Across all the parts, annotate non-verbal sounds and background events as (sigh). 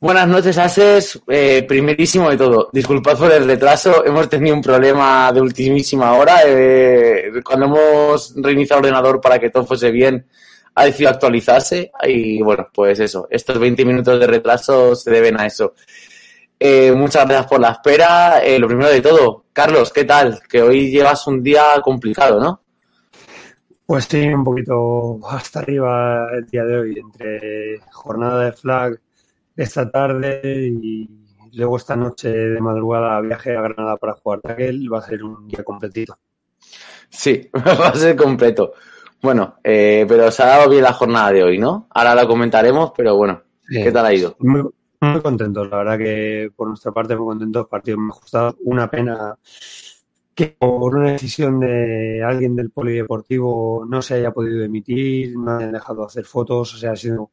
Buenas noches, Ases. Eh, primerísimo de todo, disculpad por el retraso. Hemos tenido un problema de ultimísima hora. Eh, cuando hemos reiniciado el ordenador para que todo fuese bien, ha decidido actualizarse. Y bueno, pues eso, estos 20 minutos de retraso se deben a eso. Eh, muchas gracias por la espera. Eh, lo primero de todo, Carlos, ¿qué tal? Que hoy llevas un día complicado, ¿no? Pues sí, un poquito hasta arriba el día de hoy, entre jornada de flag esta tarde y luego esta noche de madrugada viaje a Granada para jugar tackle, va a ser un día completito. Sí, (laughs) va a ser completo. Bueno, eh, pero se ha dado bien la jornada de hoy, ¿no? Ahora la comentaremos, pero bueno, ¿qué tal ha ido? Muy, muy contentos, la verdad que por nuestra parte muy contentos, partido me ha gustado. Una pena que por una decisión de alguien del polideportivo no se haya podido emitir, no hayan dejado hacer fotos, o sea, ha sido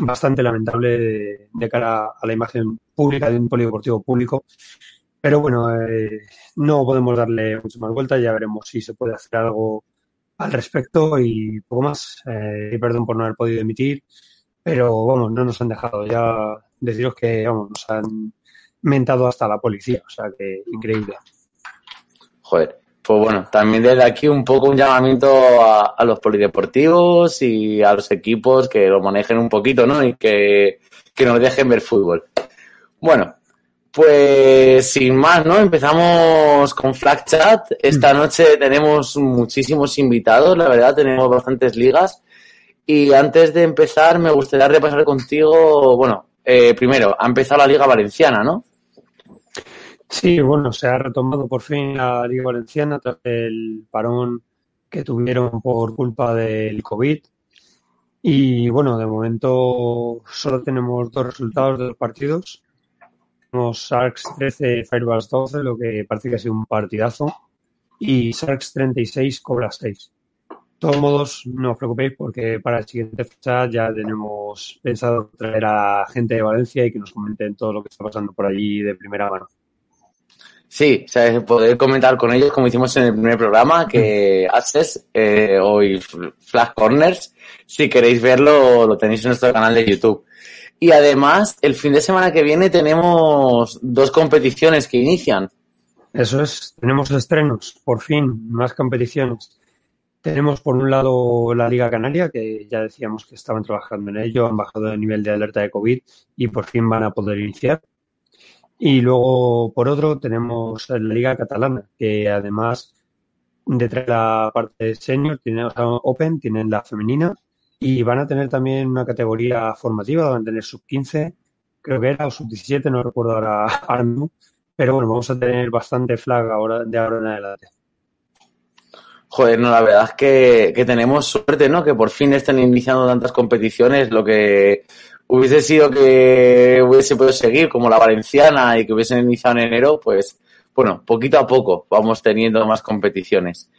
bastante lamentable de, cara a la imagen pública de un polideportivo público. Pero bueno, eh, no podemos darle mucho más vuelta, ya veremos si se puede hacer algo al respecto y poco más. Eh, perdón por no haber podido emitir, pero vamos, no nos han dejado. Ya deciros que vamos, nos han mentado hasta la policía, o sea que increíble. Joder, pues bueno, también desde aquí un poco un llamamiento a, los polideportivos y a los equipos que lo manejen un poquito, ¿no? Y que, que nos dejen ver fútbol. Bueno, pues sin más, ¿no? Empezamos con Flag Chat. Esta mm. noche tenemos muchísimos invitados, la verdad, tenemos bastantes ligas. Y antes de empezar, me gustaría repasar contigo, bueno, eh, primero, ha empezado la Liga Valenciana, ¿no? Sí, bueno, se ha retomado por fin la Liga Valenciana tras el parón que tuvieron por culpa del COVID. Y bueno, de momento solo tenemos dos resultados de los partidos. Tenemos Sharks 13, Fireballs 12, lo que parece que ha sido un partidazo. Y Sharks 36, Cobra 6. De todos modos, no os preocupéis porque para la siguiente fecha ya tenemos pensado traer a gente de Valencia y que nos comenten todo lo que está pasando por allí de primera mano. Sí, o sea, poder comentar con ellos como hicimos en el primer programa, que haces eh, hoy Flash Corners. Si queréis verlo, lo tenéis en nuestro canal de YouTube. Y además, el fin de semana que viene tenemos dos competiciones que inician. Eso es, tenemos estrenos, por fin, más competiciones. Tenemos por un lado la Liga Canaria, que ya decíamos que estaban trabajando en ello, han bajado el nivel de alerta de COVID y por fin van a poder iniciar. Y luego, por otro, tenemos la Liga Catalana, que además detrás de la parte senior, tienen Open, tienen la femenina y van a tener también una categoría formativa, van a tener sub-15, creo que era, o sub-17, no recuerdo ahora, (laughs) ahora pero bueno, vamos a tener bastante flag ahora, de ahora en adelante. Joder, no, la verdad es que, que tenemos suerte, ¿no? Que por fin estén iniciando tantas competiciones, lo que hubiese sido que hubiese podido seguir como la valenciana y que hubiesen iniciado en enero, pues bueno, poquito a poco vamos teniendo más competiciones.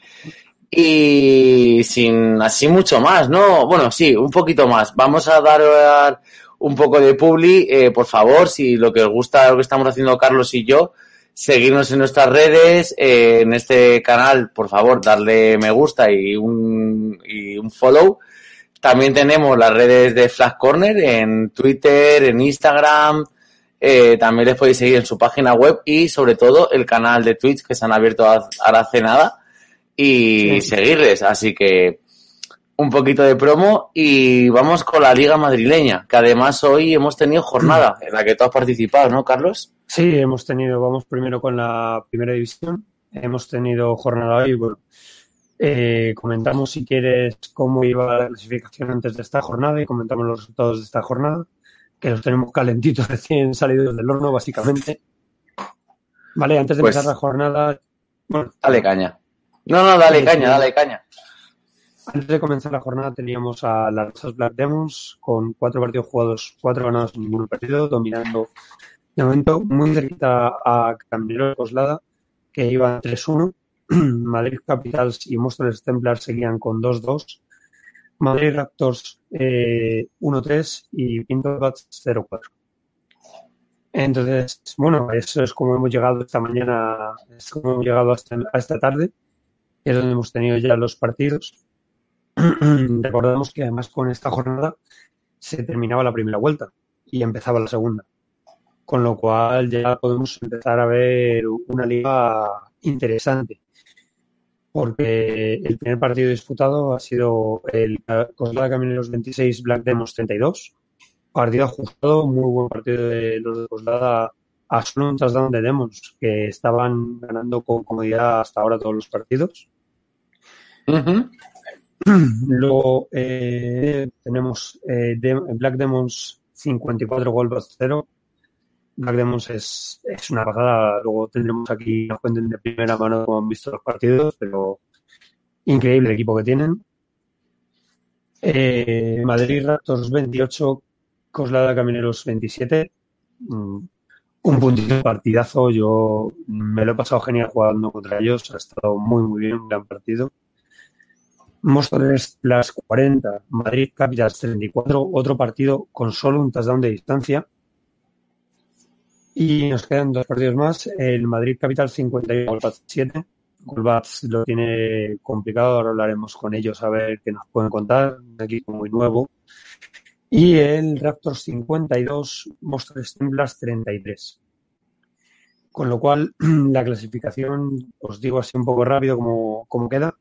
Y sin así mucho más, ¿no? Bueno, sí, un poquito más. Vamos a dar un poco de publi, eh, por favor, si lo que os gusta lo que estamos haciendo Carlos y yo, seguirnos en nuestras redes, eh, en este canal, por favor, darle me gusta y un, y un follow también tenemos las redes de Flash Corner en Twitter, en Instagram. Eh, también les podéis seguir en su página web y sobre todo el canal de Twitch que se han abierto ahora hace nada y seguirles. Así que un poquito de promo y vamos con la Liga Madrileña, que además hoy hemos tenido jornada en la que tú has participado, ¿no, Carlos? Sí, hemos tenido, vamos primero con la primera división. Hemos tenido jornada hoy, bueno, eh, comentamos si quieres cómo iba la clasificación antes de esta jornada y comentamos los resultados de esta jornada, que los tenemos calentitos (laughs) recién salidos del horno, básicamente. Vale, antes de pues empezar la jornada. Bueno, dale caña. No, no, dale caña, dale caña. Antes de comenzar la jornada teníamos a las Rosas Black Demons con cuatro partidos jugados, cuatro ganados y ninguno perdido, dominando de momento muy cerquita a Camilo Coslada, que iba 3-1 (clears throat) Madrid Capitals y Monsters Templars seguían con 2-2. Madrid Raptors 1-3 eh, y Pinto Bats 0-4. Entonces, bueno, eso es como hemos llegado esta mañana, es como hemos llegado hasta, a esta tarde, es donde hemos tenido ya los partidos. (clears throat) Recordamos que además con esta jornada se terminaba la primera vuelta y empezaba la segunda. con lo cual ya podemos empezar a ver una liga interesante. Porque el primer partido disputado ha sido el Coslada Camineros 26, Black Demos 32. Partido ajustado, muy buen partido de los de Coslada a solo un touchdown de Demos, que estaban ganando con comodidad hasta ahora todos los partidos. Luego eh, tenemos eh, Black Demons 54 golpes 0. Black Demons es, es, una pasada. Luego tendremos aquí nos cuenten de primera mano cómo han visto los partidos, pero increíble el equipo que tienen. Eh, Madrid Raptors 28, Coslada Camineros 27. Mm, un puntito partidazo. Yo me lo he pasado genial jugando contra ellos. Ha estado muy, muy bien, un gran partido. Móstoles las 40, Madrid Capitals 34, otro partido con solo un touchdown de distancia. Y nos quedan dos partidos más, el Madrid Capital 51, Golbats 7. Golbats lo tiene complicado, ahora hablaremos con ellos a ver qué nos pueden contar, un equipo muy nuevo. Y el Raptors 52, Móstoles Templars 33. Con lo cual, (clears throat) la clasificación, os digo así un poco rápido cómo, cómo queda.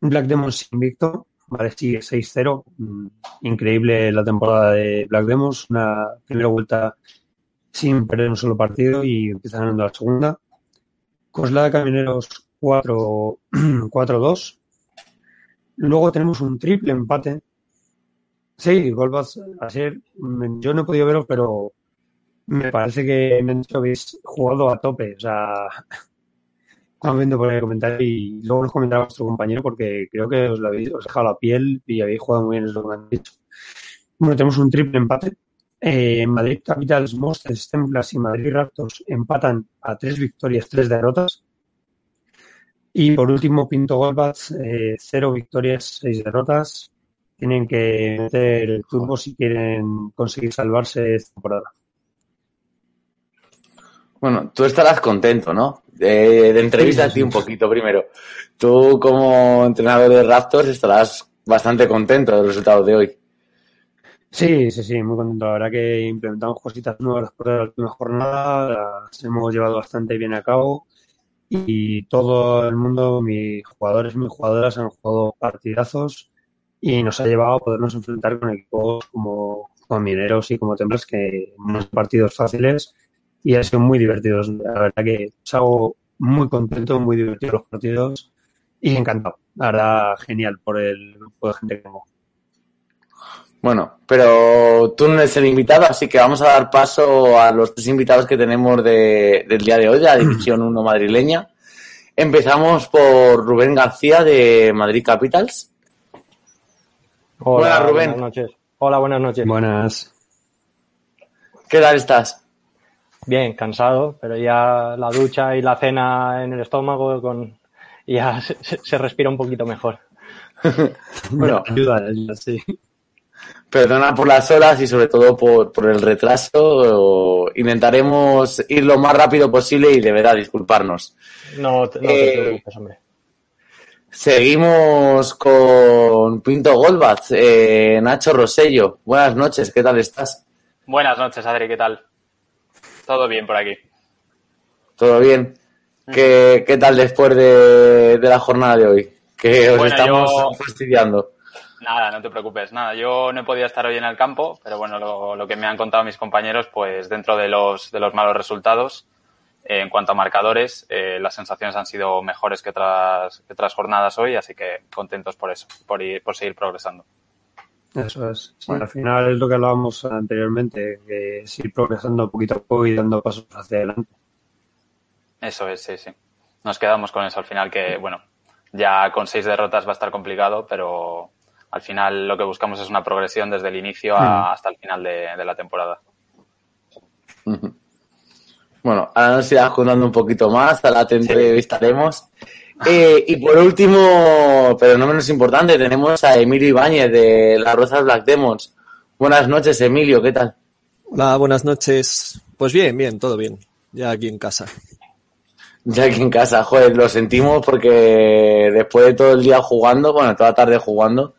Black Demons invicto, vale, sigue 6-0. Mm, increíble la temporada de Black Demons. Una primera vuelta sin perder un solo partido y empieza ganando la segunda. Coslada Camineros 4-2. (clears throat) Luego tenemos un triple empate. Sí, Golbaz, ayer mm, yo no he podido verlo, pero me parece que me habéis jugado a tope. O sea, (laughs) Estamos viendo por el comentario y luego nos comentará vuestro compañero porque creo que os lo habéis os dejado la piel y habéis jugado muy bien, es lo que han dicho. Bueno, tenemos un triple empate. Eh, Madrid Capitals, Monsters, Templas y Madrid Raptors empatan a tres victorias, tres derrotas. Y por último, Pinto Golbats, eh, cero victorias, seis derrotas. Tienen que meter el turbo si quieren conseguir salvarse esta temporada. Bueno, tú estarás contento, ¿no? de entrevista a ti un poquito primero. Tú como entrenador de Raptors estarás bastante contento del resultado de hoy. Sí, sí, sí, muy contento. La verdad que implementamos cositas nuevas después de la última jornada, las hemos llevado bastante bien a cabo y todo el mundo, mis jugadores, mis jugadoras han jugado partidazos y nos ha llevado a podernos enfrentar con equipos como, como Mineros y como Temblas que no son partidos fáciles y ha sido muy divertido. La verdad que salgo muy contento, muy divertido los partidos y encantado. La verdad, genial por el grupo de gente que tengo. Bueno, pero tú no eres el invitado, así que vamos a dar paso a los tres invitados que tenemos de, del día de hoy, la División 1 madrileña. Empezamos por Rubén García de Madrid Capitals. Hola, Rubén. Buenas noches. Hola, buenas noches. Buenas. ¿Qué tal estás? Bien, cansado, pero ya la ducha y la cena en el estómago con ya (laughs) se, respira un poquito mejor. (laughs) bueno, ayuda, sí. Perdona por las horas y sobre todo por, por el retraso. Intentaremos ir lo más rápido posible y de verdad disculparnos. No, no te eh, preocupes, hombre. Seguimos con Pinto Golbaz, eh, Nacho Rosello. Buenas noches, ¿qué tal estás? Buenas noches, Adri, ¿qué tal? Todo bien por aquí. ¿Todo bien? ¿Qué, qué tal después de, la jornada de hoy? Que os estamos fastidiando. Nada, no te preocupes, nada. Yo no he podido estar hoy en el campo, pero bueno, lo, que me han contado mis compañeros, pues dentro de los, de los malos resultados, eh, en cuanto a marcadores, eh, las sensaciones han sido mejores que otras, que otras jornadas hoy, así que contentos por eso, por, ir, por seguir progresando. Eso es. al final es lo que hablábamos anteriormente, que es ir progresando poquito a poco y dando pasos hacia adelante. Eso es, sí, sí. Nos quedamos con eso al final, que bueno, ya con seis derrotas va a estar complicado, pero al final lo que buscamos es una progresión desde el inicio hasta el final de, la temporada. Bueno, ahora nos irás contando un poquito más, ahora te entrevistaremos. Eh, y por último, pero no menos importante, tenemos a Emilio Ibáñez de las Rosas Black Demons. Buenas noches, Emilio, ¿qué tal? Hola, buenas noches. Pues bien, bien, todo bien. Ya aquí en casa. Ya aquí en casa, joder, lo sentimos porque después de todo el día jugando, bueno, toda la tarde jugando,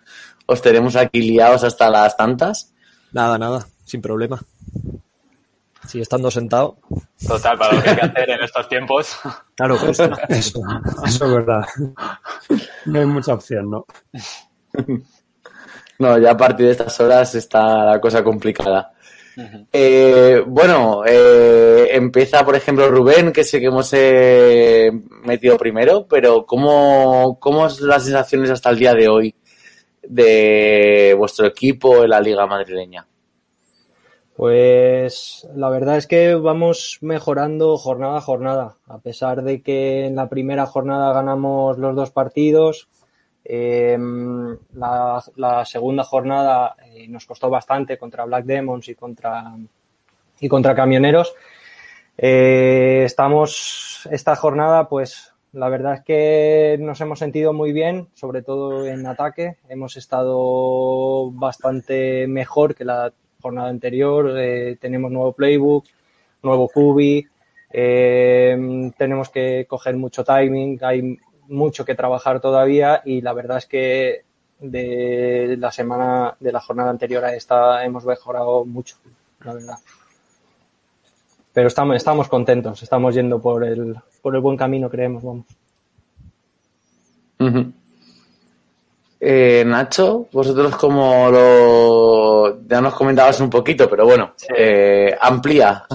os tenemos aquí liados hasta las tantas. Nada, nada, sin problema. Sí, estando sentado. Total, para lo que hay que hacer en estos tiempos. Claro, justo. (laughs) Eso, eso es verdad. No hay mucha opción, ¿no? (laughs) No, ya a partir de estas horas está la cosa complicada. Eh, bueno, eh, empieza, por ejemplo, Rubén, que sé que hemos eh, metido primero, pero ¿cómo, ¿cómo son las sensaciones hasta el día de hoy de vuestro equipo en la Liga Madrileña? Pues la verdad es que vamos mejorando jornada a jornada, a pesar de que en la primera jornada ganamos los dos partidos, la, la, segunda jornada eh, nos costó bastante contra Black Demons y contra, y contra Camioneros. Eh, estamos esta jornada, pues la verdad es que nos hemos sentido muy bien, sobre todo en ataque. Hemos estado bastante mejor que la jornada anterior. Eh, tenemos nuevo playbook, nuevo cubi. Eh, tenemos que coger mucho timing. Hay mucho que trabajar todavía y la verdad es que de la semana, de la jornada anterior a esta hemos mejorado mucho, la verdad. Pero estamos, estamos contentos, estamos yendo por el, por el buen camino, creemos, vamos. Uh -huh. eh, Nacho, vosotros como lo ya nos comentabas un poquito, pero bueno, sí. eh, amplía.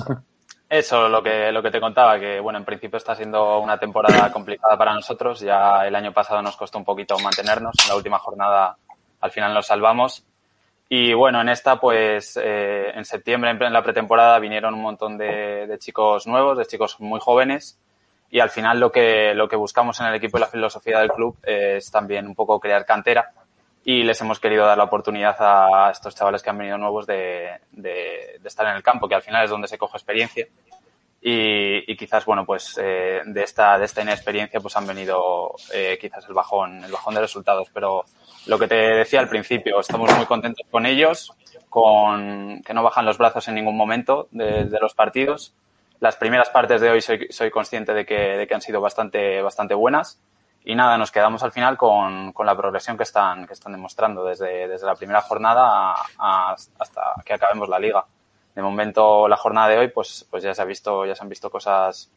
Eso, lo que, lo que te contaba, que bueno, en principio está siendo una temporada (coughs) complicada para nosotros. Ya el año pasado nos costó un poquito mantenernos. En la última jornada al final nos salvamos. Y bueno, en esta, pues eh, en septiembre, en la pretemporada, vinieron un montón de, de, chicos nuevos, de chicos muy jóvenes. Y al final lo que, lo que buscamos en el equipo y la filosofía del club es también un poco crear cantera. Y les hemos querido dar la oportunidad a estos chavales que han venido nuevos de, de, de estar en el campo, que al final es donde se coge experiencia. Y, y quizás, bueno, pues eh, de, esta, de esta inexperiencia pues han venido eh, quizás el bajón, el bajón de resultados. Pero lo que te decía al principio, estamos muy contentos con ellos, con que no bajan los brazos en ningún momento de, de los partidos. Las primeras partes de hoy soy, soy consciente de que, de que han sido bastante, bastante buenas. Y nada, nos quedamos al final con, con la progresión que están, que están demostrando desde, desde la primera jornada a, a, hasta que acabemos la liga. De momento, la jornada de hoy, pues, pues ya se ha visto, ya se han visto cosas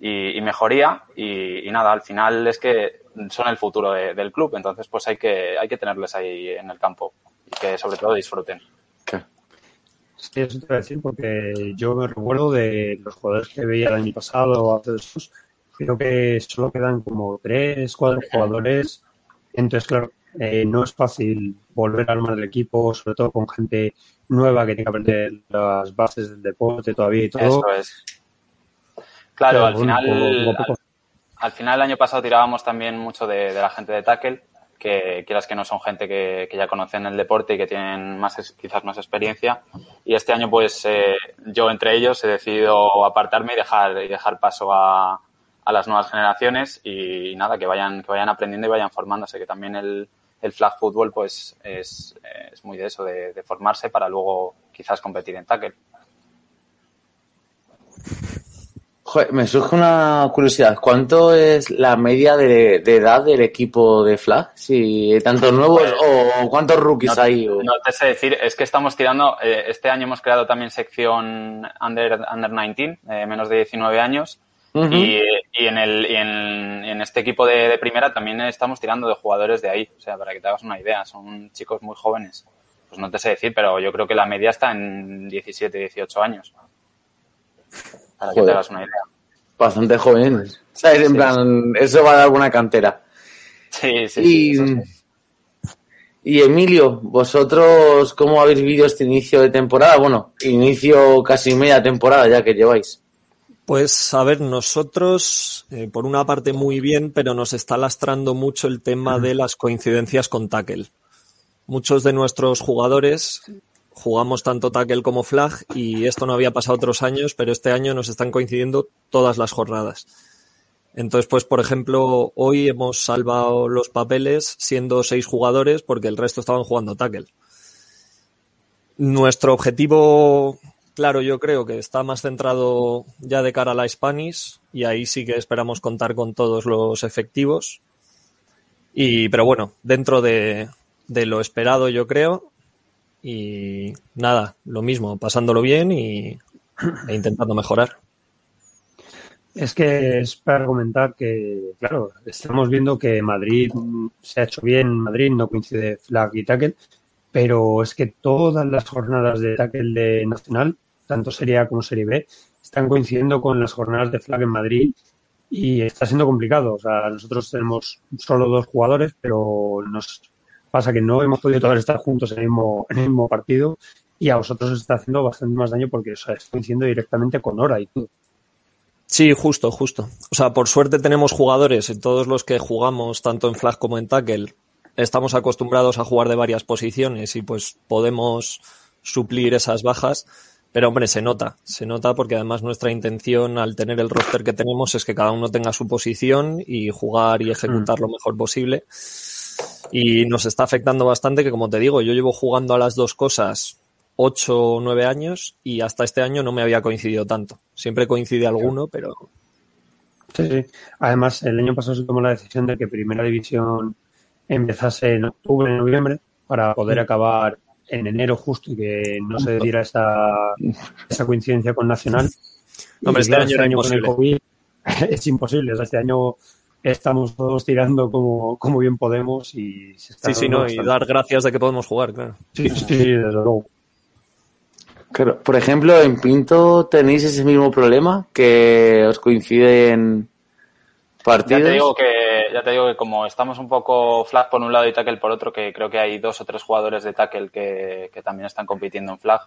y, y mejoría. Y, y, nada, al final es que son el futuro de, del club. Entonces, pues hay que, hay que tenerles ahí en el campo y que sobre todo disfruten. ¿Qué? Sí, eso te voy a decir porque yo me recuerdo de los jugadores que veía el año pasado o hace dos creo que solo quedan como tres, cuatro jugadores. Entonces, claro, eh, no es fácil volver a armar el equipo, sobre todo con gente nueva que tiene que aprender las bases del deporte todavía y todo. Eso es. Claro, Pero, al bueno, final, poco, poco, poco. Al, al, final el año pasado tirábamos también mucho de, de la gente de tackle, que quieras que no son gente que, que, ya conocen el deporte y que tienen más quizás más experiencia. Y este año, pues eh, yo entre ellos he decidido apartarme y dejar, y dejar paso a, a las nuevas generaciones y, nada, que vayan, que vayan aprendiendo y vayan formándose, que también el, el flag football pues es, es muy de eso, de, de, formarse para luego quizás competir en tackle. Joder, me surge una curiosidad. ¿Cuánto es la media de, de edad del equipo de flag? Si tantos nuevos pues, o cuántos rookies no, hay. O... No te sé decir, es que estamos tirando, eh, este año hemos creado también sección under, under 19, eh, menos de 19 años. Uh -huh. y, y, en, el, y en, en, este equipo de, de, primera también estamos tirando de jugadores de ahí, o sea, para que te hagas una idea, son chicos muy jóvenes. Pues no te sé decir, pero yo creo que la media está en 17, 18 años. Para Joder. que te hagas una idea. Bastante jóvenes. ¿Sabes? En sí, plan, sí. eso va a dar alguna cantera. Sí, sí, y, sí, y Emilio, ¿vosotros cómo habéis vivido este inicio de temporada? Bueno, inicio casi media temporada ya que lleváis. Pues a ver, nosotros, eh, por una parte muy bien, pero nos está lastrando mucho el tema de las coincidencias con tackle. Muchos de nuestros jugadores jugamos tanto tackle como flag y esto no había pasado otros años, pero este año nos están coincidiendo todas las jornadas. Entonces, pues, por ejemplo, hoy hemos salvado los papeles siendo seis jugadores porque el resto estaban jugando tackle. Nuestro objetivo Claro, yo creo que está más centrado ya de cara a la Spanish y ahí sí que esperamos contar con todos los efectivos. Y, pero bueno, dentro de, de lo esperado, yo creo. Y nada, lo mismo, pasándolo bien y (clears throat) e intentando mejorar. Es que es para comentar que, claro, estamos viendo que Madrid se ha hecho bien, Madrid no coincide flag y tackle, pero es que todas las jornadas de tackle de Nacional, tanto Serie A como Serie B, están coincidiendo con las jornadas de flag en Madrid y está siendo complicado. O sea, nosotros tenemos solo dos jugadores, pero nos pasa que no hemos podido todos estar juntos en el mismo, en el mismo partido y a vosotros os está haciendo bastante más daño porque o sea, está coincidiendo directamente con hora y todo. Sí, justo, justo. O sea, por suerte tenemos jugadores en todos los que jugamos, tanto en flag como en tackle. Estamos acostumbrados a jugar de varias posiciones y pues podemos suplir esas bajas. Pero hombre, se nota, se nota porque además nuestra intención al tener el roster que tenemos es que cada uno tenga su posición y jugar y ejecutar lo mejor posible. Y nos está afectando bastante que, como te digo, yo llevo jugando a las dos cosas ocho o nueve años y hasta este año no me había coincidido tanto. Siempre coincide alguno, pero... Sí, sí. Además, el año pasado se tomó la decisión de que Primera División empezase en octubre, en noviembre, para poder acabar en enero justo y que no se diera esa, esa coincidencia con Nacional. No, este, año, este año con el COVID (laughs) es imposible. este año estamos todos tirando como, como bien podemos y se está Sí, sí, no, y dar gracias de que podemos jugar, claro. Sí, sí, desde luego. Claro, por ejemplo, en Pinto tenéis ese mismo problema que os coinciden partidos. Ya te digo que, ya te digo que como estamos un poco flag por un lado y tackle por otro, que creo que hay dos o tres jugadores de tackle que, que también están compitiendo en flag,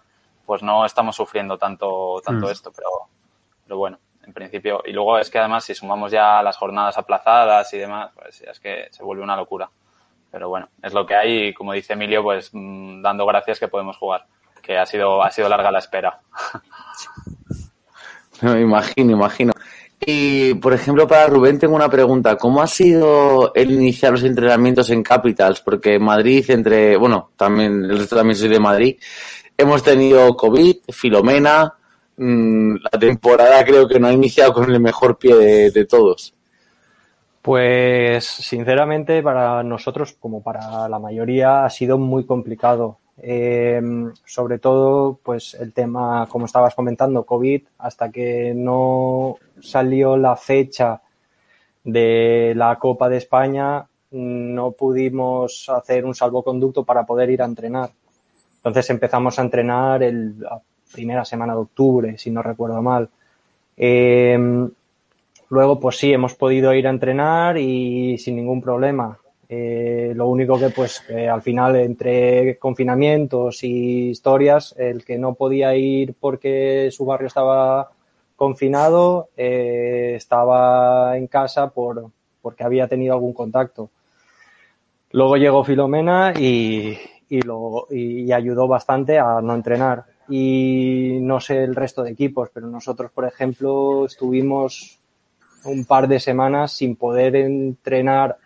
pues no estamos sufriendo tanto, tanto mm. esto, pero, pero bueno, en principio. Y luego es que además si sumamos ya las jornadas aplazadas y demás, pues es que se vuelve una locura. Pero bueno, es lo que hay y como dice Emilio, pues mm, dando gracias que podemos jugar que ha sido, ha sido larga la espera. (laughs) Me imagino, imagino. Y, por ejemplo, para Rubén tengo una pregunta. ¿Cómo ha sido el iniciar los entrenamientos en Capitals? Porque Madrid, entre, bueno, también, el resto también soy de Madrid, hemos tenido COVID, Filomena, mm, la temporada creo que no ha iniciado con el mejor pie de, todos. Pues, sinceramente, para nosotros, como para la mayoría, ha sido muy complicado. Eh, sobre todo, pues el tema, como estabas comentando, COVID, hasta que no salió la fecha de la Copa de España, no pudimos hacer un salvoconducto para poder ir a entrenar. Entonces empezamos a entrenar el, primera semana de octubre, si no recuerdo mal. Eh, luego, pues sí, hemos podido ir a entrenar y sin ningún problema. Eh, lo único que, pues, al final, entre confinamientos y historias, el que no podía ir porque su barrio estaba confinado, eh, estaba en casa por, porque había tenido algún contacto. Luego llegó Filomena y, y, lo, y ayudó bastante a no entrenar. Y no sé el resto de equipos, pero nosotros, por ejemplo, estuvimos un par de semanas sin poder entrenar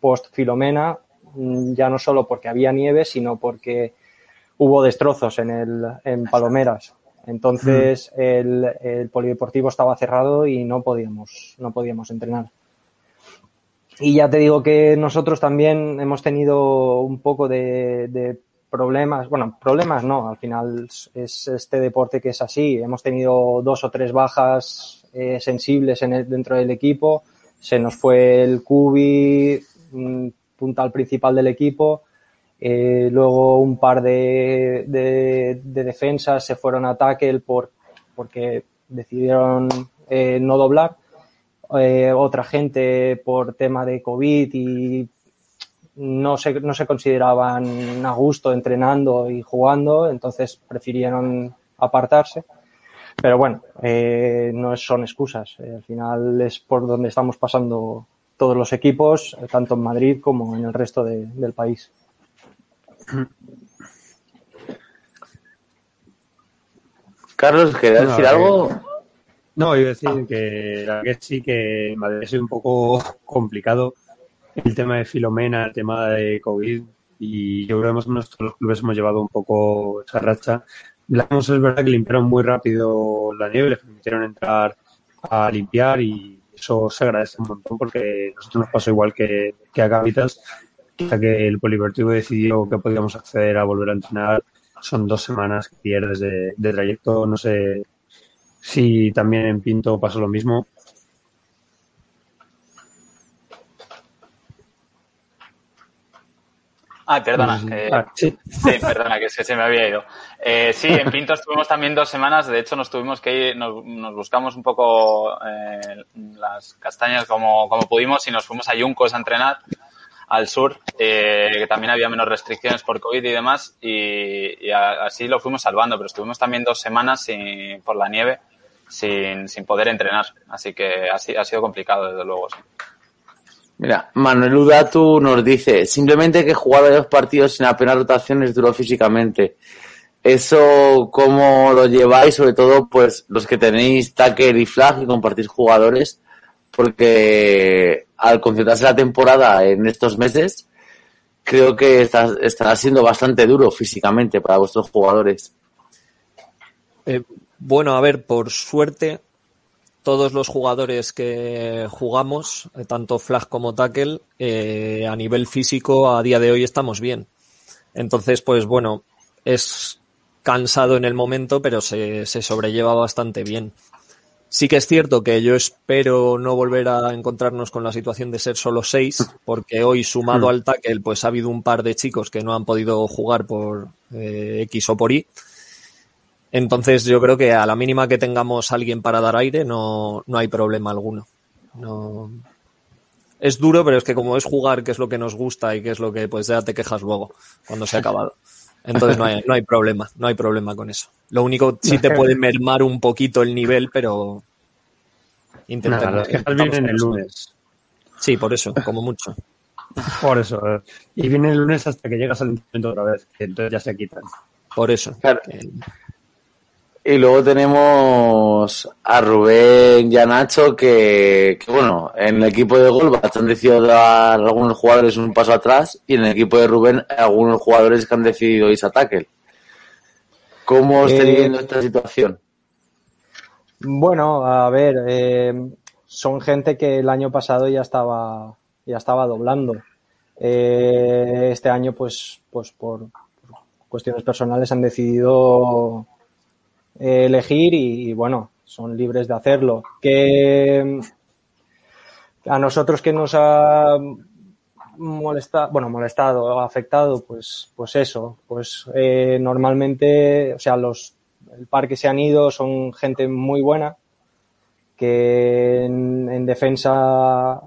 post Filomena, mm, ya no solo porque había nieve, sino porque hubo destrozos en, el, en Palomeras. Entonces mm. el, el, polideportivo estaba cerrado y no podíamos, no podíamos entrenar. Y ya te digo que nosotros también hemos tenido un poco de, de problemas, bueno, problemas no, al final es este deporte que es así. Hemos tenido dos o tres bajas eh, sensibles dentro del equipo. Se nos fue el Cubi, puntal principal del equipo. Eh, luego un par de, de, defensas se fueron a tackle por, porque decidieron eh, no doblar. Otra gente por tema de COVID y no se, no se consideraban a gusto entrenando y jugando, entonces prefirieron apartarse. Pero bueno, no son excusas. al final es por donde estamos pasando todos los equipos, tanto en Madrid como en el resto de, del país. Carlos, ¿querías decir algo? No, iba a decir que la que sí que Madrid es un poco complicado el tema de Filomena, el tema de COVID y yo creo que nosotros los clubes hemos llevado un poco esa racha. es verdad que limpiaron muy rápido la nieve, les permitieron entrar a limpiar y eso se agradece un montón porque nosotros nos pasó igual que, que a Cavitas, ya que el Polivertivo decidió que podíamos acceder a volver a entrenar. Son dos semanas que pierdes de, trayecto, no sé si también en Pinto pasó lo mismo. Ah, perdona. Eh, ah, sí. perdona, que se, me había ido. Eh, sí, en Pinto estuvimos también dos semanas. De hecho, nos tuvimos que ir, nos, buscamos un poco eh, las castañas como, como pudimos y nos fuimos a Yuncos a entrenar al sur, eh, que también había menos restricciones por COVID y demás, y, así lo fuimos salvando, pero estuvimos también dos semanas sin, por la nieve sin, sin poder entrenar, así que ha, ha sido complicado, desde luego. Sí. Mira, Manuel Udatu nos dice, simplemente que jugar dos partidos sin apenas rotaciones duro físicamente. Eso, ¿cómo lo lleváis? Sobre todo, pues, los que tenéis Tucker y Flag y compartís jugadores, porque al concentrarse la temporada en estos meses, creo que está, estará siendo bastante duro físicamente para vuestros jugadores. Eh, bueno, a ver, por suerte, todos los jugadores que jugamos, eh, tanto Flag como Tackle, eh, a nivel físico a día de hoy estamos bien. Entonces, pues bueno, es cansado en el momento, pero se, se sobrelleva bastante bien. Sí que es cierto que yo espero no volver a encontrarnos con la situación de ser solo seis, porque hoy sumado hmm. al tackle, pues ha habido un par de chicos que no han podido jugar por eh, X o por Y. Entonces yo creo que a la mínima que tengamos alguien para dar aire no, no hay problema alguno. No... Es duro, pero es que como es jugar, que es lo que nos gusta y que es lo que pues ya te quejas luego cuando se ha acabado. Entonces no hay, no hay problema, no hay problema con eso. Lo único sí te puede mermar un poquito el nivel, pero intentar. Las quejas vienen el lunes. Sí, por eso, como mucho. Por eso. Eh. Y viene el lunes hasta que llegas al entrenamiento otra vez, que entonces ya se quitan. Por eso. Y luego tenemos a Rubén y a Nacho que, bueno, en el equipo de Golbach han decidido dar a algunos jugadores un paso atrás y en el equipo de Rubén algunos jugadores que han decidido irse a tackle. ¿Cómo está eh, viendo esta situación? Bueno, a ver, eh, son gente que el año pasado ya estaba, ya estaba doblando. Eh, este año, pues, pues por cuestiones personales han decidido eh, elegir y, bueno, son libres de hacerlo. Que a nosotros que nos ha molestado, bueno, molestado, afectado, pues, pues eso, pues eh, normalmente, o sea, los, el par que se han ido son gente muy buena, que en, defensa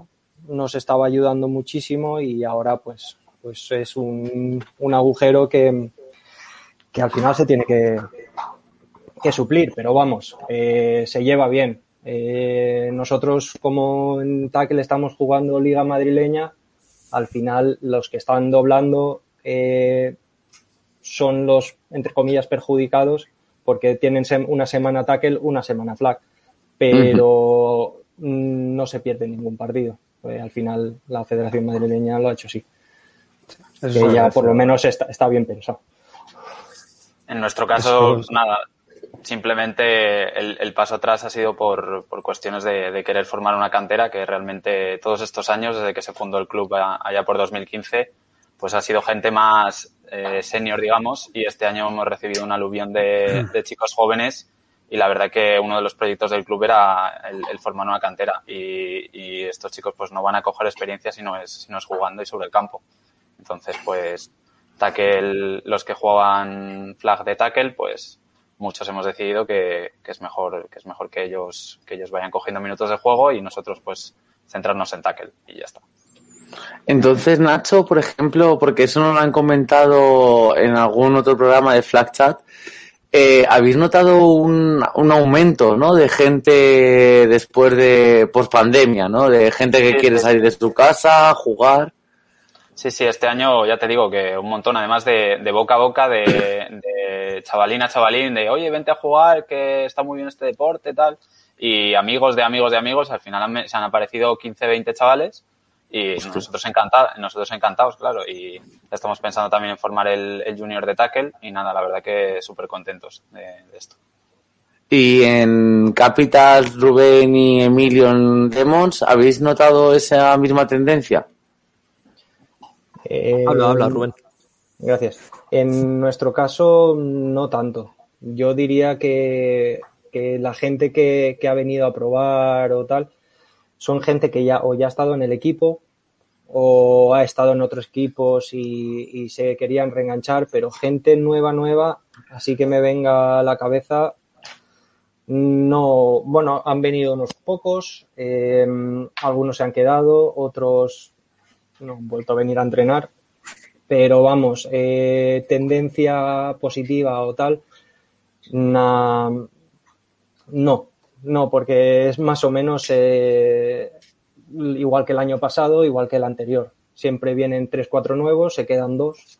nos estaba ayudando muchísimo y ahora pues, pues es un, un agujero que, que al final se tiene que, que suplir, pero vamos, eh, se lleva bien. Eh, nosotros como en tackle estamos jugando Liga Madrileña, al final los que están doblando eh, son los, entre comillas, perjudicados porque tienen una semana tackle, una semana flag, pero no se pierde ningún partido. al final la Federación Madrileña lo ha hecho sí. que ya por lo menos está, está bien pensado. En nuestro caso, nada, Simplemente el, paso atrás ha sido por, cuestiones de, querer formar una cantera que realmente todos estos años, desde que se fundó el club allá por 2015, pues ha sido gente más eh, senior, digamos, y este año hemos recibido un aluvión de, chicos jóvenes y la verdad que uno de los proyectos del club era el, formar una cantera y, estos chicos pues no van a coger experiencia si no es, si no es jugando y sobre el campo. Entonces, pues, tackle, los que jugaban flag de tackle, pues muchos hemos decidido que, es mejor que es mejor que ellos que ellos vayan cogiendo minutos de juego y nosotros pues centrarnos en tackle y ya está. Entonces, Nacho, por ejemplo, porque eso no lo han comentado en algún otro programa de Flag Chat, eh, ¿habéis notado un, un, aumento ¿no? de gente después de post pandemia, ¿no? de gente que quiere salir de su casa, jugar? Sí, sí, este año ya te digo que un montón, además de, de boca a boca, de, (coughs) de, chavalín a chavalín, de oye, vente a jugar, que está muy bien este deporte, tal. Y amigos de amigos de amigos, al final se han aparecido 15, 20 chavales y nosotros, encantados, nosotros encantados, claro. Y estamos pensando también en formar el, el junior de tackle y nada, la verdad que súper contentos de, de, esto. Y en Capital, Rubén y Emilio en Demons, ¿habéis notado esa misma tendencia? Eh, habla, habla, Rubén. Gracias. En nuestro caso, no tanto. Yo diría que, que la gente que, que ha venido a probar o tal son gente que ya o ya ha estado en el equipo o ha estado en otros equipos y, y, se querían reenganchar, pero gente nueva, nueva, así que me venga a la cabeza, no, bueno, han venido unos pocos, eh, algunos se han quedado, otros no han vuelto a venir a entrenar, pero vamos, eh, tendencia positiva o tal, no, no, porque es más o menos eh, igual que el año pasado, igual que el anterior. Siempre vienen tres, cuatro nuevos, se quedan dos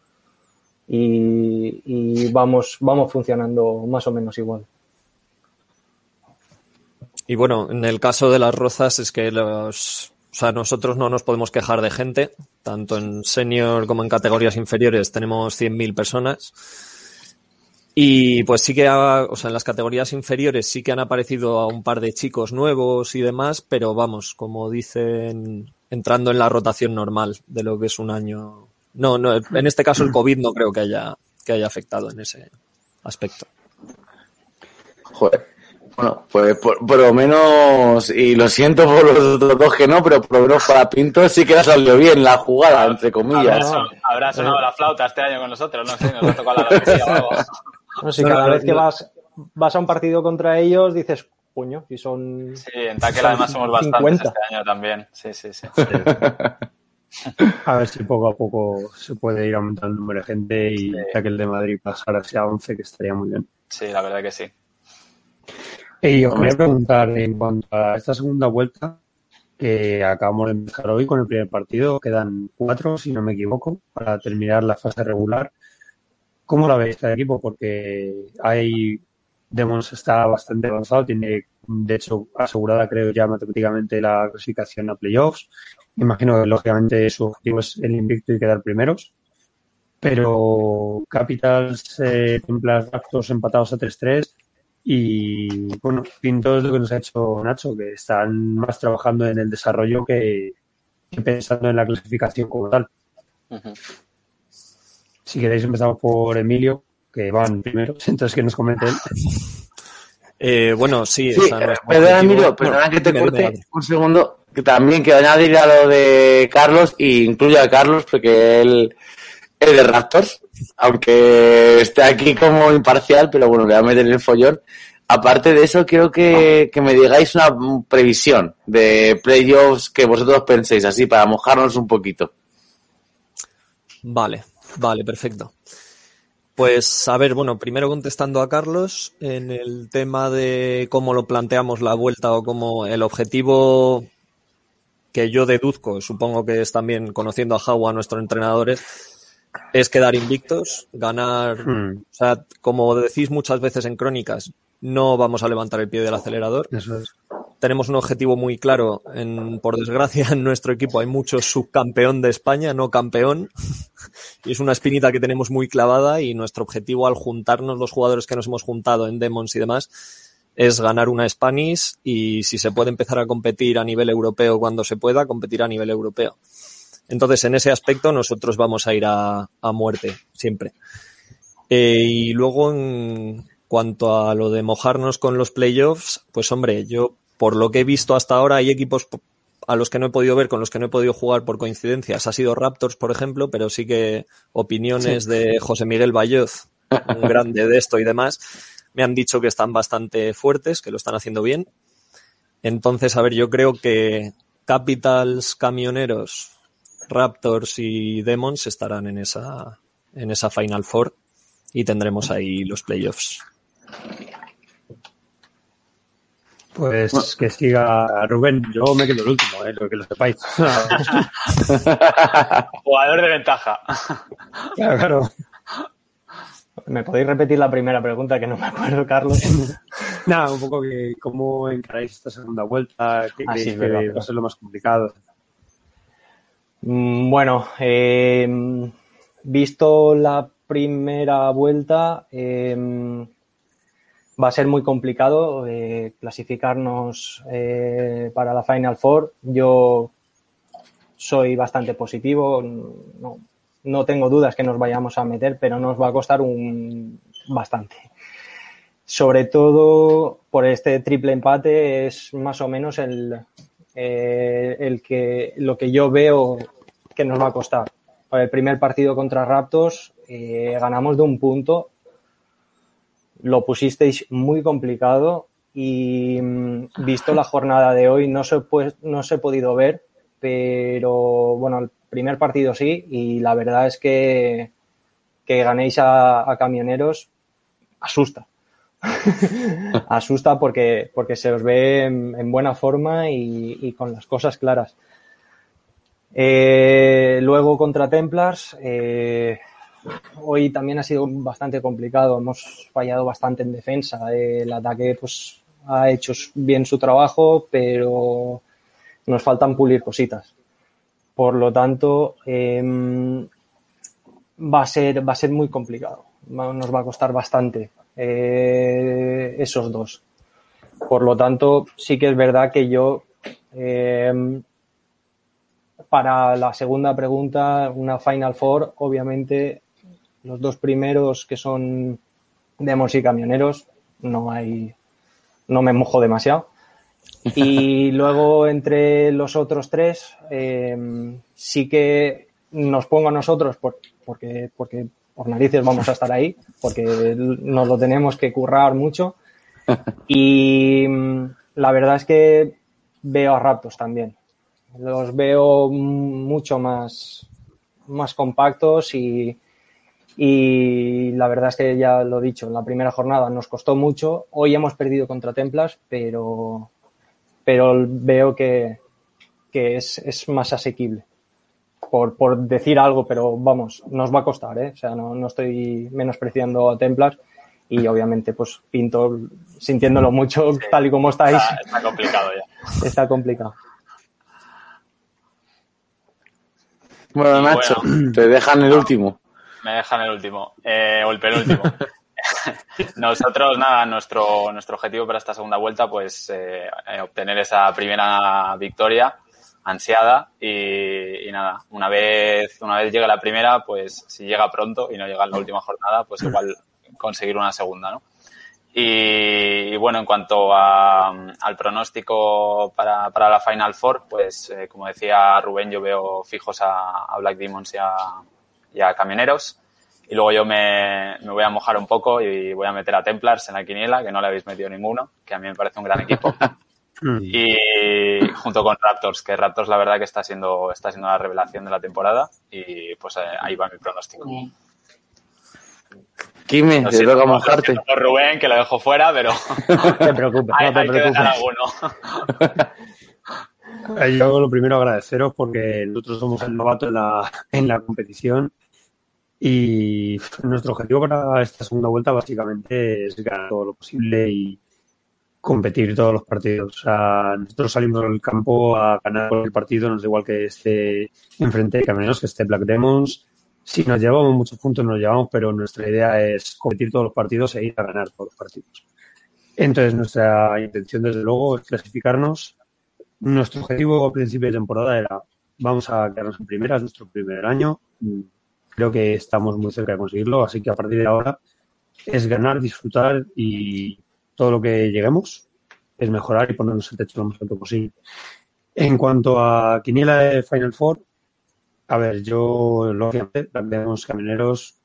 y, y vamos, vamos funcionando más o menos igual. Y bueno, en el caso de las rozas es que los, sea, nosotros no nos podemos quejar de gente, tanto en senior como en categorías inferiores tenemos 100.000 personas. Y pues sí que, o sea, en las categorías inferiores sí que han aparecido a un par de chicos nuevos y demás, pero vamos, como dicen, entrando en la rotación normal de lo que es un año. No, no, en este caso el COVID no creo que haya, que haya afectado en ese aspecto. Joder. Bueno, pues por, por, lo menos, y lo siento por los otros dos que no, pero por lo menos para Pinto sí que ha salido bien la jugada, entre comillas. Habrá, habrá sonado la flauta este año con nosotros, no sé, nos ha tocado la lotería o algo. (laughs) No sé, cada vez que vas, vas a un partido contra ellos dices, puño, y son. Sí, en Taquel además somos bastantes 50. este año también. Sí, sí, sí. A ver si poco a poco se puede ir aumentando el número de gente y sí. Taquel de Madrid pasar hacia 11, que estaría muy bien. Sí, la verdad que sí. Y os quería preguntar en cuanto a esta segunda vuelta, que acabamos de empezar hoy con el primer partido, quedan cuatro, si no me equivoco, para terminar la fase regular. ¿Cómo la veis cada equipo? Porque hay Demons está bastante avanzado, tiene de hecho asegurada creo ya matemáticamente la clasificación a playoffs. Imagino que lógicamente su objetivo es el invicto y quedar primeros. Pero Capitals, eh, Raptors empatados a 3-3 y bueno, Pinto es lo que nos ha hecho Nacho, que están más trabajando en el desarrollo que, que pensando en la clasificación como tal. Uh -huh. Si queréis empezamos por Emilio, que van primero, (laughs) entonces que nos comente él. Eh, bueno, sí. sí o sea, perdona, Emilio, perdona no, que te corte dime, un segundo, que también quiero añadir a lo de Carlos, y incluyo a Carlos, porque él es de Raptors, aunque esté aquí como imparcial, pero bueno, le voy a meter el follón. Aparte de eso, quiero que, me digáis una previsión de playoffs que vosotros penséis, así para mojarnos un poquito. Vale, vale, perfecto. Pues a ver, bueno, primero contestando a Carlos en el tema de cómo lo planteamos la vuelta o cómo el objetivo que yo deduzco, supongo que es también conociendo a Jawa, nuestro entrenador, es quedar invictos, ganar, mm. o sea, como decís muchas veces en crónicas, no vamos a levantar el pie del acelerador. Eso es. Tenemos un objetivo muy claro. En, por desgracia, en nuestro equipo hay mucho subcampeón de España, no campeón. y es una espinita que tenemos muy clavada y nuestro objetivo al juntarnos los jugadores que nos hemos juntado en Demons y demás es ganar una Spanish y si se puede empezar a competir a nivel europeo cuando se pueda, competir a nivel europeo. Entonces, en ese aspecto nosotros vamos a ir a, a muerte, siempre. Eh, y luego, en cuanto a lo de mojarnos con los playoffs, pues hombre, yo por lo que he visto hasta ahora hay equipos a los que no he podido ver, con los que no he podido jugar por coincidencias. Ha sido Raptors, por ejemplo, pero sí que opiniones sí. de José Miguel Bayoz, un (laughs) grande de esto y demás, me han dicho que están bastante fuertes, que lo están haciendo bien. Entonces, a ver, yo creo que Capitals, Camioneros, Raptors y Demons estarán en esa, en esa Final Four y tendremos ahí los playoffs. Pues bueno. que siga Rubén, yo me quedo el último, eh, lo que lo sepáis. (laughs) Jugador de ventaja. Claro, claro. ¿Me podéis repetir la primera pregunta que no me acuerdo, Carlos? (laughs) Nada, un poco que cómo encaráis esta segunda vuelta, qué ah, creéis sí, que va a ser lo más complicado. Mm, Bueno, eh, visto la primera vuelta, eh, va a ser muy complicado eh, clasificarnos eh, para la Final Four. Yo soy bastante positivo, no, no, tengo dudas que nos vayamos a meter, pero nos va a costar un bastante. sobre todo por este triple empate es más o menos el, eh, el que lo que yo veo que nos va a costar. El primer partido contra Raptors eh, ganamos de un punto, lo pusisteis muy complicado y mm, visto la jornada de hoy no se, pues, no se he podido ver, pero bueno, el primer partido sí y la verdad es que que ganéis a, camioneros asusta. (laughs) asusta porque, porque se os ve en, buena forma y, con las cosas claras. Eh, luego contra Templars, eh, hoy también ha sido bastante complicado. Hemos fallado bastante en defensa. el ataque pues, ha hecho bien su trabajo, pero nos faltan pulir cositas. Por lo tanto, em, va a ser, va a ser muy complicado. Nos va a costar bastante eh, esos dos. Por lo tanto, sí que es verdad que yo, eh, para la segunda pregunta, una Final Four, obviamente, los dos primeros que son Demos y Camioneros, no hay, no me mojo demasiado. Y (laughs) luego entre los otros tres, eh, sí que nos pongo a nosotros por, porque, porque por narices vamos a estar ahí, porque nos lo tenemos que currar mucho. (laughs) Y mm, la verdad es que veo a Raptors también. Los veo mucho más, más compactos y, y la verdad es que ya lo he dicho, en la primera jornada nos costó mucho. Hoy hemos perdido contra Templas, pero, pero veo que, que es, es más asequible por, por decir algo, pero vamos, nos va a costar, ¿eh? O sea, no, no estoy menospreciando a Templar y obviamente pues Pinto sintiéndolo mucho tal y como estáis. Está, complicado ya. Está complicado. Bueno, Nacho, te dejan el último. Me dejan el último, eh, o el penúltimo. (laughs) Nosotros, nada, nuestro, nuestro objetivo para esta segunda vuelta, pues eh, obtener esa primera victoria ansiada y, nada, una vez, una vez llegue la primera, pues si llega pronto y no llega en la última jornada, pues igual conseguir una segunda, ¿no? Y, bueno, en cuanto a, al pronóstico para, para, la Final Four, pues eh, como decía Rubén, yo veo fijos a, Black Demons y a, Camioneros. Y luego yo me, me, voy a mojar un poco y voy a meter a Templars en la quiniela, que no le habéis metido ninguno, que a mí me parece un gran equipo. (laughs) Mm. Y junto con Raptors, que Raptors la verdad que está siendo, está siendo la revelación de la temporada y pues eh, ahí va mi pronóstico. Kime, te toca mojarte. Por Rubén, que lo dejo fuera, pero. (laughs) No te preocupes, no te preocupes. (laughs) Yo lo primero agradeceros porque nosotros somos el novato en la, en la competición y nuestro objetivo para esta segunda vuelta básicamente es ganar todo lo posible y, competir todos los partidos. Nosotros salimos al campo a ganar el partido, no es igual que esté enfrente de Caminos, que esté Black Demons. Si nos llevamos muchos puntos, nos llevamos, pero nuestra idea es competir todos los partidos e ir a ganar todos los partidos. Entonces, nuestra intención, desde luego, es clasificarnos. Nuestro objetivo a principio de temporada era, vamos a quedarnos en primeras, nuestro primer año. Creo que estamos muy cerca de conseguirlo, así que a partir de ahora es ganar, disfrutar y todo lo que lleguemos es mejorar y ponernos el techo lo más alto posible. En cuanto a Quiniela de Final Four, a ver, yo lógicamente, los camineros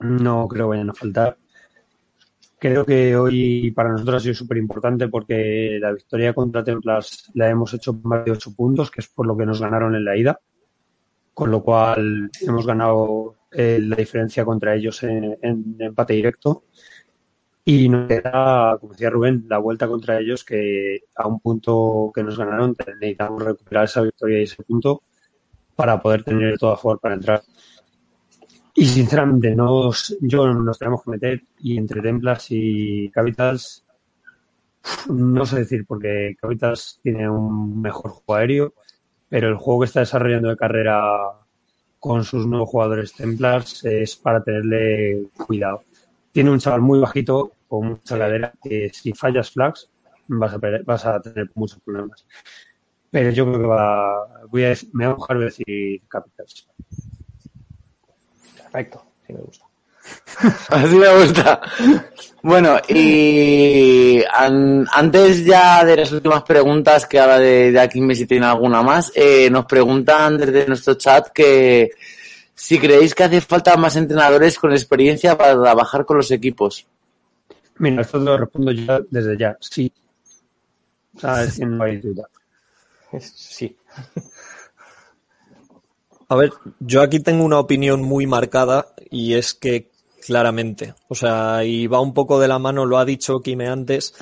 no creo que vayan a faltar. Creo que hoy para nosotros ha sido súper importante porque la victoria contra Templas la hemos hecho más de ocho puntos, que es por lo que nos ganaron en la ida. Con lo cual hemos ganado eh, la diferencia contra ellos en empate directo. Y nos queda, como decía Rubén, la vuelta contra ellos que a un punto que nos ganaron necesitamos recuperar esa victoria y ese punto para poder tener todo a favor para entrar. Y sinceramente, nos, yo nos tenemos que meter y entre Templas y Capitals, no sé decir, porque Capitals tiene un mejor juego aéreo, pero el juego que está desarrollando de carrera con sus nuevos jugadores Templars es para tenerle cuidado. Tiene un chaval muy bajito con mucha cadera que si fallas flags vas a, vas a tener muchos problemas. Pero yo creo que va, voy a, me voy a dejar decir Capitals. Perfecto, sí me gusta. (laughs) Así me gusta. Bueno, y antes ya de las últimas preguntas, que ahora de, de aquí si tiene alguna más, eh, nos preguntan desde nuestro chat que si creéis que hace falta más entrenadores con experiencia para trabajar con los equipos. Mira, esto lo respondo ya desde ya, sí. O sea, es que no hay duda. Sí. A ver, yo aquí tengo una opinión muy marcada y es que claramente, o sea, y va un poco de la mano, lo ha dicho Kime antes,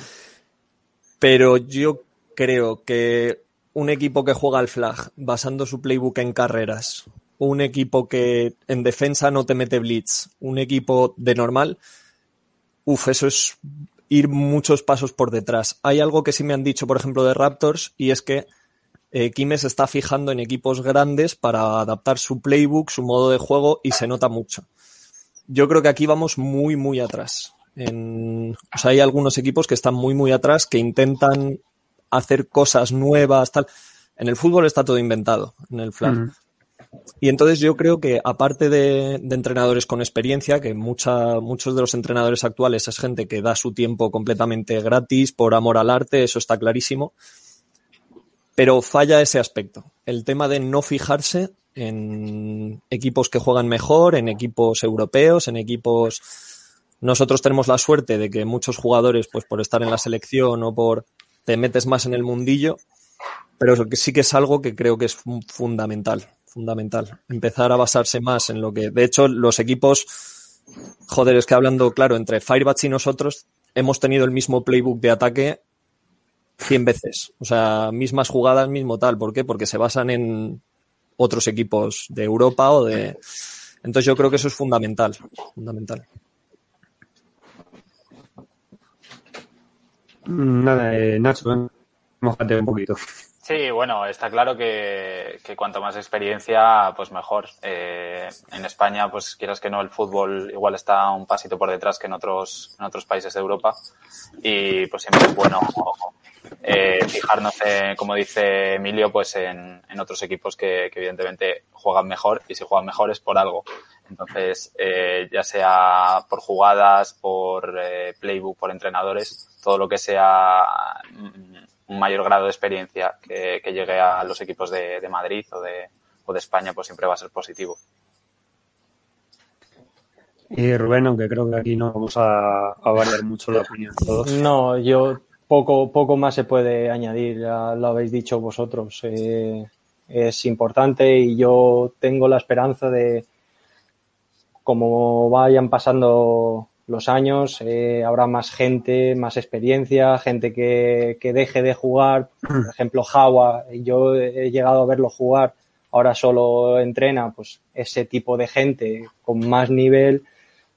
pero yo creo que un equipo que juega al flag basando su playbook en carreras, un equipo que en defensa no te mete blitz, un equipo de normal, uff, eso es ir muchos pasos por detrás. Hay algo que sí me han dicho, por ejemplo, de Raptors, y es que eh, Kime está fijando en equipos grandes para adaptar su playbook, su modo de juego, y se nota mucho. Yo creo que aquí vamos muy, muy atrás. O sea, hay algunos equipos que están muy, muy atrás, que intentan hacer cosas nuevas, tal. En el fútbol está todo inventado, en el flag. Y entonces yo creo que aparte de, entrenadores con experiencia, que mucha, muchos de los entrenadores actuales es gente que da su tiempo completamente gratis por amor al arte, eso está clarísimo pero falla ese aspecto. El tema de no fijarse en equipos que juegan mejor, en equipos europeos, en equipos... Nosotros tenemos la suerte de que muchos jugadores, pues por estar en la selección o por te metes más en el mundillo, pero sí que es algo que creo que es fundamental, fundamental. Empezar a basarse más en lo que, de hecho, los equipos, joder, es que hablando, claro, entre Firebats y nosotros, hemos tenido el mismo playbook de ataque 100 veces. O sea, mismas jugadas, mismo tal. ¿Por qué? Porque se basan en otros equipos de Europa o de... Entonces yo creo que eso es fundamental, fundamental. Nada, eh, Nacho, ven, mojate un poquito. Sí, bueno, está claro que, cuanto más experiencia, pues mejor. Eh, en España, pues quieras que no, el fútbol igual está un pasito por detrás que en otros, en otros países de Europa. Y pues siempre es bueno eh, fijarnos, en, como dice Emilio, pues en, en otros equipos que, que, evidentemente juegan mejor y si juegan mejor es por algo. Entonces, eh, ya sea por jugadas, por eh, playbook, por entrenadores, todo lo que sea mm, un mayor grado de experiencia que, que llegue a los equipos de, de Madrid o de, o de España, pues siempre va a ser positivo. Y Rubén, aunque creo que aquí no vamos a, a variar mucho la opinión todos. No, yo poco, poco más se puede añadir, ya lo habéis dicho vosotros. Eh, es importante y yo tengo la esperanza de, como vayan pasando los años, eh, habrá más gente, más experiencia, gente que, que deje de jugar. Por ejemplo, Jawa, yo he llegado a verlo jugar, ahora solo entrena, pues ese tipo de gente con más nivel,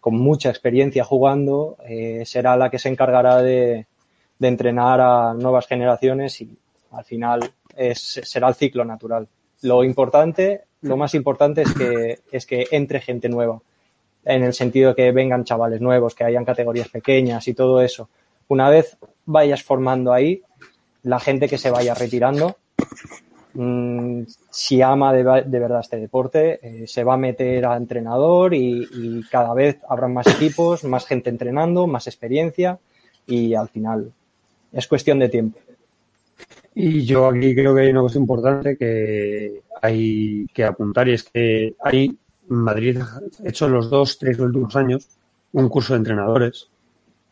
con mucha experiencia jugando, eh, será la que se encargará de, de entrenar a nuevas generaciones y al final es, será el ciclo natural. Lo importante, lo más importante es que, es que entre gente nueva, en el sentido de que vengan chavales nuevos, que hayan categorías pequeñas y todo eso. Una vez vayas formando ahí, la gente que se vaya retirando, mmm, si ama de, de, verdad este deporte, eh, se va a meter a entrenador y, y cada vez habrá más equipos, más gente entrenando, más experiencia y al final es cuestión de tiempo. Y yo aquí creo que hay una cosa importante que hay que apuntar y es que hay Madrid ha hecho los dos, tres últimos años un curso de entrenadores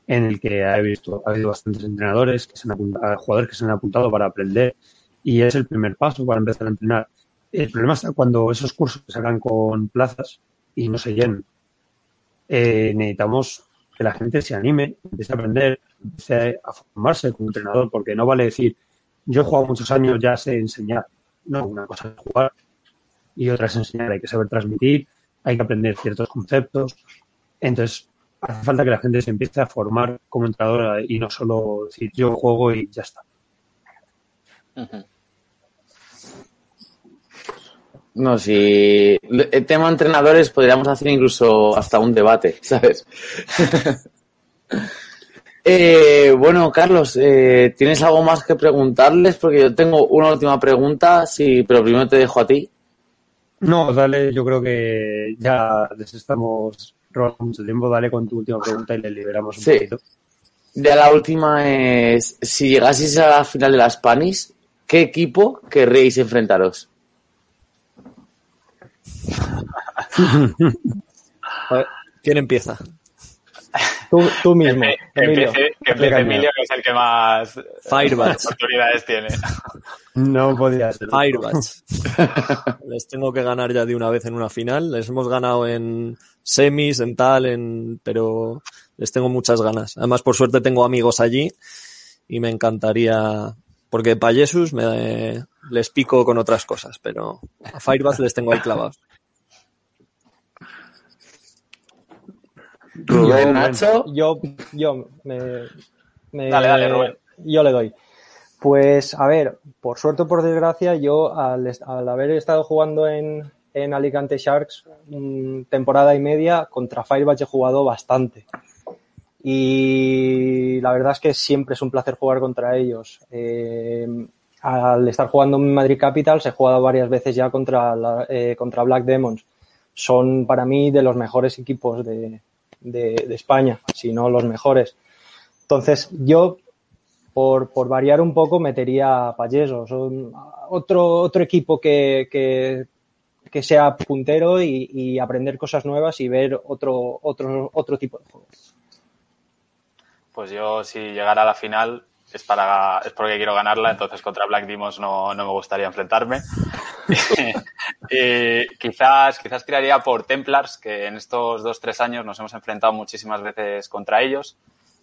en el que ha, visto, ha habido bastantes entrenadores, que se han apuntado, jugadores que se han apuntado para aprender y es el primer paso para empezar a entrenar. El problema está cuando esos cursos se hagan con plazas y no se llenan. Eh, necesitamos que la gente se anime, empiece a aprender, empiece a formarse como entrenador, porque no vale decir, yo he jugado muchos años, ya sé enseñar. No, una cosa es jugar y otra es enseñar. Hay que saber transmitir, hay que aprender ciertos conceptos. Entonces, hace falta que la gente se empiece a formar como entrenadora y no solo decir, yo juego y ya está. No, si el tema entrenadores podríamos hacer incluso hasta un debate, (laughs) ¿sabes? (laughs) eh, bueno, Carlos, eh, ¿tienes algo más que preguntarles? Porque yo tengo una última pregunta, sí, pero primero te dejo a ti. No, dale, yo creo que ya les estamos roba mucho tiempo, dale con tu última pregunta y le liberamos un Sí. poquito. Ya la última es, si llegaseis a la final de las Spanish, ¿qué equipo querríais enfrentaros? (laughs) ¿Quién empieza? Tú, tú mismo, Que, Emilio. empiece, que empiece explícame. Emilio, que es el que más Firebats. oportunidades tiene. No podía ser. Firebats. (laughs) Les tengo que ganar ya de una vez en una final. Les hemos ganado en semis, en tal, en... pero les tengo muchas ganas. Además, por suerte tengo amigos allí y me encantaría, porque para Jesus me, les pico con otras cosas, pero a Firebats les tengo ahí clavados. Rubén, Nacho. Yo, yo, me, me- Dale, dale, Rubén. Yo le doy. Pues, a ver, por suerte o por desgracia, yo al, haber estado jugando en, en Alicante Sharks mm, temporada y media, contra Firebats he jugado bastante. Y la verdad es que siempre es un placer jugar contra ellos. Eh, al estar jugando en Madrid Capitals he jugado varias veces ya contra, la- eh, contra Black Demons. Son para mí de los mejores equipos de, de- España, si no los mejores. Entonces, yo, por, por variar un poco, metería a Payeso. Son otro, otro equipo que, que, sea puntero y, y aprender cosas nuevas y ver otro, otro, otro tipo de juego. Pues yo, si llegara a la final, es para es porque quiero ganarla, entonces contra Black Demons no, no me gustaría enfrentarme. (laughs) y quizás, quizás tiraría por Templars, que en estos dos, tres años nos hemos enfrentado muchísimas veces contra ellos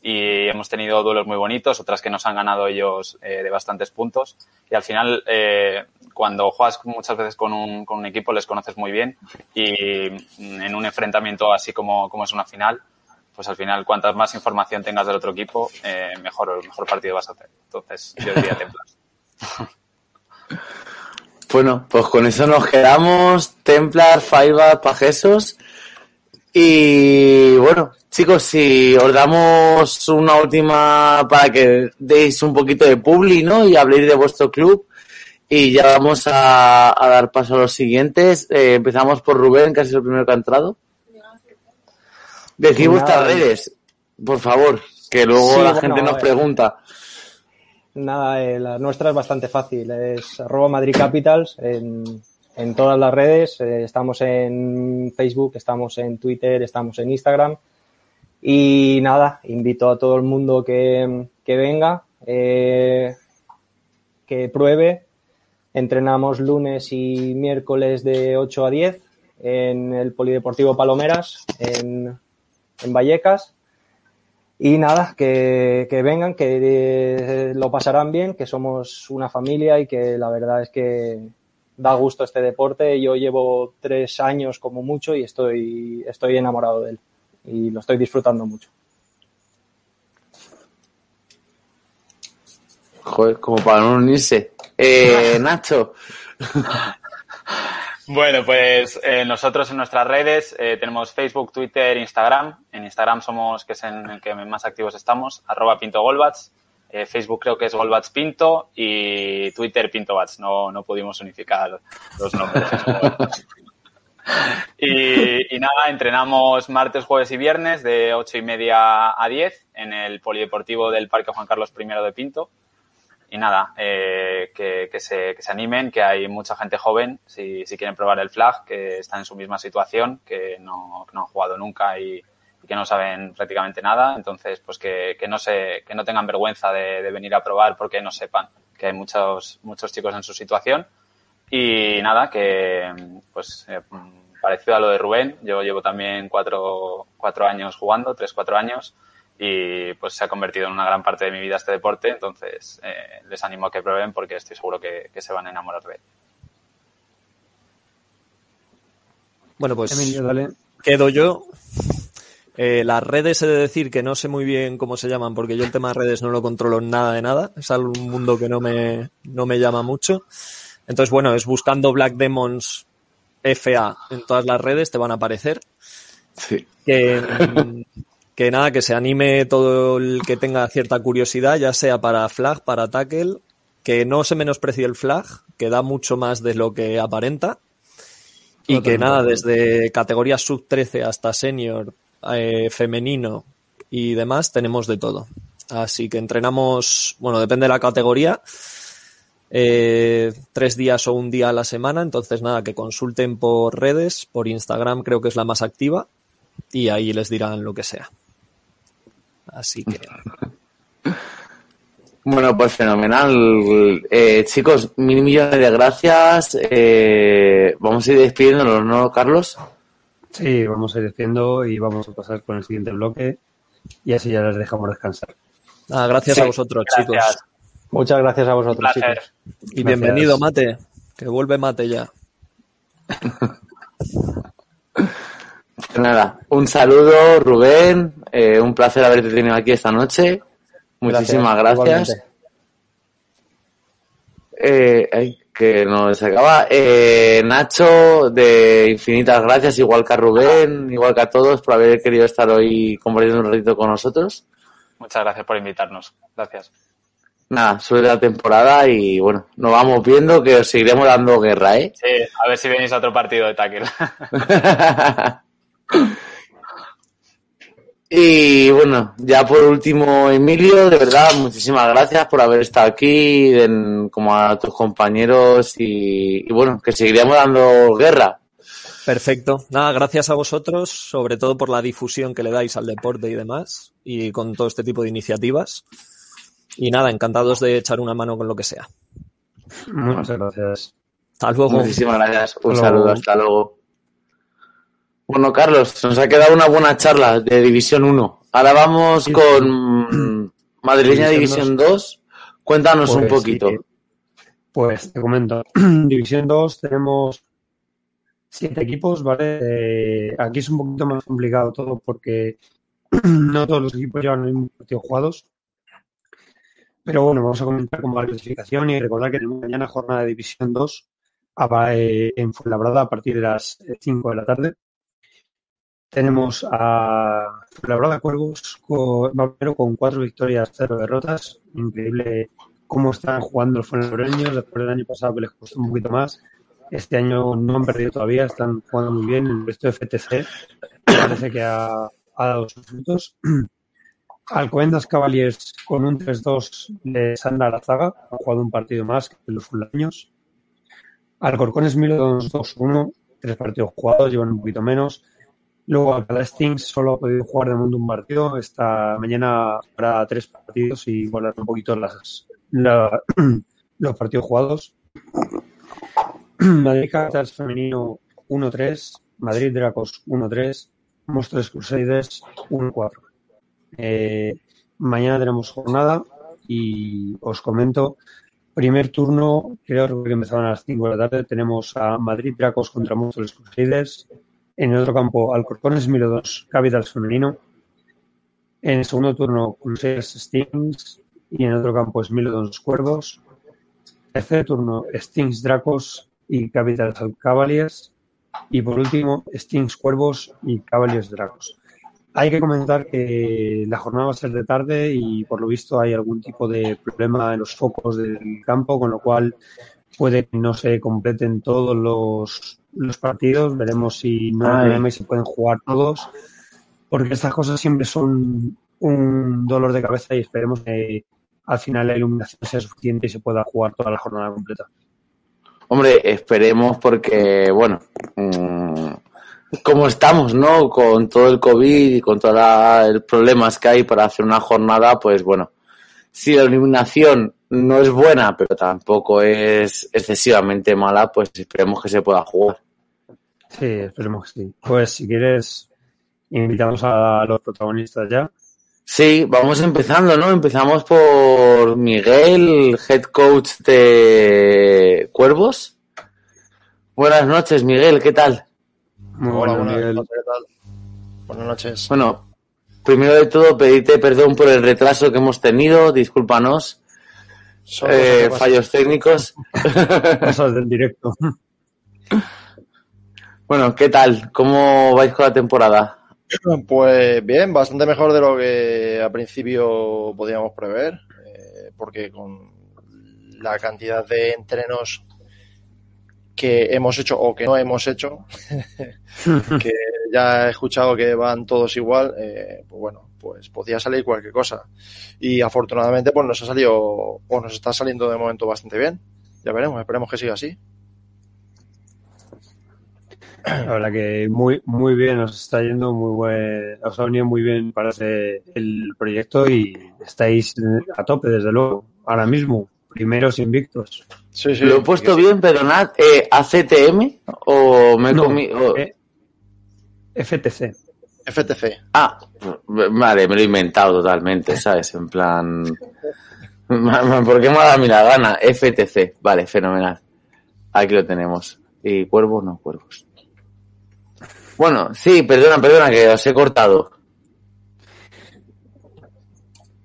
y hemos tenido duelos muy bonitos, otras que nos han ganado ellos eh, de bastantes puntos. Y al final, eh, cuando juegas muchas veces con un, con un equipo, les conoces muy bien y en un enfrentamiento así como, como es una final, pues al final, cuantas más información tengas del otro equipo, eh, mejor, mejor partido vas a hacer. Entonces, yo diría Templars. (laughs) Bueno, pues con eso nos quedamos. Templar, Firebat, Pajesos. Y bueno, chicos, si os damos una última para que deis un poquito de publi, ¿no? Y habléis de vuestro club. Y ya vamos a, dar paso a los siguientes. Eh, empezamos por Rubén, que sido el primero que ha entrado. Decid vuestras redes, por favor, que luego Sí, la bueno, gente nos pregunta. Nada, eh, la nuestra es bastante fácil. Es arroba Madrid Capitals en, en todas las redes. Eh, estamos en Facebook, estamos en Twitter, estamos en Instagram. Y nada, invito a todo el mundo que, que venga, eh, que pruebe. Entrenamos lunes y miércoles de 8 a 10 en el Polideportivo Palomeras, en, en Vallecas. Y nada, que, que vengan, que eh, lo pasarán bien, que somos una familia y que la verdad es que da gusto este deporte. Yo llevo tres años como mucho y estoy, estoy enamorado de él y lo estoy disfrutando mucho. Joder, como para no unirse. Eh, (laughs) Nacho. (laughs) Bueno, pues eh, nosotros en nuestras redes eh, tenemos Facebook, Twitter, Instagram. En Instagram somos, que es en el que más activos estamos, arroba Pinto Golbats. Eh, Facebook creo que es Golbats Pinto y Twitter Pinto Bats. No, no pudimos unificar los nombres. (laughs) y, y nada, entrenamos martes, jueves y viernes de ocho y media a 10 en el Polideportivo del Parque Juan Carlos I de Pinto. Y nada, eh, que, que, se, que se animen, que hay mucha gente joven, si, si quieren probar el flag, que están en su misma situación, que no, no han jugado nunca y, que no saben prácticamente nada. Entonces, pues que, que, no, se, que no tengan vergüenza de, de venir a probar porque no sepan que hay muchos, muchos chicos en su situación. Y nada, que pues eh, parecido a lo de Rubén, yo llevo también cuatro, cuatro años jugando, tres, cuatro años y pues se ha convertido en una gran parte de mi vida este deporte, entonces eh, les animo a que prueben porque estoy seguro que, que, se van a enamorar de él. Bueno, pues Emilio, dale. quedo yo. Eh, las redes he de decir que no sé muy bien cómo se llaman porque yo el tema de redes no lo controlo nada de nada. Es algún mundo que no me, no me llama mucho. Entonces, bueno, es buscando Black Demons FA en todas las redes, te van a aparecer. Sí. Que, (laughs) que nada, que se anime todo el que tenga cierta curiosidad, ya sea para flag, para tackle, que no se menosprecie el flag, que da mucho más de lo que aparenta. Y que nada, desde categorías sub 13 hasta senior, eh, femenino y demás, tenemos de todo. Así que entrenamos, bueno, depende de la categoría, eh, tres días o un día a la semana. Entonces, nada, que consulten por redes, por Instagram creo que es la más activa y ahí les dirán lo que sea. Así que. Bueno, pues fenomenal. Eh, chicos, mil millones de gracias. Eh, vamos a ir despidiéndonos, ¿no, Carlos? Sí, vamos a ir despidiendo y vamos a pasar con el siguiente bloque y así ya les dejamos descansar. Ah, gracias Sí, a vosotros, gracias. chicos. Muchas gracias a vosotros, chicos. Y Gracias. bienvenido, Mate. Que vuelve Mate ya. (laughs) Pues nada, un saludo, Rubén. eh, un placer haberte tenido aquí esta noche. Muchísimas gracias. igualmente. Eh, que no se acaba. Eh, Nacho, de infinitas gracias, igual que a Rubén, igual que a todos, por haber querido estar hoy compartiendo un ratito con nosotros. Muchas gracias por invitarnos. Gracias. Nada, suele la temporada y bueno, nos vamos viendo que os seguiremos dando guerra, ¿eh? Sí, a ver si venís a otro partido de tackle. (laughs) y bueno, ya por último, Emilio, de verdad, muchísimas gracias por haber estado aquí, en- como a tus compañeros y, y bueno, que seguiremos dando guerra. Perfecto. Nada, gracias a vosotros, sobre todo por la difusión que le dais al deporte y demás, y con todo este tipo de iniciativas. Y nada, encantados de echar una mano con lo que sea. Muchas gracias. Hasta luego. Muchísimas gracias. Un Hasta saludo, luego. hasta luego. Bueno, Carlos, nos ha quedado una buena charla de División 1. Ahora vamos con Madrileña División División 2. Cuéntanos un Pues, poquito. sí. Pues te comento. (clears throat) División 2 tenemos siete equipos, ¿vale? Eh, aquí es un poquito más complicado todo porque (clears throat) no todos los equipos llevan el mismo partido jugados. Pero bueno, vamos a comentar cómo va la clasificación y recordar que tenemos mañana jornada de División 2 a- eh, en Fuenlabrada a partir de las 5 de la tarde. Tenemos a Fuenlabrada Cuervos con, con cuatro victorias, cero derrotas. Increíble cómo están jugando los fuenlabreños después del año pasado que les costó un poquito más. Este año no han perdido todavía, están jugando muy bien. El resto de FTC parece que ha, dado sus frutos. (clears throat) Alcobendas Cavaliers con un 3-2 de Sandra Arazaga, ha jugado un partido más que los fuenlabreños. Alcorcones Milodons 2-1, tres partidos jugados, llevan un poquito menos. Luego Alcalá Stings solo ha podido jugar de momento un partido. Esta mañana habrá tres partidos y igualar un poquito las, la- (clears throat) los partidos jugados. Madrid Capitals femenino 1-3, Madrid Dracos 1-3, Monstruos Crusaders 1-4. Eh, mañana tenemos jornada y os comento. Primer turno, creo que empezaban a las 5 de la tarde. Tenemos a Madrid Dracos contra Monstruos Crusaders. En el otro campo, Alcorcones Miro 2, Capitals femenino. En el segundo turno, Crusaders Stings. Y en el otro campo es Milo 2 Cuervos. Tercer turno, Stings Dracos y Capitals Cavaliers. Y por último, Stings Cuervos y Cavaliers Dracos. Hay que comentar que la jornada va a ser de tarde y por lo visto hay algún tipo de problema en los focos del campo, con lo cual puede que no se completen todos los, los partidos. Veremos si no hay Ay. problema y se pueden jugar todos, porque estas cosas siempre son un dolor de cabeza y esperemos que al final la iluminación sea suficiente y se pueda jugar toda la jornada completa. Hombre, esperemos porque, bueno, mm, como estamos, ¿no? Con todo el COVID y con todos los problemas que hay para hacer una jornada, pues bueno, si la iluminación no es buena, pero tampoco es excesivamente mala, pues esperemos que se pueda jugar. Sí, esperemos que sí. Pues si quieres, invitamos a los protagonistas ya. Sí, vamos empezando, ¿no? Empezamos por Miguel, head coach de Cuervos. Buenas noches, Miguel, ¿qué tal? Muy Hola, buenas, Miguel. ¿qué tal? Buenas noches. Bueno, primero de todo, pedirte perdón por el retraso que hemos tenido, discúlpanos, eh, fallos técnicos. (laughs) Cosas del directo. bueno, ¿qué tal? ¿Cómo vais con la temporada? Pues bien, bastante mejor de lo que a principio podíamos prever, eh, porque con la cantidad de entrenos que hemos hecho o que no hemos hecho, (laughs) que ya he escuchado que van todos igual, eh, pues bueno, pues podía salir cualquier cosa. Y afortunadamente, pues nos ha salido, o nos está saliendo de momento bastante bien. Ya veremos, esperemos que siga así. La que muy, muy bien, os está yendo muy buen, os ha venido muy bien para el proyecto y estáis a tope, desde luego, ahora mismo, primeros invictos. Sí, sí, Lo he puesto bien, perdonad, eh, ¿ACTM o me he comido? Eh, FTC. FTC. Ah, vale, me lo he inventado totalmente, ¿sabes? En plan... (laughs) ¿Por qué me ha dado a mí la gana? FTC, vale, fenomenal. Aquí lo tenemos. ¿Y cuervos? No, cuervos. Bueno, sí, perdona, perdona, que os he cortado.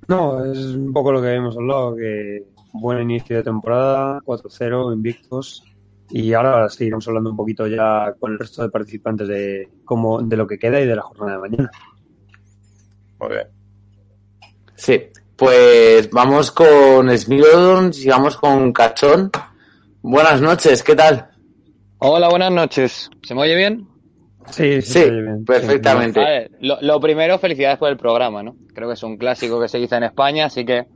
No, es un poco lo que habíamos hablado, que buen inicio de temporada, 4-0, invictos, y ahora seguiremos hablando un poquito ya con el resto de participantes de cómo, de lo que queda y de la jornada de mañana. Muy bien. Sí, pues vamos con Smilodons y vamos con Cachón. Buenas noches, ¿qué tal? Hola, buenas noches. ¿Se me oye bien? Sí, sí, perfectamente. lo, primero, felicidades por el programa, ¿no? Creo que es un clásico que se hizo en España, así que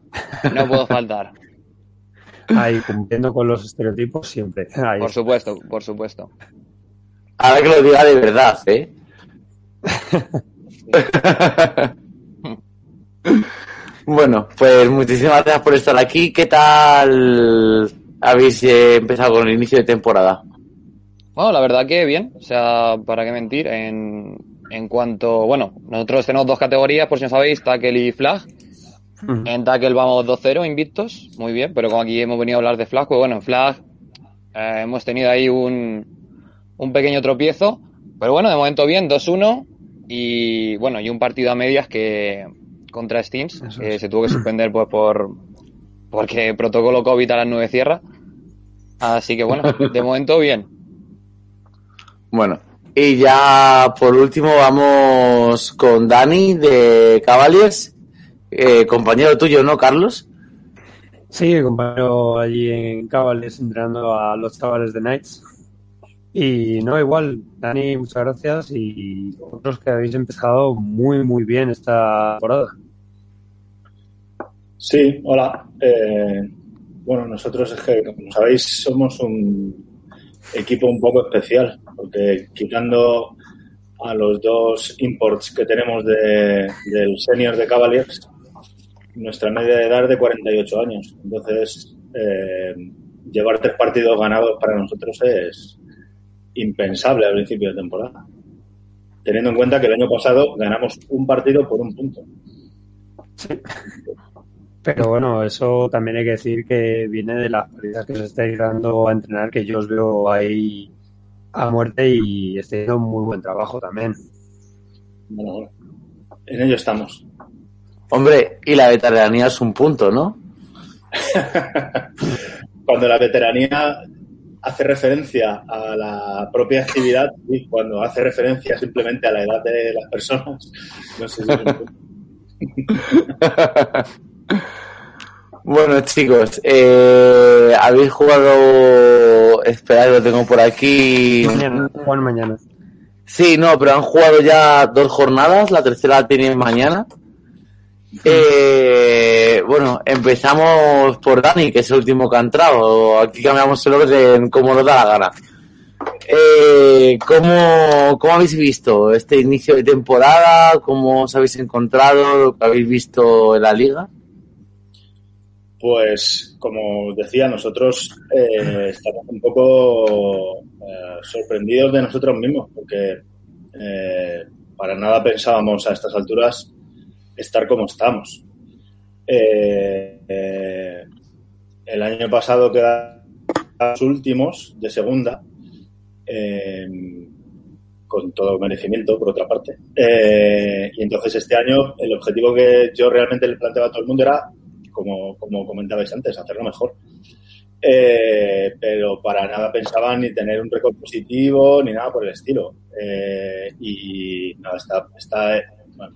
no puedo faltar. Ahí, cumpliendo con los estereotipos siempre. Por supuesto, por supuesto. Ahora que lo diga de verdad, ¿eh? (laughs) bueno, pues muchísimas gracias por estar aquí. ¿Qué tal habéis eh, empezado con el inicio de temporada? Bueno, la verdad que bien, o sea, para qué mentir, en, en cuanto, bueno, nosotros tenemos dos categorías, por si no sabéis, tackle y flag. En tackle vamos 2-0 invictos, muy bien, pero como aquí hemos venido a hablar de flag, pues bueno, en flag eh, hemos tenido ahí un, un pequeño tropiezo, pero bueno, de momento bien, 2-1 y bueno, y un partido a medias que contra Steams, que se tuvo que suspender pues por porque protocolo COVID a las 9 cierra. Así que bueno, de (laughs) momento bien. Bueno, y ya por último vamos con Dani de Cavaliers, eh, compañero tuyo, ¿no, Carlos? Sí, compañero allí en Cavaliers entrenando a los chavales de Knights. Y no, igual, Dani, muchas gracias y otros que habéis empezado muy, muy bien esta temporada. Sí, hola. Eh, bueno, nosotros es que, como sabéis, somos un equipo un poco especial porque quitando a los dos imports que tenemos de, del senior de Cavaliers, nuestra media de edad es de 48 años. Entonces, eh, llevar tres partidos ganados para nosotros es impensable al principio de temporada. Teniendo en cuenta que el año pasado ganamos un partido por un punto. Pero bueno, eso también hay que decir que viene de las partidas que se estáis dando a entrenar, que yo os veo ahí a muerte y estáis haciendo muy buen trabajo también. Bueno, en ello estamos. Hombre, y la veteranía es un punto, ¿no? (laughs) cuando la veteranía hace referencia a la propia actividad y cuando hace referencia simplemente a la edad de las personas, no sé si es un punto. (laughs) Bueno, chicos, eh, habéis jugado. Esperad, lo tengo por aquí. Mañana, Juan, mañana. Sí, no, pero han jugado ya dos jornadas. La tercera la tienen mañana. Eh, bueno, empezamos por Dani, que es el último que ha entrado. Aquí cambiamos el orden como nos da la gana. Eh, ¿cómo, ¿Cómo habéis visto este inicio de temporada? ¿Cómo os habéis encontrado? ¿Lo que habéis visto en la liga? Pues, como decía, nosotros eh, estamos un poco eh, sorprendidos de nosotros mismos, porque eh, para nada pensábamos a estas alturas estar como estamos. el año pasado quedamos los últimos de segunda, con todo merecimiento, por otra parte. y entonces este año el objetivo que yo realmente le planteaba a todo el mundo era como, como comentabais antes, hacerlo mejor. Eh, pero para nada pensaban ni tener un récord positivo ni nada por el estilo. Eh, y nada, está, está,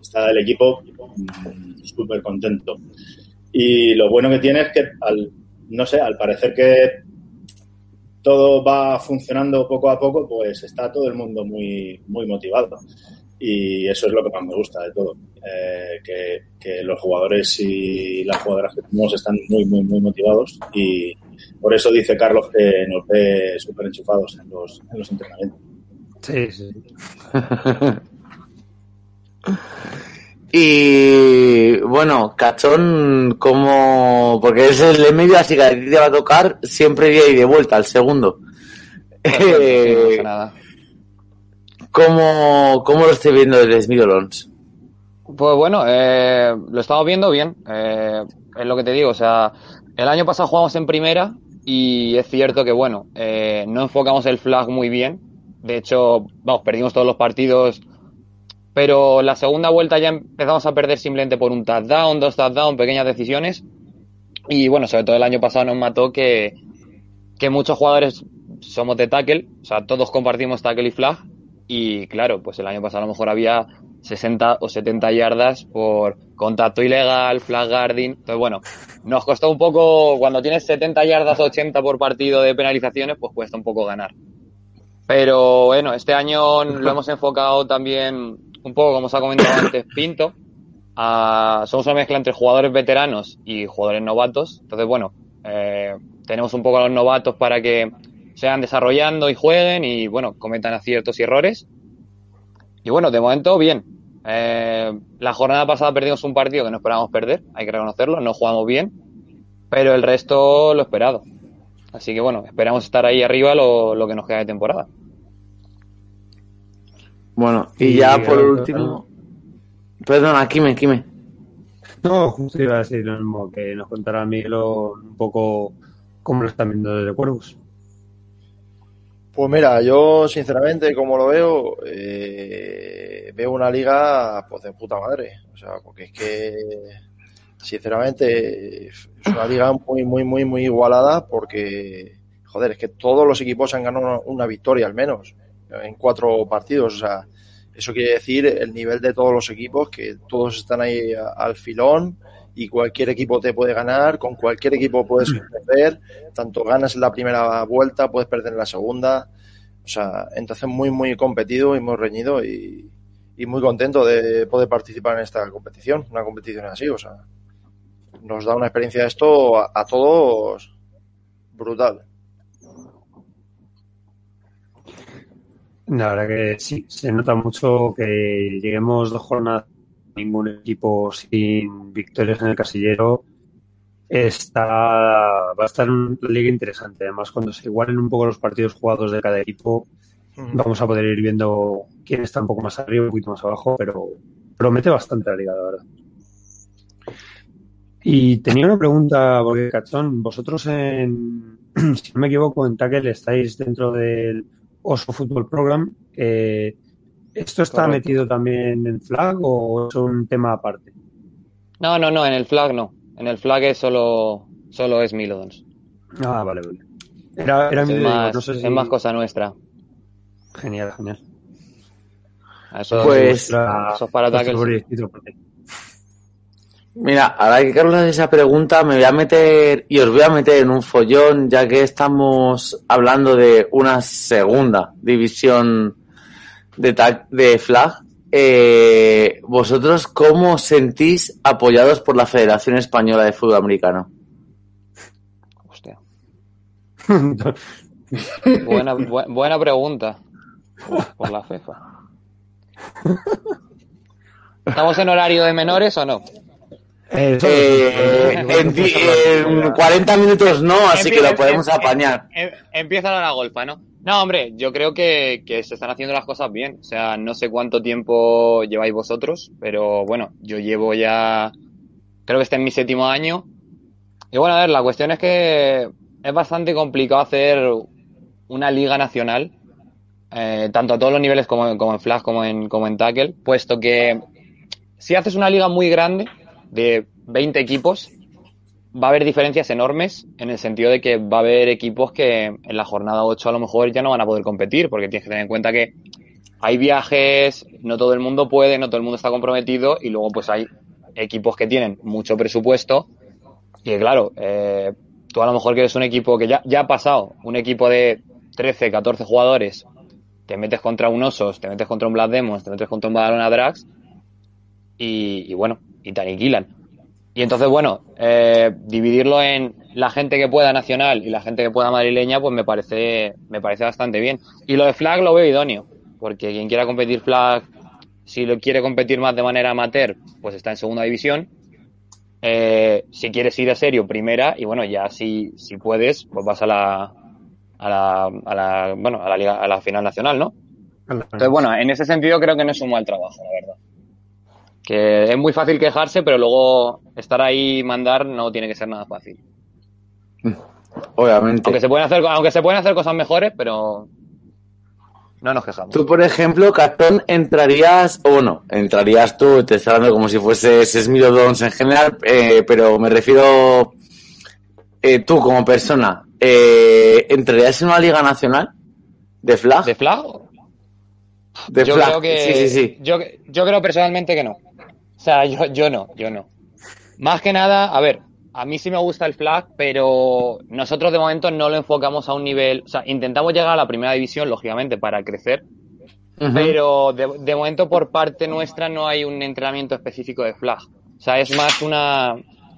está el equipo mm, súper contento. Y lo bueno que tiene es que, al, no sé, al parecer que, todo va funcionando poco a poco, pues está todo el mundo muy, muy motivado. Y eso es lo que más me gusta de todo, eh, que, que, los jugadores y las jugadoras que tenemos están muy, muy, muy motivados y por eso dice Carlos que nos ve súper enchufados en los, en los entrenamientos. Sí, sí. (laughs) Y bueno, Cachón, como. Porque es el de medio, así que a ti te va a tocar siempre día y de vuelta, al segundo. Eh, nada. ¿Cómo, ¿Cómo lo estoy viendo desde Midolons? Pues bueno, eh, lo estamos viendo bien. Eh, es lo que te digo, o sea, el año pasado jugamos en primera y es cierto que, bueno, eh, no enfocamos el flag muy bien. De hecho, vamos, perdimos todos los partidos pero la segunda vuelta ya empezamos a perder simplemente por un touchdown, dos touchdowns, pequeñas decisiones. Y bueno, sobre todo el año pasado nos mató que, que muchos jugadores somos de tackle, o sea, todos compartimos tackle y flag. Y claro, pues el año pasado a lo mejor había 60 o 70 yardas por contacto ilegal, flag guarding. Entonces, bueno, nos costó un poco, cuando tienes 70 yardas o 80 por partido de penalizaciones, pues cuesta un poco ganar. Pero bueno, este año lo hemos enfocado también un poco como se ha comentado antes (coughs) Pinto, somos una mezcla entre jugadores veteranos y jugadores novatos. Entonces, bueno, eh, tenemos un poco a los novatos para que se vayan desarrollando y jueguen y, bueno, cometan aciertos y errores. Y bueno, de momento, bien. Eh, la jornada pasada perdimos un partido que no esperábamos perder, hay que reconocerlo, no jugamos bien, pero el resto lo esperado. Así que bueno, esperamos estar ahí arriba lo, lo que nos queda de temporada. Bueno, y, ya por último. Perdona, Kime, Kime. No, justo iba a decir lo mismo, que nos contará Miguel un poco cómo lo están viendo desde Cuervos. Pues mira, yo sinceramente, como lo veo, eh, veo una liga pues de puta madre. O sea, porque es que, sinceramente, es una liga muy, muy, muy, muy igualada porque, joder, es que todos los equipos han ganado una, una victoria al menos en cuatro partidos. O sea, eso quiere decir el nivel de todos los equipos, que todos están ahí al filón y cualquier equipo te puede ganar, con cualquier equipo puedes perder, tanto ganas en la primera vuelta, puedes perder en la segunda. O sea, entonces muy, muy competido y muy reñido y, y muy contento de poder participar en esta competición, una competición así, o sea, nos da una experiencia esto a todos brutal. La verdad que sí, se nota mucho que lleguemos dos jornadas ningún equipo sin victorias en el casillero. Está, va a estar una liga interesante. Además, cuando se igualen un poco los partidos jugados de cada equipo, vamos a poder ir viendo quién está un poco más arriba, un poquito más abajo, pero promete bastante la liga, la verdad. Y tenía una pregunta, porque Cachón, vosotros en, (clears throat) si no me equivoco, en Tackle estáis dentro del Oso Football Program. Eh, ¿Esto está metido también en Flag o es un tema aparte? No, no, no, en el Flag no. En el Flag es solo, solo es Milodons. Ah, vale, vale. Era, era es, más, no sé si... es más cosa nuestra. Genial, genial. Eso, pues, eso es para ataques. Mira, ahora que Carlos hace esa pregunta, me voy a meter y os voy a meter en un follón, ya que estamos hablando de una segunda división de, flag. Eh, ¿Vosotros cómo sentís apoyados por la Federación Española de Fútbol Americano? Hostia. (laughs) buena, buena pregunta. Por la FIFA. ¿Estamos en horario de menores o no? Eh, en, 40 minutos no, así que lo podemos apañar. Empieza la golfa, ¿no? No, hombre, yo creo que, se están haciendo las cosas bien. O sea, no sé cuánto tiempo lleváis vosotros, pero bueno, yo llevo ya, creo que este es mi séptimo año. Y bueno, a ver, la cuestión es que es bastante complicado hacer una liga nacional, eh, tanto a todos los niveles como, como en Flash como en, como en Tackle, puesto que si haces una liga muy grande, de 20 equipos, va a haber diferencias enormes en el sentido de que va a haber equipos que en la jornada 8 a lo mejor ya no van a poder competir, porque tienes que tener en cuenta que hay viajes, no todo el mundo puede, no todo el mundo está comprometido y luego pues hay equipos que tienen mucho presupuesto y claro, eh, tú a lo mejor que eres un equipo que ya, ya ha pasado, un equipo de 13, 14 jugadores, te metes contra un Osos, te metes contra un Black Demons, te metes contra un Badalona y bueno, y te aniquilan. Y entonces, bueno, eh, dividirlo en la gente que pueda nacional y la gente que pueda madrileña, pues me parece, me parece bastante bien. Y lo de flag lo veo idóneo, porque quien quiera competir flag, si lo quiere competir más de manera amateur, pues está en segunda división. Eh, si quieres ir a serio, primera, y bueno, ya si, si puedes, pues vas a la, a la, a la, bueno, a la liga, a la final nacional, ¿no? Entonces, bueno, en ese sentido creo que no es un mal trabajo, la verdad. Que es muy fácil quejarse, pero luego estar ahí y mandar no tiene que ser nada fácil. Obviamente. Aunque se pueden hacer, aunque se pueden hacer cosas mejores, pero no nos quejamos. Tú, por ejemplo, Castón, entrarías, o bueno, entrarías tú, te estoy hablando como si fueses Esmiro Dons en general, eh, pero me refiero eh, tú como persona, eh, ¿entrarías en una liga nacional de flag? ¿De flag? De yo flag, creo que sí, sí, sí. Yo, yo creo personalmente que no. O sea, yo, yo no, yo no. Más que nada, a ver, a mí sí me gusta el flag, pero nosotros de momento no lo enfocamos a un nivel, o sea, intentamos llegar a la primera división, lógicamente, para crecer, pero de, de momento por parte nuestra no hay un entrenamiento específico de flag. O sea, es más una,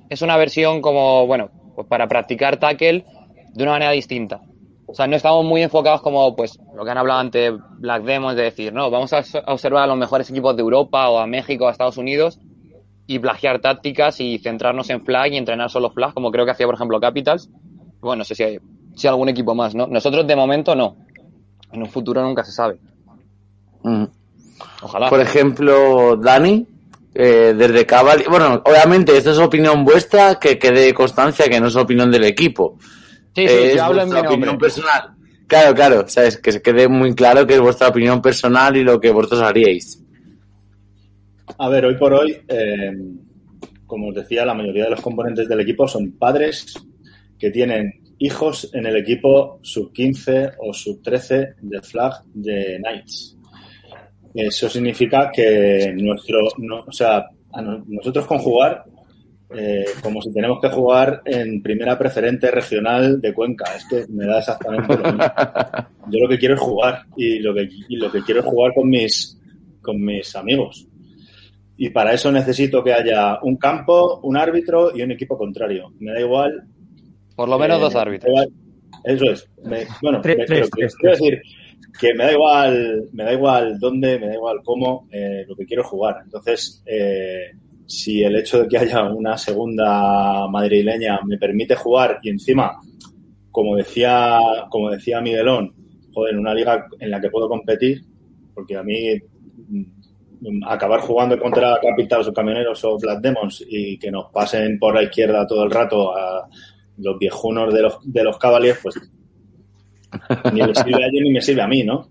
es una versión como, bueno, pues para practicar tackle de una manera distinta. O sea, no estamos muy enfocados como, pues, lo que han hablado antes Black Demons, de decir, no, vamos a observar a los mejores equipos de Europa o a México o a Estados Unidos y plagiar tácticas y centrarnos en flag y entrenar solo flag, como creo que hacía, por ejemplo, Capitals. Bueno, no sé si hay, si hay algún equipo más, ¿no? Nosotros de momento no. En un futuro nunca se sabe. Mm. Ojalá. Por ejemplo, Dani, eh, desde Cabal, bueno, obviamente esto es opinión vuestra, que quede constancia que no es opinión del equipo. Sí, sí, Eh, es yo hablo en mi nombre. opinión personal. Claro, claro, sabes, que se quede muy claro que es vuestra opinión personal y lo que vosotros haríais. A ver, hoy por hoy, eh, como os decía, la mayoría de los componentes del equipo son padres que tienen hijos en el equipo sub 15 o sub 13 de flag de Knights. Eso significa que nuestro, no- o sea, a no- nosotros con jugar, eh, como si tenemos que jugar en primera preferente regional de Cuenca, es que me da exactamente lo mismo. (laughs) Yo lo que quiero es jugar y lo que, y lo que quiero es jugar con mis, con mis amigos. Y para eso necesito que haya un campo, un árbitro y un equipo contrario. Me da igual. Por lo menos eh, dos árbitros. Eso es. Me- bueno, Tres, me- tres, tres, quiero decir que me da igual, me da igual dónde, me da igual cómo, eh, lo que quiero jugar. Entonces, eh, si el hecho de que haya una segunda madrileña me permite jugar y encima, como decía, como decía Miguelón, joder, una liga en la que puedo competir, porque a mí mm, acabar jugando contra Capitals o Camioneros o Black Demons y que nos pasen por la izquierda todo el rato a los viejunos de los, de los Cavaliers, pues ni le sirve a ellos ni me sirve a mí, ¿no?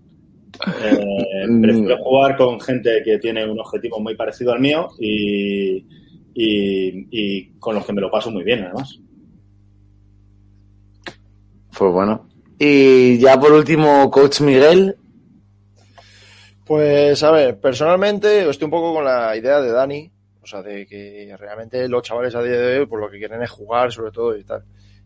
Eh, prefiero jugar con gente que tiene un objetivo muy parecido al mío y, y, y con los que me lo paso muy bien, además. Pues bueno. Y ya por último, Coach Miguel, Pues a ver, personalmente estoy un poco con la idea de Dani, o sea, de que realmente los chavales a día de hoy por lo que quieren es jugar sobre todo y tal.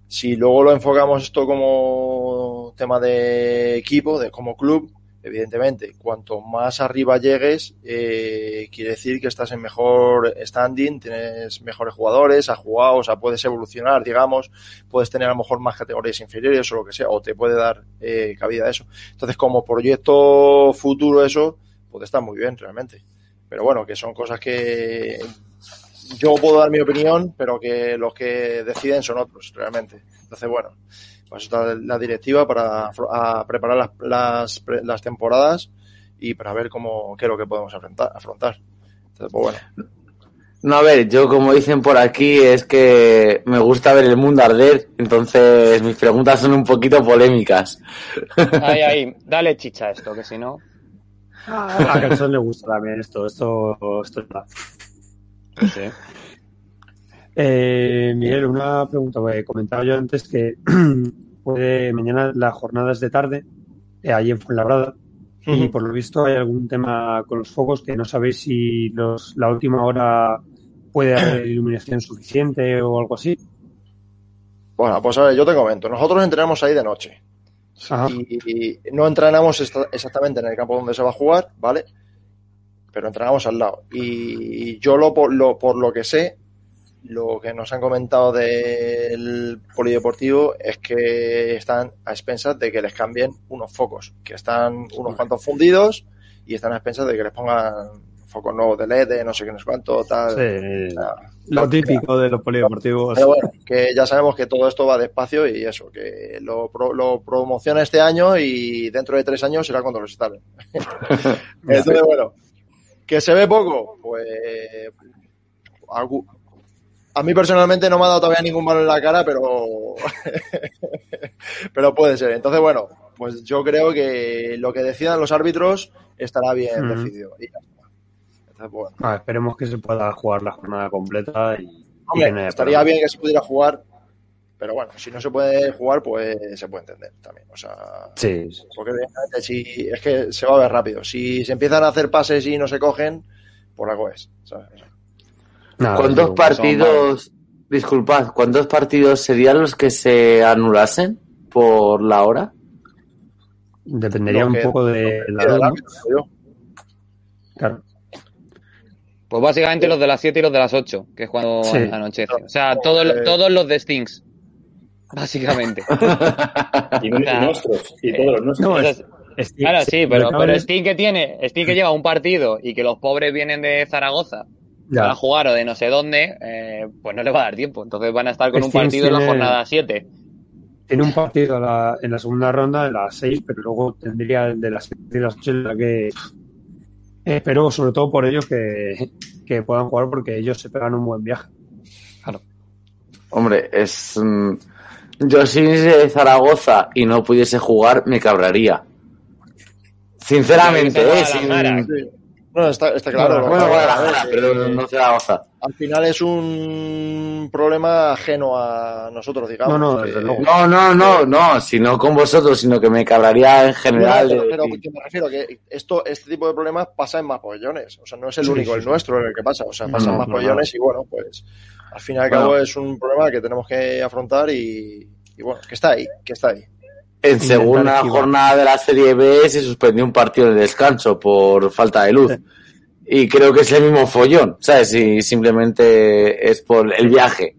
Si luego lo enfocamos esto como tema de equipo, de como club, evidentemente, cuanto más arriba llegues, eh, quiere decir que estás en mejor standing, tienes mejores jugadores, has jugado, o sea, puedes evolucionar, digamos, puedes tener a lo mejor más categorías inferiores o lo que sea, o te puede dar eh, cabida a eso. Entonces, como proyecto futuro eso, puede estar muy bien realmente. Pero bueno, que son cosas que yo puedo dar mi opinión, pero que los que deciden son otros, realmente. Entonces, bueno, pues está la directiva para a preparar las, las, pre- las temporadas y para ver cómo, qué es lo que podemos afrontar. afrontar. Entonces, pues bueno. No, a ver, yo como dicen por aquí es que me gusta ver el mundo arder, entonces mis preguntas son un poquito polémicas. (laughs) Ahí, ahí, dale chicha a esto, que si no. A Calzón le gusta también esto, esto, esto está. Sí. Eh, Miguel, una pregunta. eh, comentaba yo antes que (clears throat) puede mañana la jornada es de tarde, eh, allí en Fuenlabrada, y por lo visto hay algún tema con los focos que no sabéis si los, la última hora puede haber (clears throat) iluminación suficiente o algo así. Bueno, pues a ver, yo te comento. Nosotros entrenamos ahí de noche. Y, y no entrenamos esta- exactamente en el campo donde se va a jugar, ¿vale? Pero entrenamos al lado. Y yo lo, por lo, por lo que sé, lo que nos han comentado del polideportivo es que están a expensas de que les cambien unos focos, que están unos cuantos fundidos y están a expensas de que les pongan focos nuevos de LED, no sé qué, no sé cuánto, tal. Sí, lo típico de los polideportivos. Pero bueno, que ya sabemos que todo esto va despacio y eso, que lo, pro- lo promociona este año y dentro de tres años será cuando lo instalen. (laughs) (laughs) Entonces, bueno, que se ve poco, pues a mí personalmente no me ha dado todavía ningún malo en la cara, pero (laughs) pero puede ser. Entonces, bueno, pues yo creo que lo que decidan los árbitros estará bien decidido. Y. Entonces, bueno. Ah, esperemos que se pueda jugar la jornada completa y, Hombre, estaría bien que se pudiera jugar, pero bueno, si no se puede jugar, pues se puede entender también. O sea, Sí, sí. porque si es que se va a ver rápido. Si se empiezan a hacer pases y no se cogen, por algo es. ¿sabes? Nada, ¿Cuántos digo, partidos, disculpad, cuántos partidos serían los que se anulasen por la hora? Dependería un poco de la el ¿no? Claro. Pues básicamente los de las 7 y los de las 8, que es cuando Sí. anochece. O sea, todos, los- todos los de Stings. Básicamente. (laughs) Y, y Nah. nuestros, y todos los nuestros. Claro, sí, pero, pero Sting que tiene, Sting que lleva un partido y que los pobres vienen de Zaragoza ya. para jugar o de no sé dónde, eh, pues no le va a dar tiempo. Entonces van a estar con un partido en la jornada 7. Tiene un partido a la- en la segunda ronda, en las 6, pero luego tendría el de las 7 y las 8, en la que espero sobre todo por ellos que, que puedan jugar porque ellos se pegan un buen viaje. Hombre, es. mm, yo si de Zaragoza y no pudiese jugar, me cabraría. Sinceramente, eh, sin-. No, está, está claro. Bueno, (laughs) ¿no? Guadalajara, Eh, pero no Zaragoza. Al final es un problema ajeno a nosotros, digamos. No, no. No, no, no, no, si no con vosotros, sino que me cabraría en No, general. pero, pero que me refiero que esto, este tipo de problemas pasa en más pabellones. O sea, no es el Sí, único, sí, el sí. nuestro en el que pasa. O sea, No, pasa en más no, pabellones y bueno, pues al fin y al Bueno. cabo es un problema que tenemos que afrontar y, y bueno, que está ahí, que está ahí. En segunda esquivar. jornada de la Serie B se suspendió un partido de descanso por falta de luz. Y creo que es el mismo follón, ¿sabes? Y simplemente es por el viaje.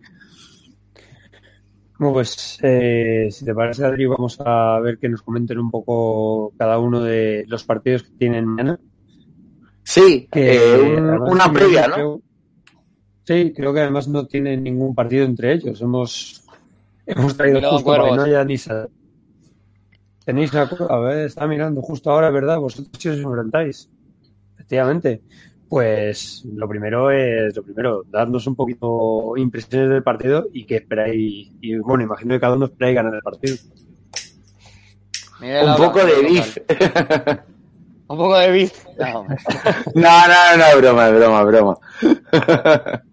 Bueno, pues eh, si te parece, Adri, vamos a ver que nos comenten un poco cada uno de los partidos que tienen mañana. Sí, Que, eh, un- además, una previa, ¿no? creo- sí, creo que además no tienen ningún partido entre ellos. Hemos, hemos traído justo para no haya ni sa- Tenéis a, a ver, está mirando justo ahora, ¿verdad? Vosotros si os enfrentáis. Efectivamente. Pues lo primero es, lo primero, darnos un poquito impresiones del partido y que esperáis, y bueno, imagino que cada uno esperáis ganar el partido. Miguel Un (laughs) poco de beef. Un poco de hombre. (laughs) No, no, no, broma, broma, broma. (laughs)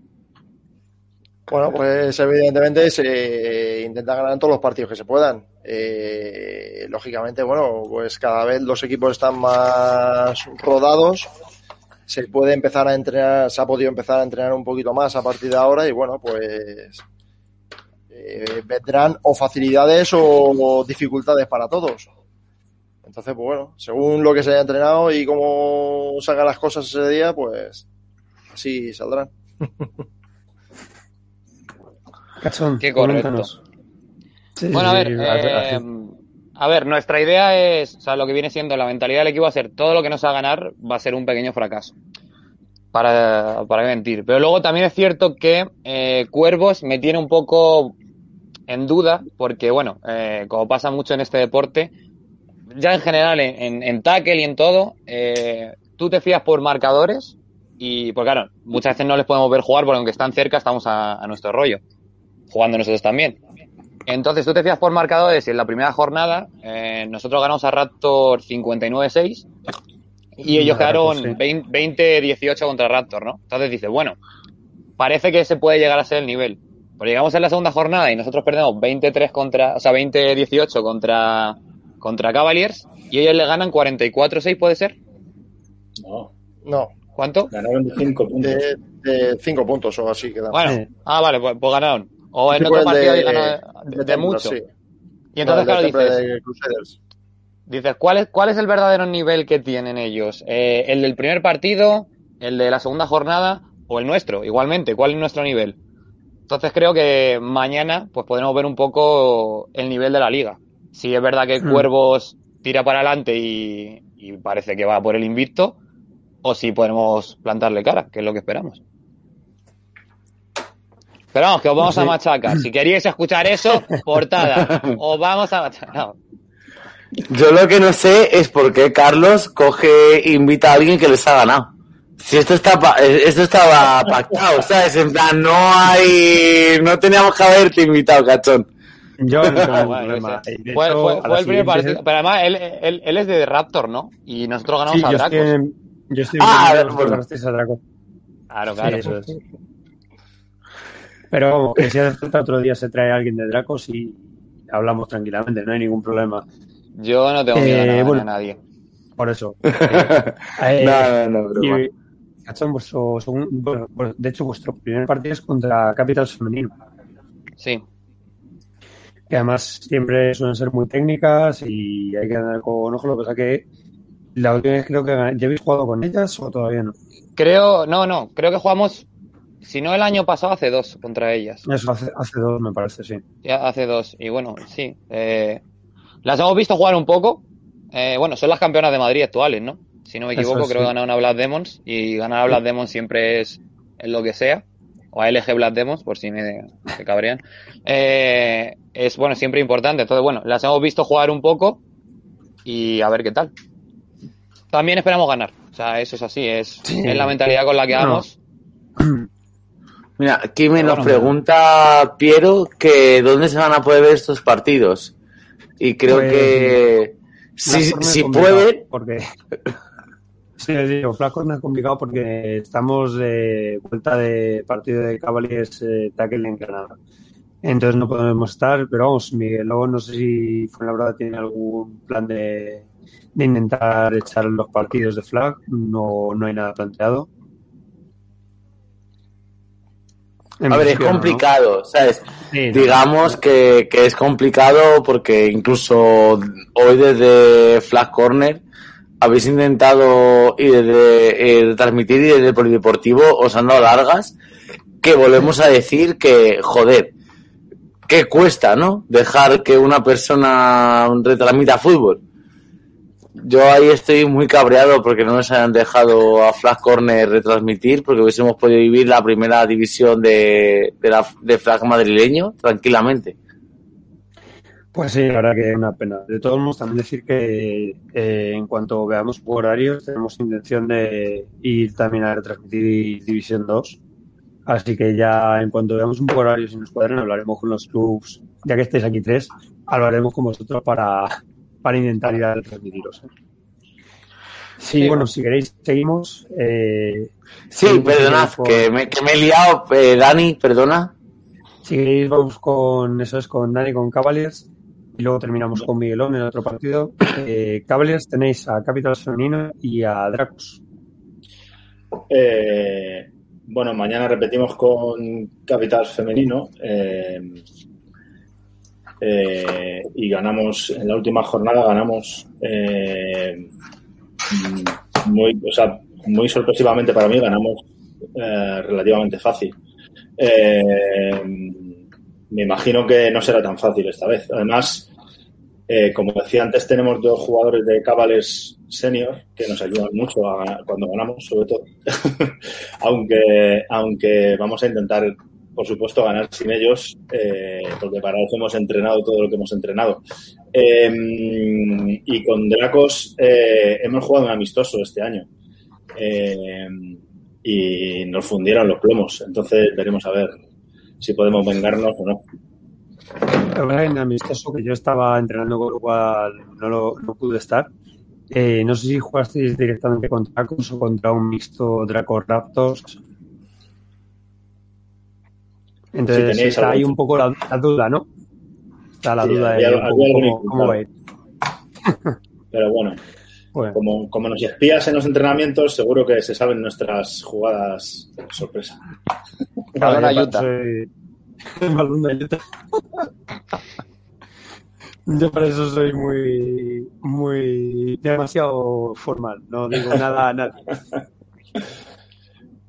Bueno, pues evidentemente se intenta ganar en todos los partidos que se puedan. Eh, lógicamente, bueno, pues cada vez los equipos están más rodados. Se puede empezar a entrenar, se ha podido empezar a entrenar un poquito más a partir de ahora y bueno, pues eh, vendrán o facilidades o dificultades para todos. Entonces, pues bueno, según lo que se haya entrenado y cómo salgan las cosas ese día, pues así saldrán. (laughs) Cachón, Qué correcto. Sí, Bueno, a ver, eh, a ver, nuestra idea es, o sea, lo que viene siendo la mentalidad del equipo va a ser todo lo que nos haga ganar va a ser un pequeño fracaso. Para, para mentir. Pero luego también es cierto que eh, Cuervos me tiene un poco en duda, porque bueno, eh, como pasa mucho en este deporte, ya en general en, en, en tackle y en todo, eh, tú te fías por marcadores y, pues claro, muchas veces no les podemos ver jugar porque aunque están cerca estamos a, a nuestro rollo, jugando nosotros también. Entonces tú te fías por marcadores y en la primera jornada eh, nosotros ganamos a Raptor 59-6 y ellos quedaron sí. 20-18 contra Raptor, ¿no? Entonces dices, bueno, parece que se puede llegar a ser el nivel. Pero llegamos en la segunda jornada y nosotros perdemos 23 contra, o sea, 20-18 contra, contra Cavaliers y ellos le ganan 44-6, ¿puede ser? No, No, ¿Cuánto? ganaron de 5 puntos. de, de cinco puntos o así quedan. Bueno, Sí. ah, vale, pues, pues ganaron. O en Sí, otro partido de- y ganó de, de Templar, mucho. sí. Y entonces, No, claro, dices, dices ¿cuál, es, ¿cuál es el verdadero nivel que tienen ellos? Eh, ¿El del primer partido? ¿El de la segunda jornada? ¿O el nuestro? Igualmente, ¿cuál es nuestro nivel? Entonces creo que mañana pues podremos ver un poco el nivel de la liga. Si es verdad que Hmm. Cuervos tira para adelante y, y parece que va por el invicto, o si podemos plantarle cara, que es lo que esperamos. Pero vamos, que os vamos a machacar. Si queréis escuchar eso, (laughs) portada. Os vamos a machacar. No. Yo lo que no sé es por qué Carlos coge e invita a alguien que les ha ganado. Si esto está pa- eh, esto estaba pactado, (laughs) ¿sabes? En plan, no hay, no teníamos que haberte invitado, cachón. Yo no tengo (laughs) Ah, problema. fue, hecho, fue- a el primer partido. Pero además, él, él, él es de Raptor, ¿no? Y nosotros ganamos Sí, a yo Dracos. estoy, yo estoy Ah, viendo que bueno. a Draco. Claro, Sí, claro. eso es. Pero vamos, que si hace falta otro día se trae alguien de Dracos y hablamos tranquilamente, no hay ningún problema. Yo no tengo miedo a Eh, nada, bueno. a nadie. Por eso. (laughs) Eh, no, no, no, broma. y, vuestro bueno, de hecho, vuestro primer partido es contra Capitals Femenino, Sí. que además siempre suelen ser muy técnicas y hay que andar con ojo. Lo que pasa que la última vez creo que ya habéis jugado con ellas o todavía no. Creo, no, no, creo que jugamos, si no el año pasado, hace dos contra ellas. Eso hace, hace dos, me parece, sí. Ya hace dos. Y bueno, sí. eh, las hemos visto jugar un poco. Eh, bueno, son las campeonas de Madrid actuales, ¿no? Si no me equivoco, creo que sí. ganaron a Black Demons. Y ganar a Black Demons siempre es, es lo que sea. O a LG Black Demons, por si me, me cabrean. (laughs) Eh, es, bueno, siempre importante. Entonces, bueno, las hemos visto jugar un poco. Y a ver qué tal. También esperamos ganar. O sea, eso es así. Es, es la mentalidad con la que No. (clears throat) Mira, aquí me nos pregunta Piero que dónde se van a poder ver estos partidos. Y creo Pues, que si, si pueden, Porque. (laughs) Sí, les digo, es complicado porque estamos de vuelta de partido de Cavaliers eh, Tackle en Granada. Entonces no podemos estar, pero vamos, Miguel, luego no sé si Fuenlabrada tiene algún plan de, de intentar echar los partidos de flag, no, no hay nada planteado. En a ver, es complicado, ¿sabes? Sí, no. Digamos que, que es complicado porque incluso hoy desde Flag Corner habéis intentado y desde eh, transmitir y desde el polideportivo os han dado largas que volvemos a decir que, joder, que cuesta, ¿no? Dejar que una persona retransmita fútbol. Yo ahí estoy muy cabreado porque no nos hayan dejado a Flag Corner retransmitir porque hubiésemos podido vivir la primera división de, de, la, de Flag madrileño tranquilamente. Pues sí, la verdad que es una pena. De todos modos, también decir que eh, en cuanto veamos horarios, tenemos intención de ir también a retransmitir División 2. Así que ya en cuanto veamos un horario si nos cuadran, hablaremos con los clubs, ya que estáis aquí tres, hablaremos con vosotros para, para intentar ir a retransmitiros. ¿eh? Sí, bueno, si queréis, seguimos. Eh, Sí, seguimos, perdonad, con- que me, que me he liado, eh, Dani, perdona. Si queréis, vamos con eso es con Dani con Cavaliers y luego terminamos con Miguelón en otro partido. Eh, Cavaliers tenéis a Capitals Femenino y a Dracos. Eh, bueno, mañana repetimos con Capital Femenino eh, y ganamos, en la última jornada ganamos eh, muy, o sea, muy sorpresivamente para mí, ganamos eh, relativamente fácil. Eh, me imagino que no será tan fácil esta vez. Además, como decía antes, tenemos dos jugadores de Cavaliers senior que nos ayudan mucho a cuando ganamos, sobre todo. (laughs) aunque, aunque vamos a intentar, por supuesto, ganar sin ellos, eh, porque para eso hemos entrenado todo lo que hemos entrenado. Eh, y con Dracos eh, hemos jugado un amistoso este año. Eh, y nos fundieron los plomos. Entonces veremos a ver si podemos vengarnos o no. En amistoso que yo estaba entrenando, con lo no, lo, pude estar. Eh, no sé si jugasteis directamente contra Dracos o contra un mixto Draco Raptors. Entonces Si está ahí un poco la, la duda, ¿no? Está la Sí, duda había- de había cómo, cómo va a ir. Pero bueno, Bueno, como, como nos espías en los entrenamientos, seguro que se saben nuestras jugadas sorpresa. Balón yo a Utah. soy- el balón de letra. Yo para eso soy muy, muy demasiado formal, no digo nada a nadie. (laughs)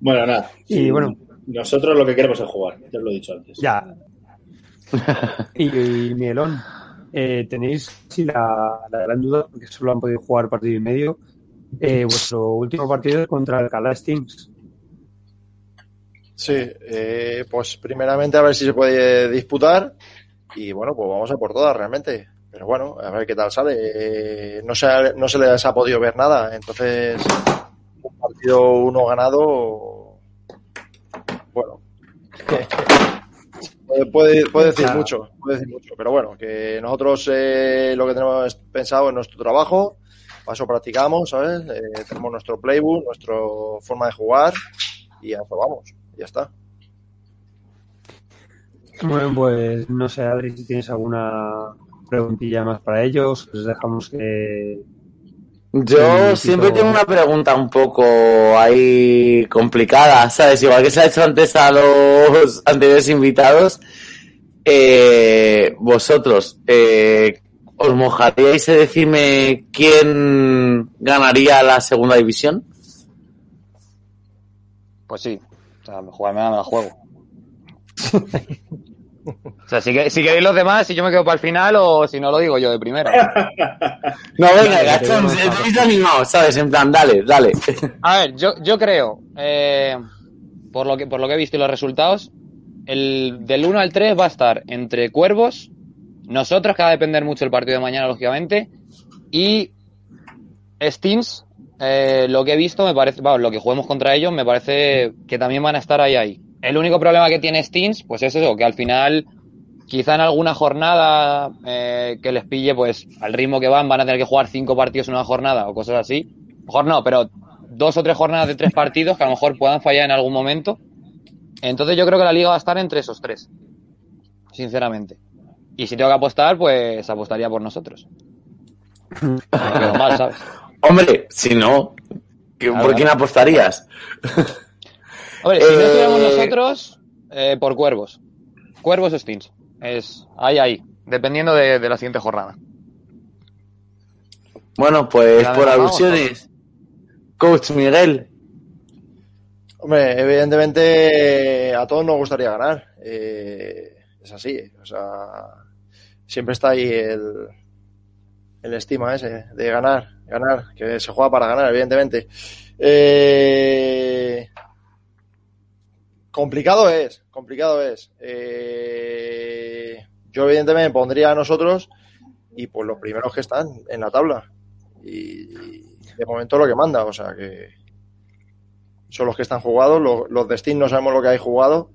Bueno, nada. Y bueno, Nosotros lo que queremos es jugar, ya os lo he dicho antes. ya. (laughs) Y, y Miguelón, eh, tenéis sí, la, la gran duda, porque solo han podido jugar partido y medio. eh, vuestro último partido es contra Alcalá Stings. Sí, eh, pues primeramente a ver si se puede disputar y bueno, pues vamos a por todas realmente. Pero bueno, a ver qué tal sale. Eh, no, se, ha- no se les ha podido ver nada, entonces un partido uno ganado, bueno, (laughs) puede, puede, puede decir Claro. mucho, puede decir mucho. Pero bueno, que nosotros eh, lo que tenemos pensado es nuestro trabajo, para eso practicamos, ¿sabes? Eh, tenemos nuestro playbook, nuestra forma de jugar y a eso vamos, ya está. Bueno, pues no sé, Adri, si tienes alguna preguntilla más para ellos, les dejamos que... Yo siempre tengo una pregunta un poco ahí complicada, ¿sabes? Igual que se ha hecho antes a los (laughs) anteriores invitados, eh, vosotros, eh, ¿os mojaríais de decirme quién ganaría la segunda división? Pues sí. O sea, jugarme me la juego. (laughs) o sea, si, que- si queréis los demás, si yo me quedo para el final o si no lo digo yo de primera. (laughs) No, venga, gachón, te visto animado, ¿sabes? En plan, dale, dale. A ver, yo, yo creo, eh, por, lo que, por lo que he visto y los resultados, el del 1 al 3 va a estar entre Cuervos, nosotros, que va a depender mucho el partido de mañana, lógicamente, y Stins, eh, lo que he visto, me parece, vamos, lo que juguemos contra ellos, me parece que también van a estar ahí, ahí. El único problema que tiene Stins, pues es eso, que al final, quizá en alguna jornada eh, que les pille, pues al ritmo que van, van a tener que jugar cinco partidos en una jornada o cosas así. Mejor no, pero dos o tres jornadas de tres partidos que a lo mejor puedan fallar en algún momento. Entonces yo creo que la liga va a estar entre esos tres, sinceramente. Y si tengo que apostar, pues apostaría por nosotros. (laughs) No quedo mal, ¿sabes? Hombre, si no, ¿qué- Claro, ¿por quién claro. apostarías? Hombre, si no Eh, estuviéramos nosotros, eh, por Cuervos. Cuervos o Stins. Es ahí, ahí. Dependiendo de, de la siguiente jornada. Bueno, pues por vamos, alusiones, Coach Miguel, Hombre, evidentemente a todos nos gustaría ganar. Eh, es así. O sea, siempre está ahí el, el estima ese de ganar, ganar, que se juega para ganar, evidentemente. Eh, complicado es, complicado es. Eh, yo evidentemente me pondría a nosotros y pues los primeros que están en la tabla. Y de momento lo que manda, o sea que son los que están jugados, los, los de Steam no sabemos lo que hay jugado,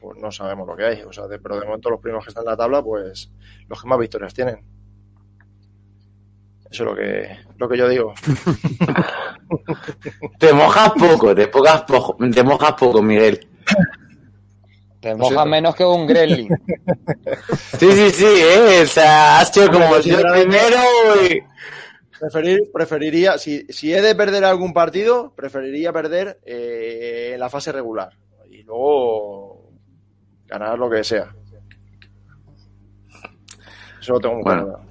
pues no sabemos lo que hay, o sea, de- pero de momento los primeros que están en la tabla, pues los que más victorias tienen. Eso es lo que, lo que yo digo. (laughs) te mojas poco, te, poco, te mojas poco, Miguel. Te siento. mojas menos que un Gremlin. Sí, sí, sí, ¿eh? O sea, has sido como pues, yo primero y... Preferir, preferiría, si, si he de perder algún partido, preferiría perder eh, en la fase regular y luego ganar lo que sea. Eso lo tengo muy Bueno. claro.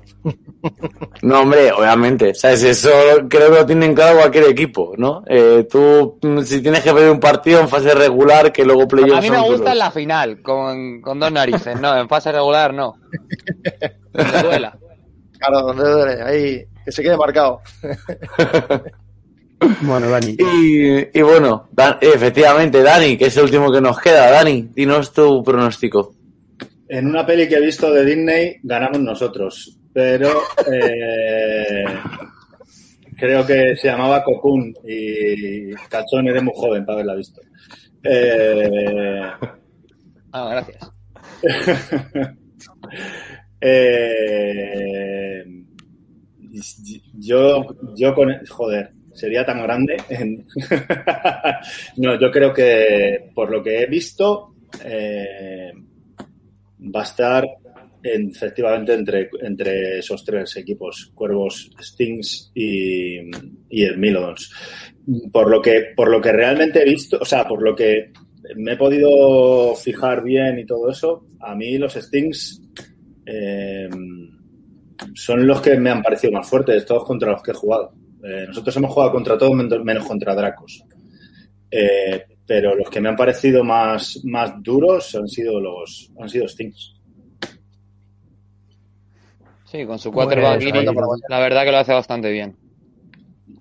No, hombre, obviamente, ¿sabes? Eso creo que lo tienen claro cualquier equipo, ¿no? Eh, tú, mm, si tienes que perder un partido en fase regular, que luego playoffs A mí me gusta duros. en la final, con, con dos narices. No, en fase regular no. Donde duela. Claro, donde duele, ahí, que se quede marcado. (laughs) Bueno, Dani, Y, y bueno, Dan- efectivamente, Dani, que es el último que nos queda. Dani, dinos tu pronóstico. En una peli que he visto de Disney ganamos nosotros, pero eh, creo que se llamaba Cocoon y Cachón eres muy joven para haberla visto. Eh, Ah, gracias. (laughs) eh, yo, yo con, joder, sería tan grande. (laughs) no, yo creo que por lo que he visto eh, va a estar en- efectivamente entre, entre esos tres equipos, Cuervos, Stings y, y el Milodons. Por lo que, por lo que realmente he visto, o sea, por lo que me he podido fijar bien y todo eso. A mí los Stings eh, son los que me han parecido más fuertes, todos contra los que he jugado. Eh, nosotros hemos jugado contra todos menos contra Dracos. Eh, pero los que me han parecido más, más duros han sido los han sido Stings. Sí, con su quarterback la verdad que lo hace bastante bien.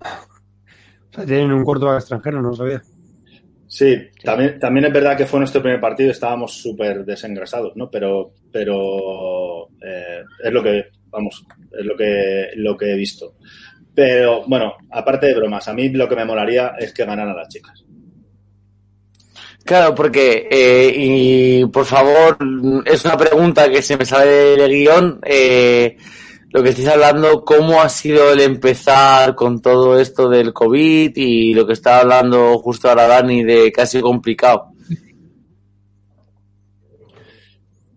O sea, tienen un quarterback extranjero, no lo sabía. Sí, También, también es verdad que fue nuestro primer partido y estábamos súper desengrasados, ¿no? Pero, pero eh, es lo que, vamos, es lo que, lo que he visto. Pero bueno, aparte de bromas, a mí lo que me molaría es que ganaran las chicas. Claro, porque, eh, y por favor, es una pregunta que se me sale del guion. Eh, lo que estáis hablando, ¿cómo ha sido el empezar con todo esto del COVID y lo que está hablando justo ahora Dani de casi complicado?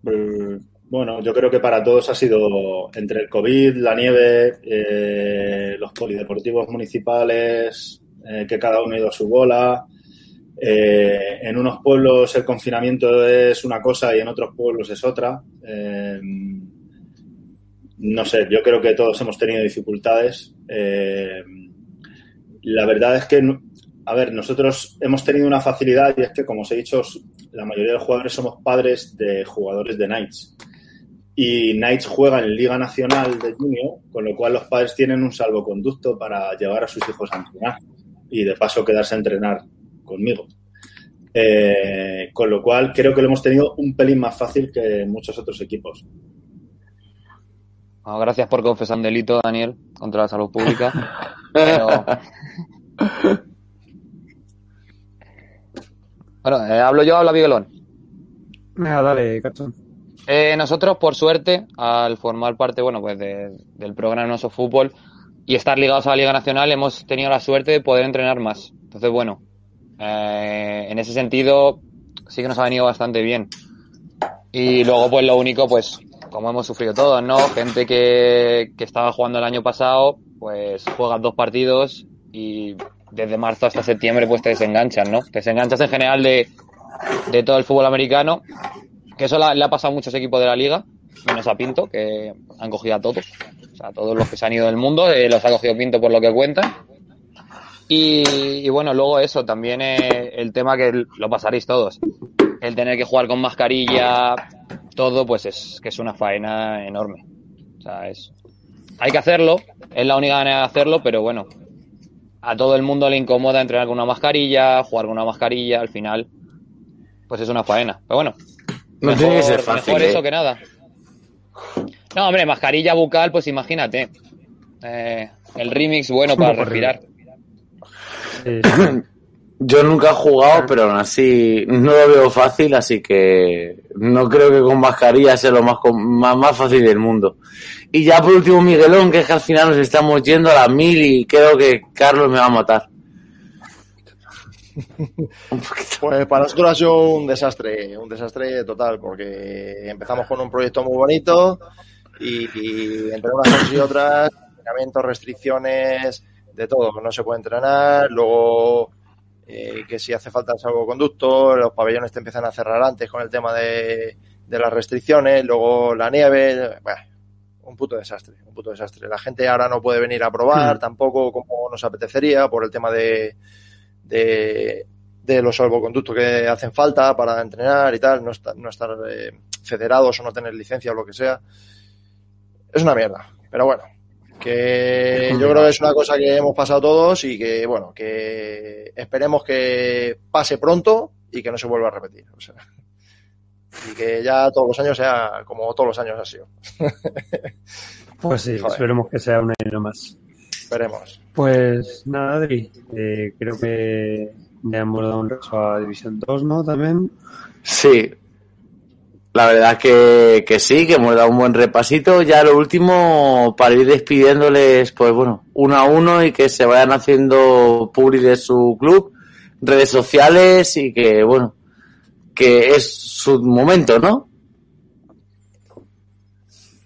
Mm, bueno, yo creo que para todos ha sido entre el COVID, la nieve, eh, los polideportivos municipales, eh, que cada uno ha ido a su bola. Eh, en unos pueblos el confinamiento es una cosa y en otros pueblos es otra. no sé, yo creo que todos hemos tenido dificultades. la verdad es que, a ver, nosotros hemos tenido una facilidad y es que, como os he dicho, la mayoría de los jugadores somos padres de jugadores de Knights y Knights juega en Liga Nacional de Junior, con lo cual los padres tienen un salvoconducto para llevar a sus hijos a entrenar y de paso quedarse a entrenar conmigo. Eh, con lo cual creo que lo hemos tenido un pelín más fácil que muchos otros equipos. gracias por confesar un delito, Daniel, contra la salud pública. (laughs) bueno, eh, hablo yo, habla Miguelón. Venga, dale, cachón. Eh, nosotros, por suerte, al formar parte bueno, pues del programa Noso Fútbol y estar ligados a la Liga Nacional, hemos tenido la suerte de poder entrenar más. Entonces, bueno, eh, en ese sentido sí que nos ha venido bastante bien. Y luego, pues lo único, pues como hemos sufrido todos, ¿no? Gente que, que estaba jugando el año pasado, pues juegas dos partidos y desde marzo hasta septiembre pues te desenganchas, ¿no? Te desenganchas en general de, de todo el fútbol americano que eso le ha pasado a muchos equipos de la liga, menos a Pinto, que han cogido a todos. O sea, todos los que se han ido del mundo eh, los ha cogido Pinto por lo que cuentan. Y, bueno, luego eso, también eh, el tema que lo pasaréis todos. El tener que jugar con mascarilla, todo, pues es que es una faena enorme. O sea, es. Hay que hacerlo, es la única manera de hacerlo, pero bueno, a todo el mundo le incomoda entrenar con una mascarilla, jugar con una mascarilla, al final, pues es una faena. Pero bueno, no tiene que ser fácil. Mejor eso ¿eh? que nada. No, hombre, mascarilla bucal, pues imagínate. Eh, el remix bueno para respirar. (coughs) Yo nunca he jugado, pero aún así no lo veo fácil, así que no creo que con mascarilla sea lo más, más, más fácil del mundo. Y ya por último, Miguelón, que es que al final nos estamos yendo a las mil y creo que Carlos me va a matar. (laughs) Pues para nosotros ha sido un desastre, un desastre total, porque empezamos con un proyecto muy bonito y, entre unas cosas y otras, entrenamientos, restricciones, de todo, no se puede entrenar, luego eh, que si hace falta el salvoconducto, los pabellones te empiezan a cerrar antes con el tema de, las restricciones, luego la nieve, un puto desastre, un puto desastre. La gente ahora no puede venir a probar hmm. tampoco como nos apetecería por el tema de de, los salvoconductos que hacen falta para entrenar y tal, no, estar, no estar eh, federados o no tener licencia o lo que sea. Es una mierda, pero bueno, que yo creo que es una cosa que hemos pasado todos y que, bueno, que esperemos que pase pronto y que no se vuelva a repetir. y que ya todos los años sea como todos los años ha sido. (laughs) pues sí, esperemos que sea un año más. Esperemos. Pues nada, Adri, eh, creo que ya hemos dado un repaso a División 2, ¿no? También. Sí, la verdad que, que sí, que hemos dado un buen repasito. Ya lo último, para ir despidiéndoles, pues bueno, uno a uno y que se vayan haciendo publi de su club, redes sociales y que, bueno, que es su momento, ¿no?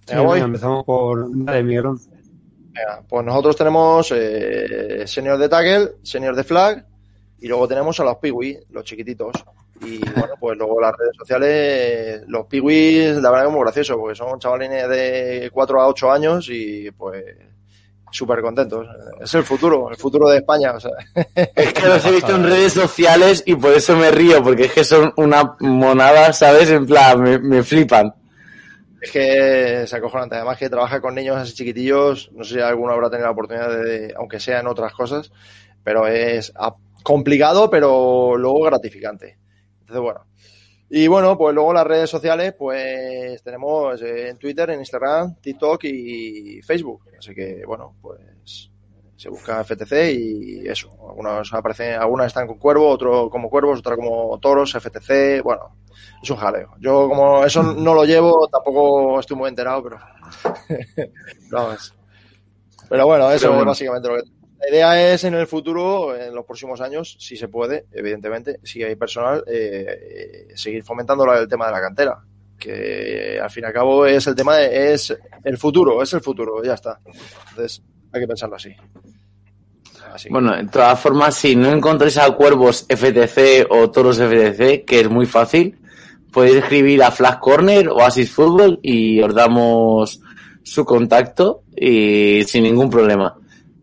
empezamos por de Miguelón pues nosotros tenemos eh, senior de tackle, senior de flag y luego tenemos a los piwi, los chiquititos. Y bueno, pues luego las redes sociales, los piwis, la verdad que es muy gracioso, porque son chavalines de 4 a 8 años y pues súper contentos. Es el futuro, el futuro de España. O sea. (laughs) Es que los he visto en redes sociales y por eso me río, porque es que son una monada, ¿sabes? En plan, me, me flipan. Es que es acojonante. Además que trabaja con niños así chiquitillos. No sé si alguno habrá tenido la oportunidad de, aunque sea en otras cosas, pero es complicado, pero luego gratificante. Entonces, bueno. Y bueno, pues luego las redes sociales, pues tenemos eh, en Twitter, en Instagram, TikTok y Facebook. Así que, bueno, pues se busca FTC y eso. Algunos aparecen, algunas están con cuervo, otros como cuervos, otras como toros, FTC, bueno, es un jaleo. Yo como eso no lo llevo, tampoco estoy muy enterado, pero (laughs) Pero bueno, eso Pero bueno. es básicamente lo que la idea es en el futuro, en los próximos años, si se puede, evidentemente, si hay personal, eh, eh, seguir fomentando el tema de la cantera. Que al fin y al cabo es el tema, de- es el futuro, es el futuro, ya está. Entonces hay que pensarlo así. Bueno, de todas formas, si no encontráis a Cuervos FTC o Toros FTC, que es muy fácil, podéis escribir a Flash Corner o Asis Fútbol y os damos su contacto y sin ningún problema.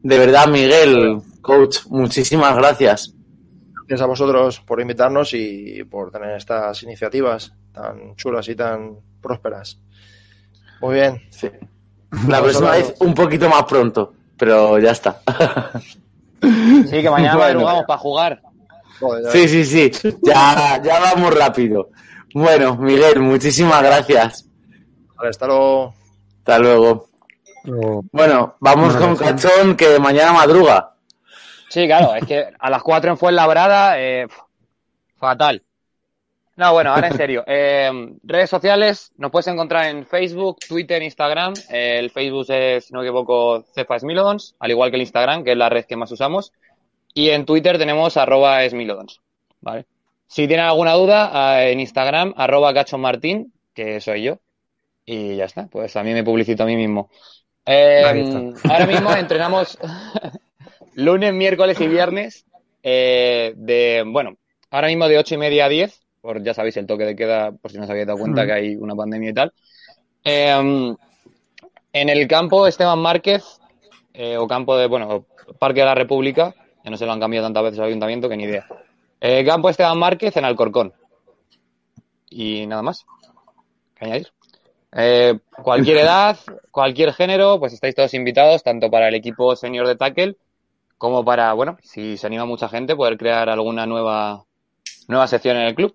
De verdad, Miguel, coach, muchísimas gracias. Gracias a vosotros por invitarnos y por tener estas iniciativas tan chulas y tan prósperas. Muy bien. Sí. La próxima vez un poquito más pronto, pero ya está. (laughs) Sí, que mañana Bueno. madrugamos para jugar. Joder, ya Sí, sí, sí. Ya, ya vamos rápido. Bueno, Miguel, muchísimas gracias. Vale, hasta luego. Hasta luego. Bueno, vamos con. Cachón, que mañana madruga. Sí, claro, es que a las 4 en Fuenlabrada, eh, fatal. No, bueno, ahora en serio. (laughs) Eh, redes sociales, nos puedes encontrar en Facebook, Twitter, Instagram. Eh, el Facebook es, si no me equivoco, Cefa Smilodons, al igual que el Instagram, que es la red que más usamos. Y en Twitter tenemos arroba Smilodons, ¿vale? Si tienen alguna duda, eh, en Instagram, arroba Martín, que soy yo. Y ya está, pues a mí me publicito a mí mismo. Eh, está. ahora mismo entrenamos (laughs) lunes, miércoles y viernes eh, de, bueno, ahora mismo de ocho y media a 10, por ya sabéis el toque de queda, por si no os habéis dado cuenta Mm. que hay una pandemia y tal. Eh, en el campo Esteban Márquez, eh, o campo de, bueno, Parque de la República, ya no se lo han cambiado tantas veces al ayuntamiento que ni idea. Eh, campo Esteban Márquez en Alcorcón. Y nada más. ¿Qué añadir? Eh, cualquier edad, cualquier género, pues estáis todos invitados, tanto para el equipo senior de tackle como para, bueno, si se anima mucha gente, poder crear alguna nueva, nueva sección en el club.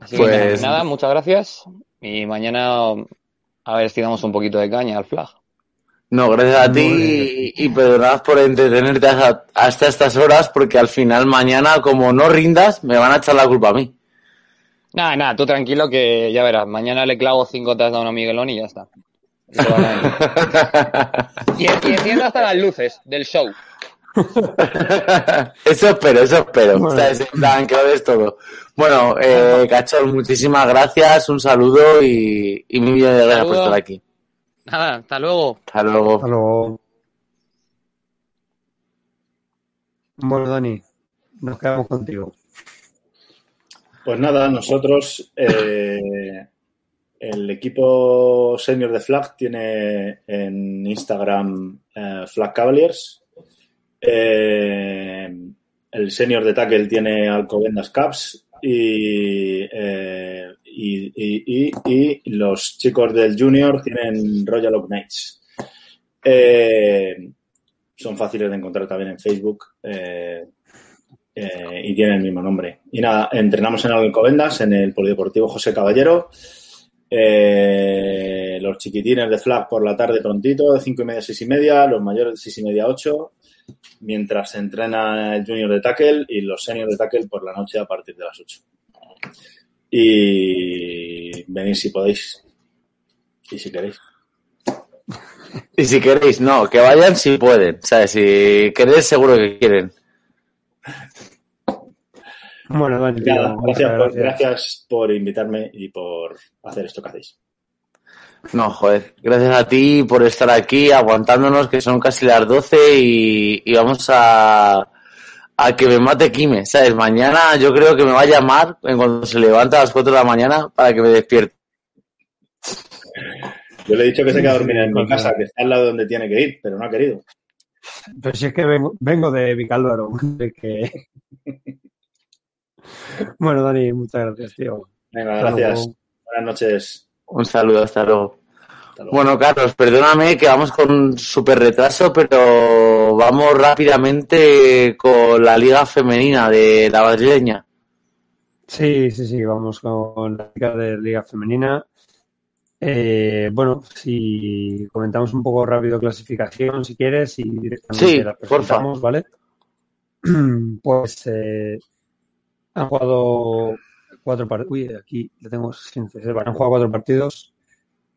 Así que Pues- nada, muchas gracias. Y mañana a ver si damos un poquito de caña al flag. No, gracias a ti y, y perdonad por entretenerte hasta, hasta estas horas, porque al final mañana, como no rindas, me van a echar la culpa a mí. Nada, nada, tú tranquilo que ya verás. Mañana le clavo cinco touchdowns a Miguelón y ya está. (laughs) Y enciendo hasta las luces del show. (laughs) eso espero, eso espero. Bueno. ¿Sabes? En plan, que lo des todo. Bueno, eh, Cachón, muchísimas gracias, un saludo y, y mil millones de gracias por estar aquí. Nada, hasta luego. Hasta luego. Hasta luego. Bueno, Dani, nos quedamos contigo. Pues nada, nosotros, eh, el equipo senior de Flag tiene en Instagram eh, Flag Cavaliers. Eh, el senior de tackle tiene Alcobendas Caps y, eh, y, y- y- y los chicos del junior tienen Royal Oak Knights. Son fáciles de encontrar también en Facebook. eh, eh, y tiene el mismo nombre. Y nada, entrenamos en Alcobendas, en el Polideportivo José Caballero. Eh, los chiquitines de flag por la tarde prontito, de 5 y media a 6 y media, los mayores de 6 y media a 8, mientras se entrena el junior de tackle y los seniors de tackle por la noche a partir de las 8. Y venid si podéis. Y si queréis. Y si queréis, no, que vayan si pueden. ¿Sabes? Si queréis, seguro que quieren. Bueno, Dani, Nada, gracias por, gracias por invitarme y por hacer esto que hacéis. No, joder. Gracias a ti por estar aquí aguantándonos, que son casi las 12 y, y vamos a, a que me mate Kime, ¿sabes? Mañana yo creo que me va a llamar en cuando se levanta a las 4 de la mañana para que me despierte. Yo le he dicho que se queda a dormir en mi casa, que está al lado donde tiene que ir, pero no ha querido. Pero si es que vengo, vengo de Vicálvaro, de (laughs) que... (laughs) Bueno, Dani, muchas gracias, tío. Venga, Hasta gracias. luego. Buenas noches. Un saludo, hasta luego. Hasta luego. Bueno, Carlos, perdóname que vamos con súper retraso, pero vamos rápidamente con la liga femenina de la madrileña. Sí, sí, sí, vamos con la liga de Liga Femenina. Eh, bueno, si comentamos un poco rápido clasificación, si quieres, y directamente Sí, la porfa. presentamos, ¿vale? (clears throat) Pues eh, han jugado cuatro partidos. Uy, aquí le tengo sin reserva. Han jugado cuatro partidos.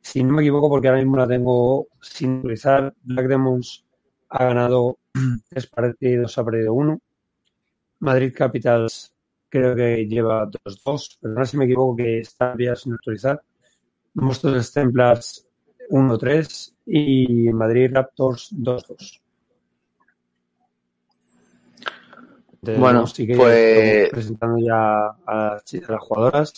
Si no me equivoco, porque ahora mismo la tengo sin utilizar, Black Demons ha ganado (clears throat) tres partidos, ha perdido uno. Madrid Capitals creo que lleva 2-2, pero no sé si me equivoco que está ya sin autorizar. Monsters Templars 1-3 y Madrid Raptors 2-2. Bueno, pues- presentando ya a las, jugadoras.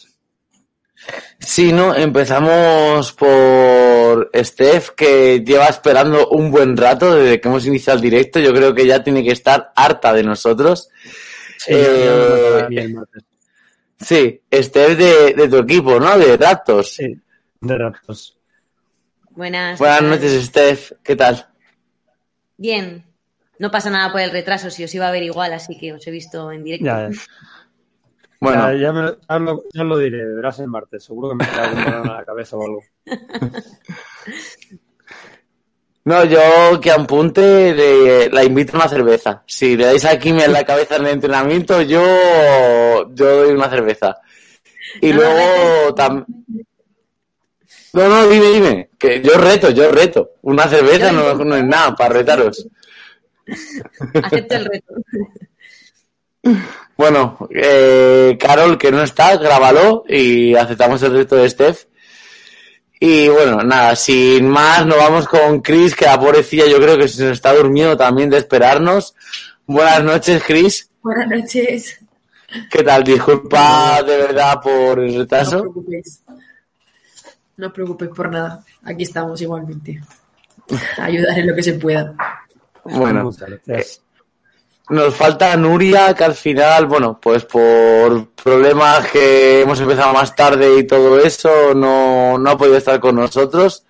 Sí, ¿no? Empezamos por Steph, que lleva esperando un buen rato desde que hemos iniciado el directo. Yo creo que ya tiene que estar harta de nosotros. Sí, Eh. Sí, Steph de, de tu equipo, ¿no? De Raptors. Sí, de Raptors. Buenas. Buenas noches, Steph. ¿Qué tal? Bien. No pasa nada por el retraso, si os iba a ver igual, así que os he visto en directo. Ya, ya. Bueno, Ya, ya, me, ya lo, ya lo diré, verás el martes. Seguro que me queda algún balón a la cabeza o algo. (laughs) no, yo que apunte, le- la invito a una cerveza. Si le dais a Kimi en la cabeza en el entrenamiento, yo, yo doy una cerveza. Y No, luego tam- No, no, dime, dime. Que yo reto, yo reto. Una cerveza no, no es nada para retaros. (laughs) Acepto el reto. Bueno, eh, Carol, que no está, grábalo y aceptamos el reto de Steph. Y bueno, nada, sin más, nos vamos con Chris, que la pobrecilla yo creo que se nos está durmiendo también de esperarnos. Buenas noches, Chris. Buenas noches. ¿Qué tal? Disculpa de verdad por el No os retraso. preocupéis. No os preocupéis por nada. Aquí estamos igualmente. Ayudar en lo que se pueda. Bueno, gracias. nos falta Nuria, que al final, bueno, pues por problemas que hemos empezado más tarde y todo eso, no, no ha podido estar con nosotros.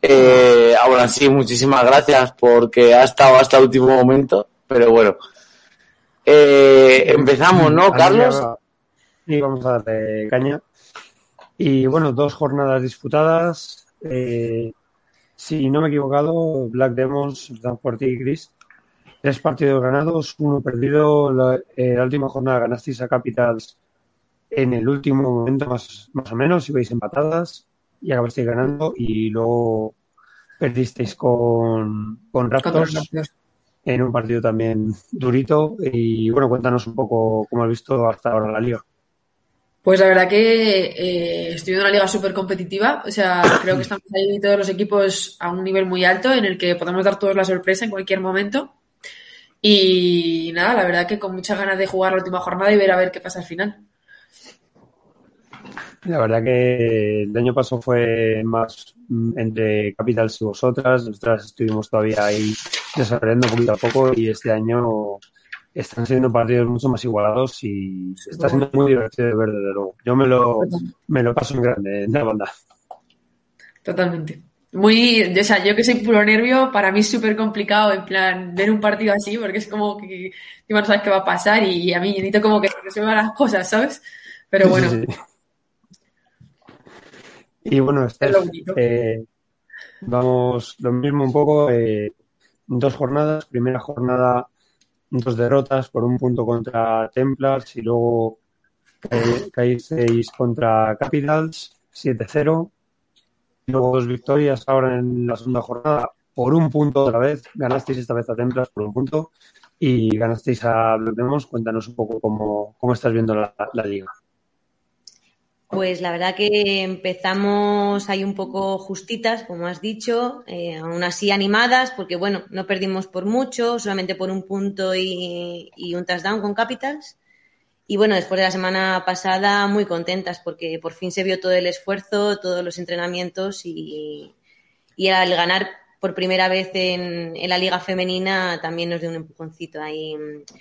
Eh, aún así, muchísimas gracias porque ha estado hasta el último momento, pero bueno. Eh, empezamos, ¿no, Carlos? Sí, vamos a darle caña. Y bueno, dos jornadas disputadas. Eh, si no me he equivocado, Black Demons, por ti, Chris. Tres partidos ganados, uno perdido. La, eh, la última jornada ganasteis a Capitals en el último momento, más, más o menos, ibais empatadas y acabasteis ganando. Y luego perdisteis con, con Raptors. en un partido también durito. Y bueno, cuéntanos un poco cómo has visto hasta ahora la liga. Pues la verdad que eh, estoy en una liga súper competitiva. O sea, creo que estamos ahí todos los equipos a un nivel muy alto en el que podemos dar todos la sorpresa en cualquier momento. Y nada, la verdad que con muchas ganas de jugar la última jornada y ver a ver qué pasa al final. La verdad que el año pasado fue más mm, entre Capitals y vosotras. Nosotras estuvimos todavía ahí desarrollando poquito a poco y este año están siendo partidos mucho más igualados y está siendo muy divertido de ver, desde luego. Yo me lo, me lo paso en grande en la banda. Totalmente. Muy, o sea, yo que soy puro nervio, para mí es súper complicado, en plan, ver un partido así, porque es como que encima no sabes qué va a pasar y a mí necesito como que se resuelvan las cosas, ¿sabes? Pero bueno, Sí, sí. Y bueno, es Steph, lo bonito. eh, vamos lo mismo un poco. eh, dos jornadas. Primera jornada, dos derrotas por un punto contra Templars y luego ca- caísteis contra Capitals 7-0. Luego dos victorias ahora en la segunda jornada por un punto otra vez. Ganasteis esta vez a Templars por un punto y ganasteis a Black. Cuéntanos un poco cómo, cómo estás viendo la liga. Pues la verdad que empezamos ahí un poco justitas, como has dicho, eh, aún así animadas, porque bueno, no perdimos por mucho, solamente por un punto y, y, un touchdown con Capitals. Y bueno, después de la semana pasada, muy contentas, porque por fin se vio todo el esfuerzo, todos los entrenamientos y, al ganar por primera vez en, en, la liga femenina también nos dio un empujoncito ahí.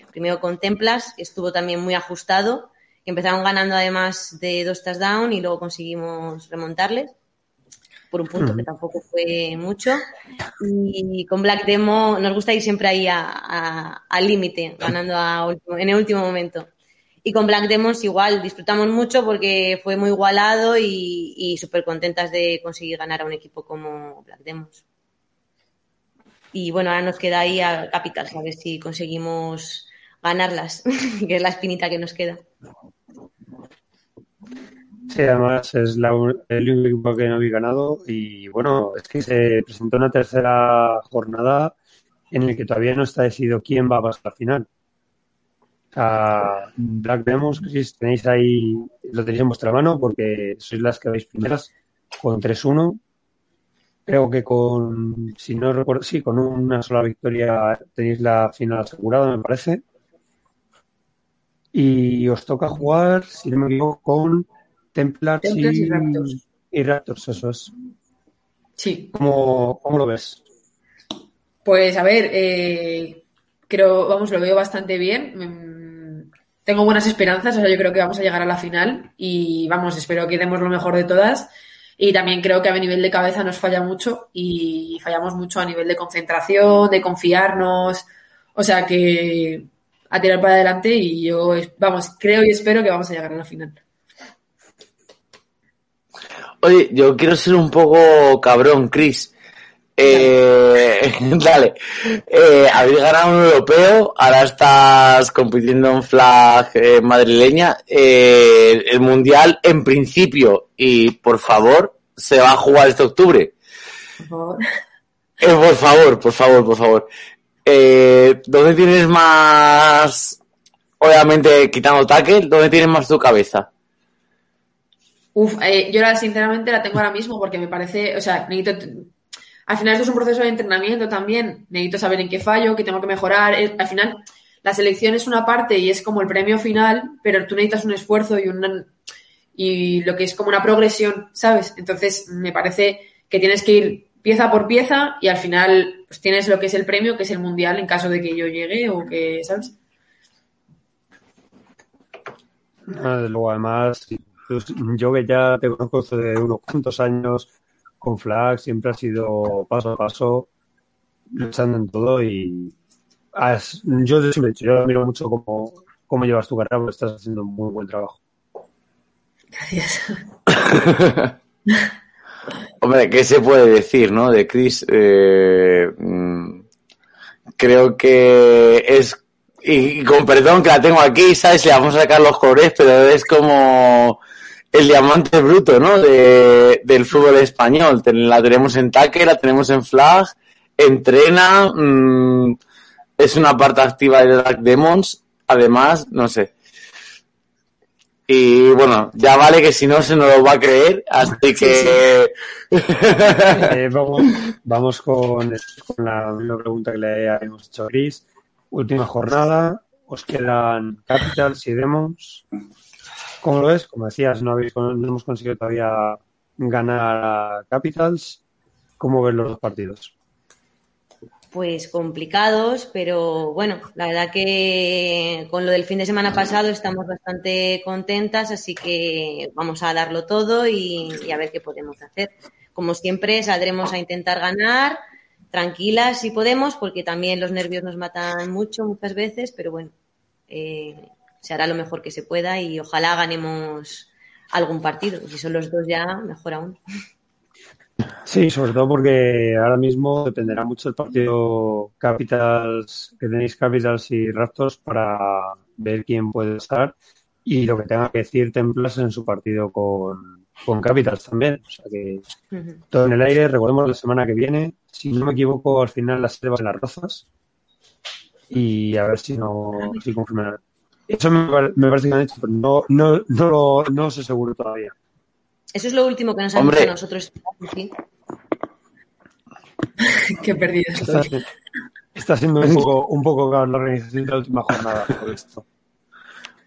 Primero con Templas, que estuvo también muy ajustado Empezaron ganando además de dos touchdowns y luego conseguimos remontarles por un punto que tampoco fue mucho. Y con Black Demo nos gusta ir siempre ahí al límite, ganando a en el último momento. Y con Black Demons igual, disfrutamos mucho porque fue muy igualado y, y súper contentas de conseguir ganar a un equipo como Black Demons. Y bueno, ahora nos queda ahí a Capital, a ver si conseguimos ganarlas, (laughs) que es la espinita que nos queda. Sí, además es la, el único equipo que no había ganado y bueno, es que se presentó una tercera jornada en la que todavía no está decidido quién va a pasar al final. A Black Demos, Chris, tenéis ahí, lo tenéis en vuestra mano porque sois las que vais primeras con 3-1. Creo que con, si no recuerdo, sí, con una sola victoria tenéis la final asegurada, me parece. Y os toca jugar, si no me equivoco, con Templars, Templars y, y, Raptors. y Raptors, eso es. Sí. ¿Cómo, cómo lo ves? Pues a ver, eh, creo, vamos, lo veo bastante bien. Mm, Tengo buenas esperanzas, o sea, yo creo que vamos a llegar a la final y vamos, espero que demos lo mejor de todas. Y también creo que a nivel de cabeza nos falla mucho y fallamos mucho a nivel de concentración, de confiarnos. O sea que a tirar para adelante y yo, vamos, creo y espero que vamos a llegar a la final. Oye, yo quiero ser un poco cabrón, Chris. Eh, (laughs) dale, eh, habéis ganado un europeo, ahora estás compitiendo en flag eh, madrileña. Eh, el mundial, en principio, y por favor, se va a jugar este octubre. Por favor. Eh, por favor, por favor, por favor. Eh, ¿Dónde tienes más, obviamente quitando tackle, dónde tienes más tu cabeza? Uf, eh, yo ahora sinceramente la tengo ahora mismo porque me parece, o sea, necesito, al final esto es un proceso de entrenamiento también, necesito saber en qué fallo, qué tengo que mejorar, Es- al final la selección es una parte y es como el premio final, pero tú necesitas un esfuerzo y una, y lo que es como una progresión, ¿sabes? Entonces me parece que tienes que ir pieza por pieza y al final pues tienes lo que es el premio, que es el mundial en caso de que yo llegue o que, ¿sabes? Ah, luego, además, (laughs) yo que ya te conozco de unos cuantos años con Flag, siempre ha sido paso a paso, luchando en todo y has- yo siempre he dicho, yo admiro mucho cómo, cómo llevas tu carrera porque estás haciendo un muy buen trabajo. Gracias. (laughs) Hombre, ¿qué se puede decir, no? De Chris, eh, mm, creo que es, y, y con perdón que la tengo aquí, ¿sabes? Le vamos a sacar los colores, pero es como el diamante bruto, ¿no? De, del fútbol español. La tenemos en taque, la tenemos en flag, entrena, mm, es una parte activa de Dark Demons, además, no sé. Y bueno, ya vale que si no se nos lo va a creer, así que... (laughs) Eh, vamos, vamos con, con la misma pregunta que le habíamos hecho a Chris. Última jornada, os quedan Capitals y Demons. ¿Cómo lo ves? Como decías, no, habéis, no hemos conseguido todavía ganar a Capitals. ¿Cómo ves los dos partidos? Pues complicados, pero bueno, la verdad que con lo del fin de semana pasado estamos bastante contentas, así que vamos a darlo todo y, a ver qué podemos hacer. Como siempre, saldremos a intentar ganar, tranquilas si podemos, porque también los nervios nos matan mucho muchas veces, pero bueno, eh, se hará lo mejor que se pueda y ojalá ganemos algún partido. Si son los dos ya, mejor aún. Sí, sobre todo porque ahora mismo dependerá mucho el partido Capitals, que tenéis Capitals y Raptors para ver quién puede estar y lo que tenga que decir Templas en su partido con, con Capitals también. O sea que todo en el aire, recordemos la semana que viene. Si no me equivoco, al final las selvas en las rozas. Y a ver si no si confirman. Eso me, pare- me parece que han hecho, pero no, no, no, lo, no sé seguro todavía. Eso es lo último que nos han dicho nosotros. Sí. (laughs) Qué perdido Está, estoy. está siendo un poco, un poco la organización de la última jornada por esto.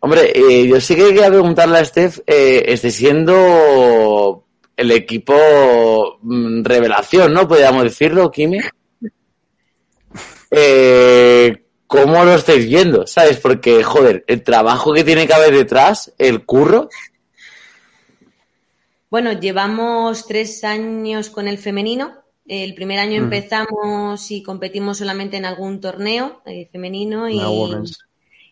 Hombre, eh, yo sí que quería preguntarle a Steph, eh, este siendo el equipo mm, revelación, ¿no? Podríamos decirlo, Kimi. (laughs) Eh, ¿Cómo lo estáis viendo? ¿Sabes? Porque, joder, el trabajo que tiene que haber detrás, el curro, Bueno, llevamos tres años con el femenino. El primer año Mm. empezamos y competimos solamente en algún torneo eh, femenino y,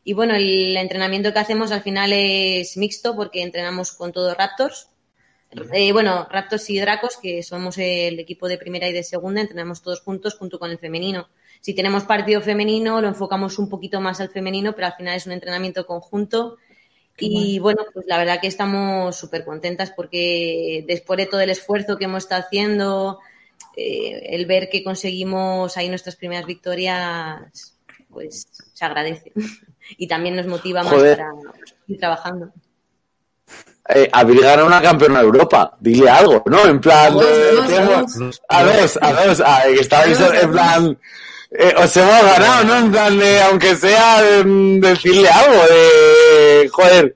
y bueno, el entrenamiento que hacemos al final es mixto porque entrenamos con todos Raptors. Eh, bueno, Raptors y Dracos, que somos el equipo de primera y de segunda, entrenamos todos juntos junto con el femenino. Si tenemos partido femenino, lo enfocamos un poquito más al femenino, pero al final es un entrenamiento conjunto y bueno, pues la verdad que estamos súper contentas porque después de todo el esfuerzo que hemos estado haciendo, eh, el ver que conseguimos ahí nuestras primeras victorias, pues se agradece. (laughs) Y también nos motiva más para ir trabajando. Eh, ganado una campeona de Europa. Dile algo, ¿no? En plan, de- a ver, a ver, a estabais en plan, eh, os hemos ganado, ¿no? En plan, de, aunque sea mm, decirle algo, de, joder,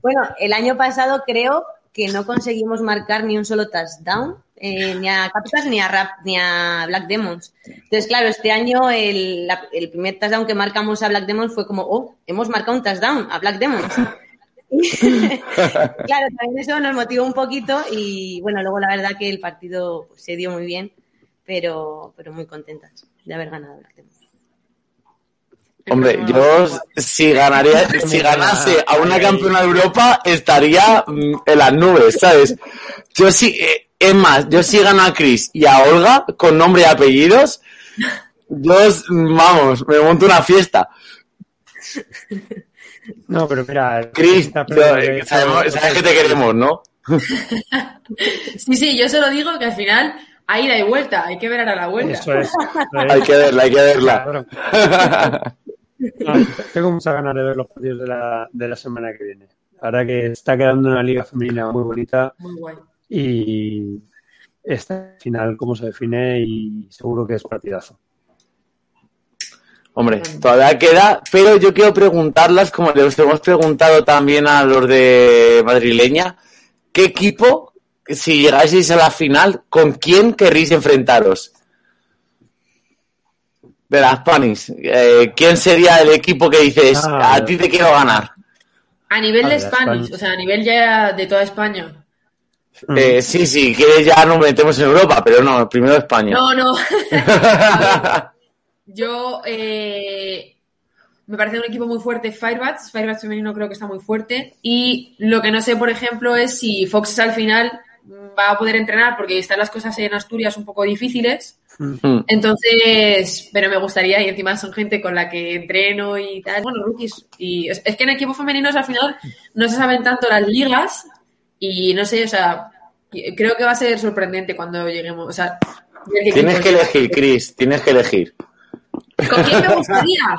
Bueno, el año pasado creo que no conseguimos marcar ni un solo touchdown, eh, ni a Capitals ni a Rap, ni a Black Demons. Entonces, claro, este año el, la- el primer touchdown que marcamos a Black Demons fue como, oh, hemos marcado un touchdown a Black Demons. (laughs) claro, también eso nos motivó un poquito y bueno, luego la verdad que el partido pues, se dio muy bien, pero, pero muy contentas de haber ganado a Black Demons. Hombre, yo si ganaría, si ganase a una campeona de Europa estaría mm, en las nubes, ¿sabes? Yo sí, eh, es más, yo sí gano a Chris y a Olga con nombre y apellidos, yo, vamos, me monto una fiesta. (laughs) No, pero mira, Chris, eh, sabemos- sabes que te queremos, ¿no? (laughs) Sí, sí, yo solo digo que al final hay ida y vuelta, hay que ver ahora la vuelta. Eso es. eso es. Hay que verla, hay que verla. No, (laughs) tengo muchas ganas de ver los partidos de la, de la semana que viene. Verdad que está quedando una liga femenina muy bonita Muy guay. y esta final cómo se define y seguro que es partidazo. Hombre, todavía queda, pero yo quiero preguntarlas, como les hemos preguntado también a los de Madrileña, ¿qué equipo, si llegaseis a la final, con quién querréis enfrentaros? De las Panis, eh, ¿quién sería el equipo que dices, Ah, a ti te quiero ganar? A nivel de de Spanish, Spanish. o sea, a nivel ya de toda España. Eh, sí, sí, que ya nos metemos en Europa, pero no, primero España. No, no. (laughs) (laughs) Yo eh, me parece un equipo muy fuerte Firebats. Firebats femenino creo que está muy fuerte. Y lo que no sé, por ejemplo, es si Fox al final va a poder entrenar porque están las cosas en Asturias un poco difíciles. Entonces, pero me gustaría, y encima son gente con la que entreno y tal, bueno, rookies. Y es, es que en equipos femeninos al final no se saben tanto las ligas y no sé, o sea, creo que va a ser sorprendente cuando lleguemos. O sea, Tienes que elegir, Chris, tienes que elegir. ¿Con quién me gustaría?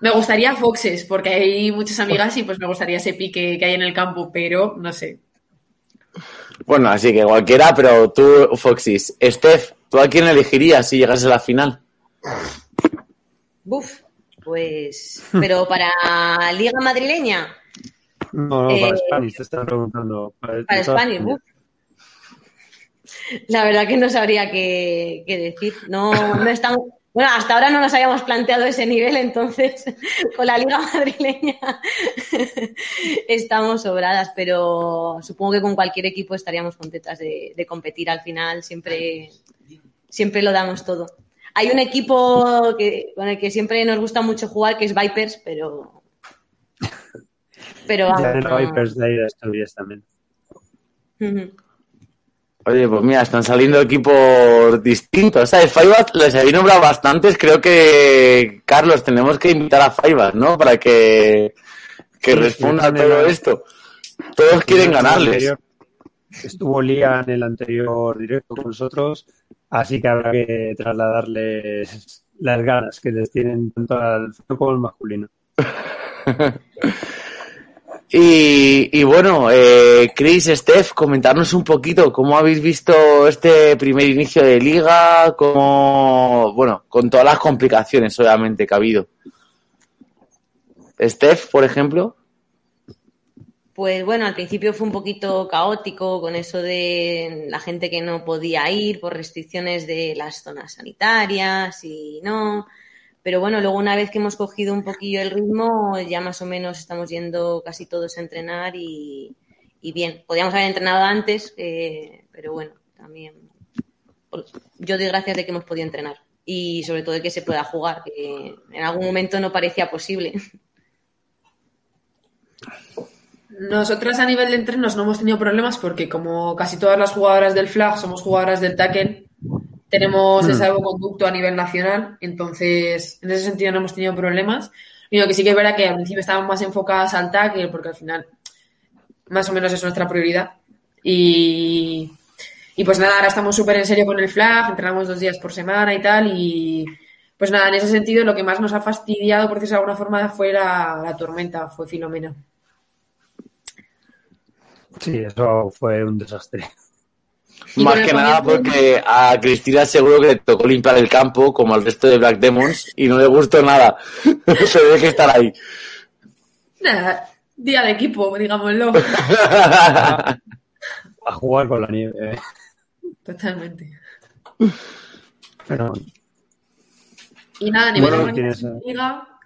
Me gustaría Foxes, porque hay muchas amigas y pues me gustaría ese pique que hay en el campo, pero no sé. Bueno, así que cualquiera, pero tú, Foxys. Steph, ¿tú a quién elegirías si llegas a la final? Buf, pues, pero para Liga Madrileña, No, no, para Eh, Spanish te están preguntando. Para, para buf. La verdad que no sabría qué, qué decir. No, no estamos. Bueno, hasta ahora no nos habíamos planteado ese nivel, entonces (laughs) con la Liga Madrileña (laughs) estamos sobradas, pero supongo que con cualquier equipo estaríamos contentas de, de competir al final. Siempre, siempre lo damos todo. Hay un equipo que, con el que siempre nos gusta mucho jugar, que es Vipers, pero. Pero vamos, no- Vipers de ahí de también. Oye, pues mira, están saliendo equipos distintos, ¿sabes? Faibas les habéis nombrado bastantes, creo que, Carlos, tenemos que invitar a Faibas, ¿no? Para que, que Sí, responda a todo esto. Todos quieren ganarles. anterior- Estuvo Lía en el anterior directo con nosotros, así que habrá que trasladarles las ganas que les tienen tanto al como al masculino. (laughs) Y, bueno, eh, Chris, Steph, comentarnos un poquito cómo habéis visto este primer inicio de liga, cómo, bueno, con todas las complicaciones obviamente que ha habido. Steph, por ejemplo. Pues bueno, al principio fue un poquito caótico con eso de la gente que no podía ir por restricciones de las zonas sanitarias y no. Pero bueno, luego una vez que hemos cogido un poquillo el ritmo, ya más o menos estamos yendo casi todos a entrenar y, y bien. Podríamos haber entrenado antes, eh, pero bueno, también yo doy gracias de que hemos podido entrenar y sobre todo de que se pueda jugar, que en algún momento no parecía posible. Nosotras a nivel de entrenos no hemos tenido problemas porque como casi todas las jugadoras del flag somos jugadoras del tackle, tenemos Mm. ese salvoconducto a nivel nacional, entonces en ese sentido no hemos tenido problemas. Lo que sí que es verdad que al principio estábamos más enfocadas al tackle porque al final más o menos es nuestra prioridad. Y, y pues nada, ahora estamos súper en serio con el flag, entrenamos dos días por semana y tal y pues nada, en ese sentido lo que más nos ha fastidiado, por decirlo de alguna forma, fue la, la tormenta, fue Filomena. Sí, eso fue un desastre. Más que nada comienzo- porque a Cristina seguro que le tocó limpiar el campo como al resto de Black Demons y no le gustó nada. (laughs) Se debe que estar ahí. Nada, día de equipo, digámoslo. (laughs) A jugar con la nieve. Totalmente. Pero Y nada, a nivel Bueno, de tienes,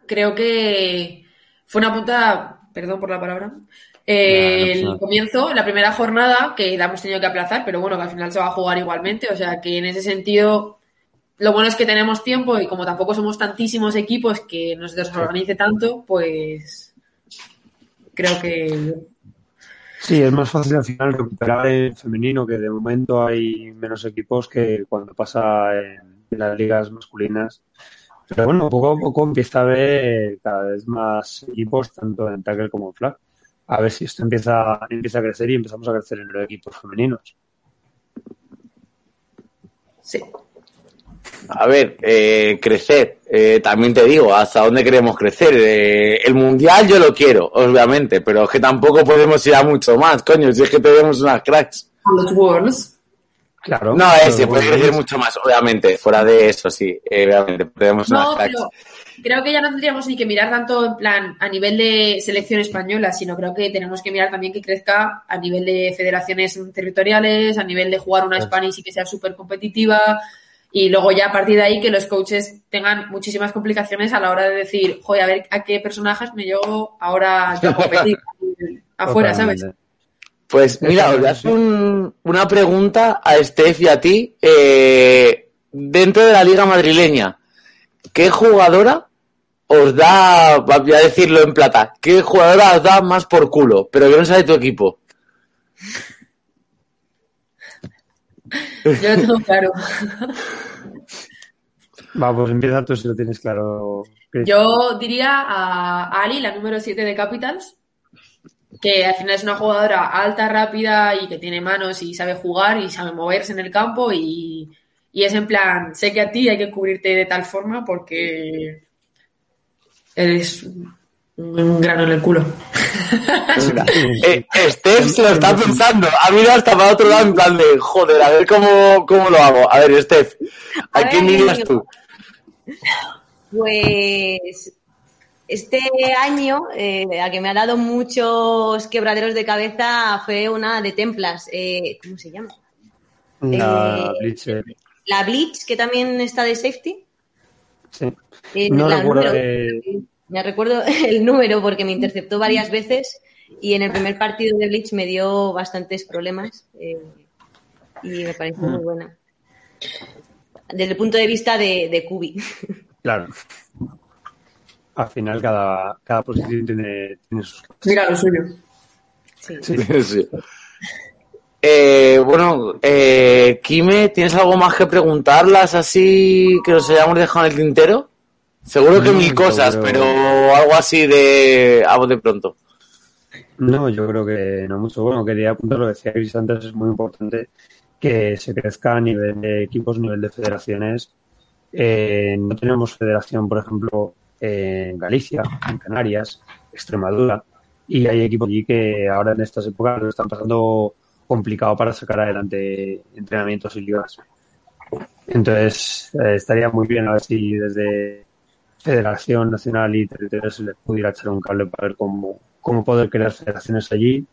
creo que fue una puta, perdón por la palabra, eh, no el comienzo, la primera jornada, que la hemos tenido que aplazar, pero bueno, que al final se va a jugar igualmente, o sea que en ese sentido, lo bueno es que tenemos tiempo y como tampoco somos tantísimos equipos que nos desorganice tanto, pues creo que sí, es más fácil al final recuperar en femenino, que de momento hay menos equipos que cuando pasa en, en las ligas masculinas. Pero bueno, poco a poco empieza a haber cada vez más equipos, tanto en tackle como en flag. A ver si esto empieza, empieza a crecer y empezamos a crecer en los equipos femeninos. sí. A ver, eh, crecer. Eh, también te digo, ¿hasta dónde queremos crecer? Eh, el mundial yo lo quiero, obviamente, pero es que tampoco podemos ir a mucho más, coño, si es que tenemos unas cracks. A los Worlds. Claro. No, ese puede bueno, crecer mucho más, obviamente, fuera de eso, sí, eh, obviamente, tenemos unas No, cracks. pero creo que ya no tendríamos ni que mirar tanto en plan a nivel de selección española, sino creo que tenemos que mirar también que crezca a nivel de federaciones territoriales, a nivel de jugar una Spanish y que sea súper competitiva. Y luego ya a partir de ahí que los coaches tengan muchísimas complicaciones a la hora de decir, joder, a ver a qué personajes me llevo ahora yo a competir (laughs) afuera, ¿sabes? Pues mira, os voy a hacer un- una pregunta a Steph y a ti. eh, dentro de la liga madrileña, ¿qué jugadora os da, voy a decirlo en plata, qué jugadora os da más por culo, pero que no sea de tu equipo? Yo lo tengo claro. Va, pues empieza tú si lo tienes claro. Chris. Yo diría a Ali, la número 7 de Capitals, que al final es una jugadora alta, rápida y que tiene manos y sabe jugar y sabe moverse en el campo y, y es en plan, sé que a ti hay que cubrirte de tal forma porque eres un grano en el culo. (laughs) Eh, Steph se lo está pensando, ha mirado hasta para otro lado en plan de, joder, a ver cómo, cómo lo hago. A ver, Steph, ¿a, A quién yo- tú? Pues este año, eh, a que me ha dado muchos quebraderos de cabeza, fue una de Templas. eh, ¿Cómo se llama? La eh, Blitzer, La Bleach, que también está de safety. sí. Eh, No la recuerdo de- Me recuerdo (laughs) el número porque me interceptó varias veces y en el primer partido de Bleach me dio bastantes problemas eh, y me pareció muy buena. Desde el punto de vista de, de Kubi. Claro. Al final cada, cada posición tiene, tiene sus Mira lo suyo. Sí. Sí. (laughs) Sí. Eh, bueno, eh, Kime, ¿tienes algo más que preguntarlas así que nos hayamos dejado en el tintero? Seguro que No, mil cosas, pero algo así de a de pronto. No, yo creo que no mucho. Bueno, quería apuntar lo que decía Chris antes, es muy importante que se crezca a nivel de equipos, a nivel de federaciones. Eh, no tenemos federación, por ejemplo, en Galicia, en Canarias, Extremadura. y hay equipos allí que ahora en estas épocas lo están pasando complicado para sacar adelante entrenamientos y ligas. Entonces, eh, estaría muy bien a ver si desde Federación Nacional y Territorio se les pudiera echar un cable para ver cómo, cómo poder crear federaciones allí.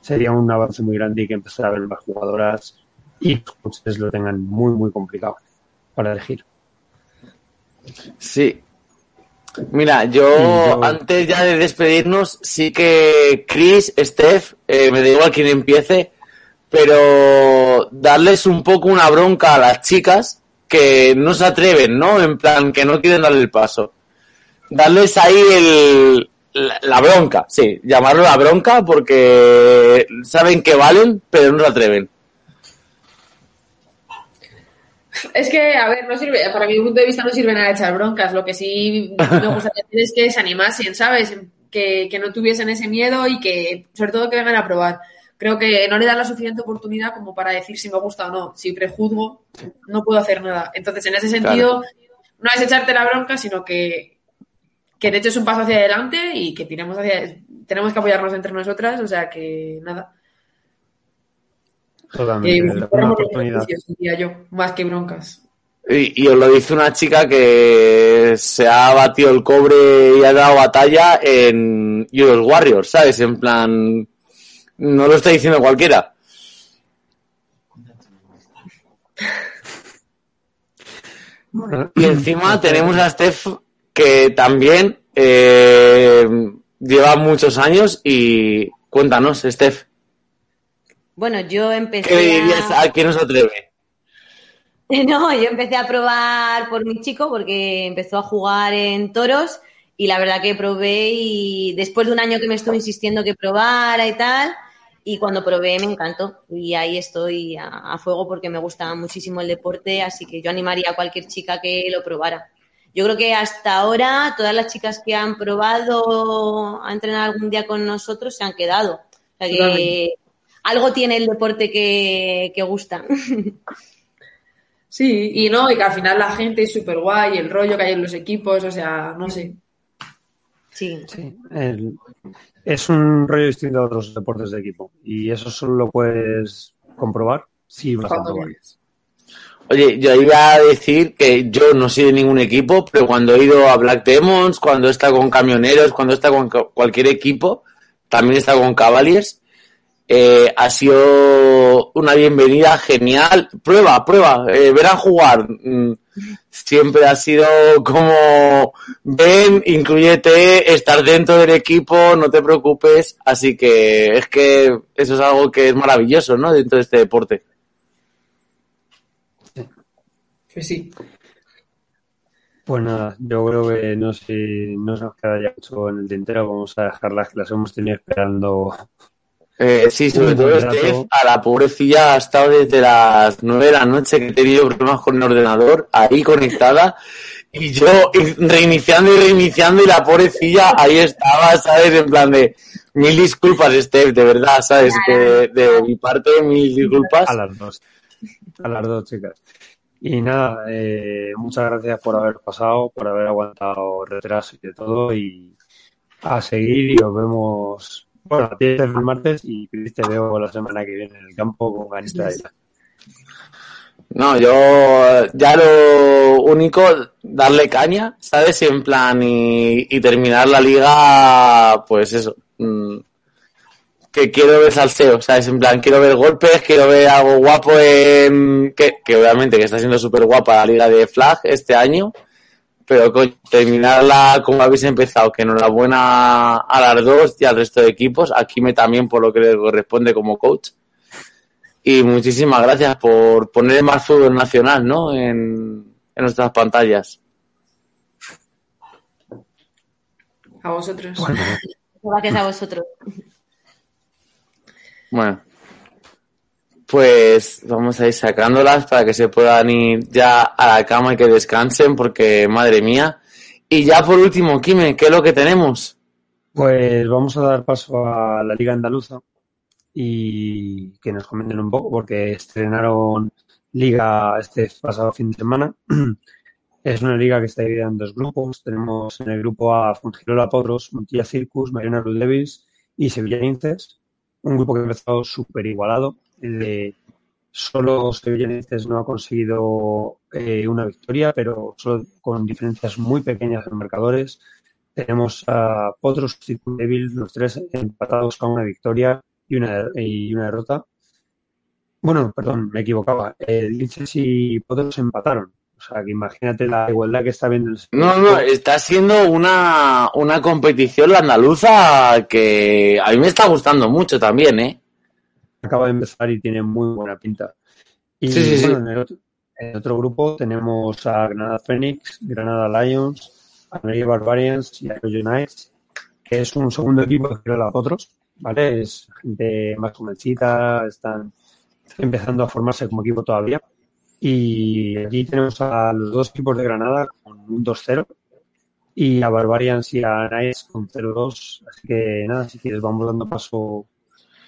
Sería un avance muy grande y que empezar a ver más jugadoras y los coaches lo tengan muy, muy complicado para elegir. Sí. Mira, yo, yo- antes ya de despedirnos, sí que Chris, Steph, eh, me da igual quién empiece, pero darles un poco una bronca a las chicas que no se atreven, ¿no? En plan, que no quieren darle el paso. Darles ahí el, la, bronca, sí, llamarlo la bronca porque saben que valen, pero no se atreven. Es que, a ver, no sirve, para mi punto de vista no sirve nada echar broncas. Lo que sí me gustaría es que se animasen, ¿sabes? Que, que no tuviesen ese miedo y que, sobre todo, que vengan a probar. Creo que no le dan la suficiente oportunidad como para decir si me gusta o no. Si prejuzgo, no puedo hacer nada. Entonces, en ese sentido, no es echarte la bronca, sino que, que te eches un paso hacia adelante y que tiremos hacia. Tenemos que apoyarnos entre nosotras, o sea que nada. Totalmente. Eh, una oportunidad. diría yo, más que broncas. Y, y os lo dice una chica que se ha batido el cobre y ha dado batalla en Euros Warriors, ¿sabes? En plan, no lo está diciendo cualquiera. Y encima tenemos a Steph que también eh, lleva muchos años y cuéntanos, Steph, Bueno, yo empecé ¿qué le dirías a... a quién no se atreve? (laughs) No, yo empecé a probar por mi chico porque empezó a jugar en toros y la verdad que probé y después de un año que me estuvo insistiendo que probara y tal, y cuando probé me encantó y ahí estoy a, a fuego porque me gusta muchísimo el deporte, así que yo animaría a cualquier chica que lo probara. Yo creo que hasta ahora todas las chicas que han probado a entrenar algún día con nosotros se han quedado. O sea que Totalmente. algo tiene el deporte que, que gusta. (laughs) Sí, y no, y que al final la gente es súper guay, el rollo que hay en los equipos, o sea, no sé. Sí. Sí, el- es un rollo distinto a otros deportes de equipo y eso solo lo puedes comprobar si vas a. Oye, yo iba a decir que yo no soy de ningún equipo, pero cuando he ido a Black Demons, cuando estado con camioneros, cuando estado con cualquier equipo, también estado con Cavaliers, eh, ha sido una bienvenida genial. Prueba, prueba, eh, verán jugar. Siempre ha sido como, ven, incluyete, estar dentro del equipo, no te preocupes. Así que es que eso es algo que es maravilloso, ¿no? Dentro de este deporte. Pues sí. Pues nada, yo creo que no sé, no se nos queda ya mucho en el tintero, vamos a dejarlas que las hemos tenido esperando. Eh, sí, sobre todo Steph, a la pobrecilla ha estado desde las nueve de la noche que he tenido problemas con el ordenador, ahí conectada, y yo in- reiniciando y reiniciando, y la pobrecilla ahí estaba, ¿sabes? En plan de mil disculpas, Steph, de verdad, ¿sabes? Que de mi parte, mil disculpas. A las dos. A las dos, chicas. Y nada, eh, muchas gracias por haber pasado, por haber aguantado retraso y de todo. Y a seguir y os vemos. Bueno, a ti el martes y Cris te veo la semana que viene en el campo con ganitas. Eso No, yo ya lo único, darle caña, ¿sabes? Y en plan, y, y terminar la liga, pues eso. mm, que quiero ver salseo, ¿sabes? En plan, quiero ver golpes, quiero ver algo guapo en... Que, que obviamente que está siendo súper guapa la liga de Flag este año, pero coño, terminarla como habéis empezado, que enhorabuena a las dos y al resto de equipos, aquí me también por lo que le corresponde como coach. Y muchísimas gracias por poner más fútbol nacional, ¿no? En, en nuestras pantallas. A vosotros. Bueno, (laughs) Gracias a vosotros. Bueno, pues vamos a ir sacándolas para que se puedan ir ya a la cama y que descansen, porque madre mía. Y ya por último, Kime, ¿qué es lo que tenemos? pues vamos a dar paso a la Liga Andaluza y que nos comenten un poco porque estrenaron liga este pasado fin de semana. (clears throat) Es una liga que está dividida en dos grupos. Tenemos en el grupo A Fungirola Potros, Montilla Circus, Mariana Rudevis y Sevillanenses, un grupo que ha empezado súper igualado. Eh, solo Sevillanenses no ha conseguido eh, una victoria, pero solo con diferencias muy pequeñas en marcadores. Tenemos a Potros y Devil, los tres empatados con una victoria y una, y una derrota. Bueno, perdón, me equivocaba. Eh, y Potros empataron. O sea, que imagínate la igualdad que está viendo el No, no, está siendo una, una competición la andaluza que a mí me está gustando mucho también, ¿eh? Acaba de empezar y tiene muy buena pinta. Y Sí, sí, sí. bueno, En, el otro, en el otro grupo tenemos a Granada Phoenix, Granada Lions, Almería Barbarians y Arroyo Knights, que es un segundo equipo que a otros, ¿vale? Es gente más jovencita, están empezando a formarse como equipo todavía. Y aquí tenemos a los dos equipos de Granada con un 2-0 y a Barbarians y a Knights con 0-2. Así que nada, si quieres vamos dando paso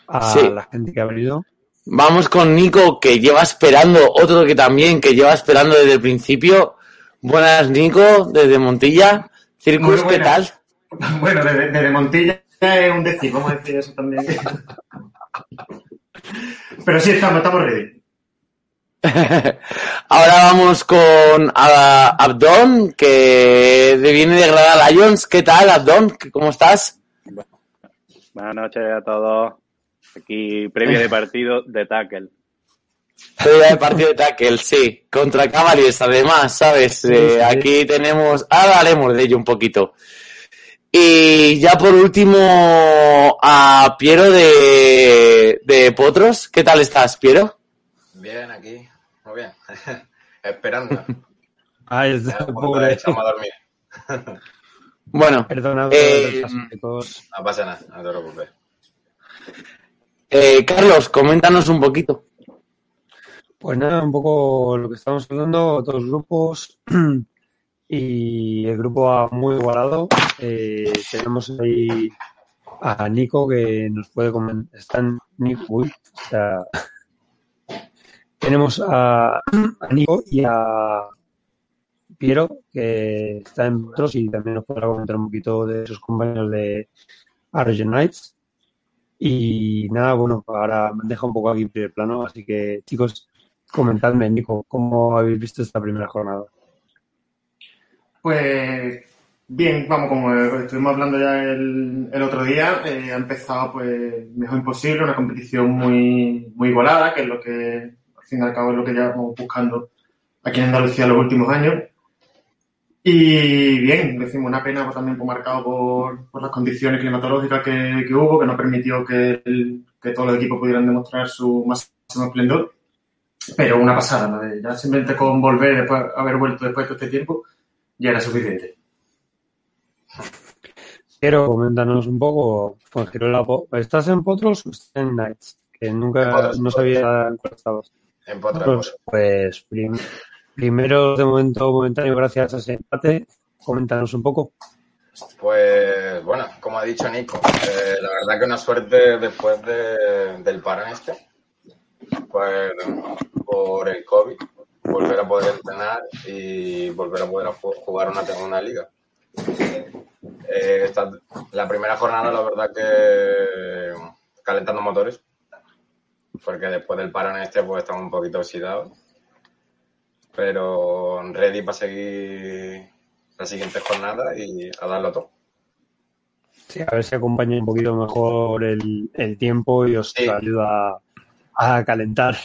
a Sí. la gente que ha venido. Vamos con Nico, que lleva esperando, otro que también, que lleva esperando desde el principio. Buenas, Nico, desde Montilla. Circus, ¿qué tal? (laughs) Bueno, desde, desde Montilla es un décimo, vamos a decir eso también. (laughs) Pero sí, estamos, estamos ready. (laughs) Ahora vamos con Abdón, que viene de Granada Lions. ¿Qué tal, Abdón? ¿Cómo estás? Buenas noches a todos. Aquí previa de partido de tackle. (laughs) Previa de partido de tackle, sí. Contra Cavaliers, además, ¿sabes? Eh, aquí tenemos... Ahora haremos de ello un poquito. Y ya por último, a Piero de, de Potros. ¿Qué tal estás, Piero? Bien, aquí. Muy bien. (laughs) Esperando. (laughs) Ahí está, pobre. echamos a dormir. Bueno, Perdonad eh. No pasa nada, no te preocupes. Eh, Carlos, coméntanos un poquito. Pues nada, un poco lo que estamos hablando, dos grupos (clears throat) y el grupo A muy igualado. Eh, tenemos ahí a Nico que nos puede comentar. Están Nico, (laughs) tenemos a, Nico y a Piero que está en otros y también nos podrá comentar un poquito de sus compañeros de Knights. Y nada, bueno, ahora me deja un poco aquí en primer plano, así que chicos, comentadme, Nico, ¿cómo habéis visto esta primera jornada? Pues bien, vamos, como estuvimos hablando ya el, otro día, eh, ha empezado pues mejor imposible, una competición muy, muy igualada, que es lo que al fin y al cabo es lo que llevamos buscando aquí en Andalucía los últimos años. Y bien, decimos una pena pues, también pues, marcado por, por las condiciones climatológicas que, que hubo, que no permitió que, el- que todos los equipos pudieran demostrar su máximo esplendor. Pero una pasada, ¿no? Ya simplemente con volver, después haber vuelto después de todo este tiempo, ya era suficiente. Quiero coméntanos un poco, pues, Girola, po- ¿estás en Potros o estás en Knights? Que nunca, Potros, no sabía en cuál estabas. En Potros, Pues prim- primero, de momento, momentáneo, gracias a ese empate, coméntanos un poco. Pues bueno, como ha dicho Nico, eh, la verdad que una suerte después de- del parón este, pues por el COVID, volver a poder entrenar y volver a poder ju- jugar una, una liga. Eh, la primera jornada, la verdad que calentando motores, porque después del parón este pues estamos un poquito oxidados, pero ready para seguir la siguiente jornada y a darlo todo. Sí, a ver si acompaña un poquito mejor el, el tiempo y os ayuda a, a calentar.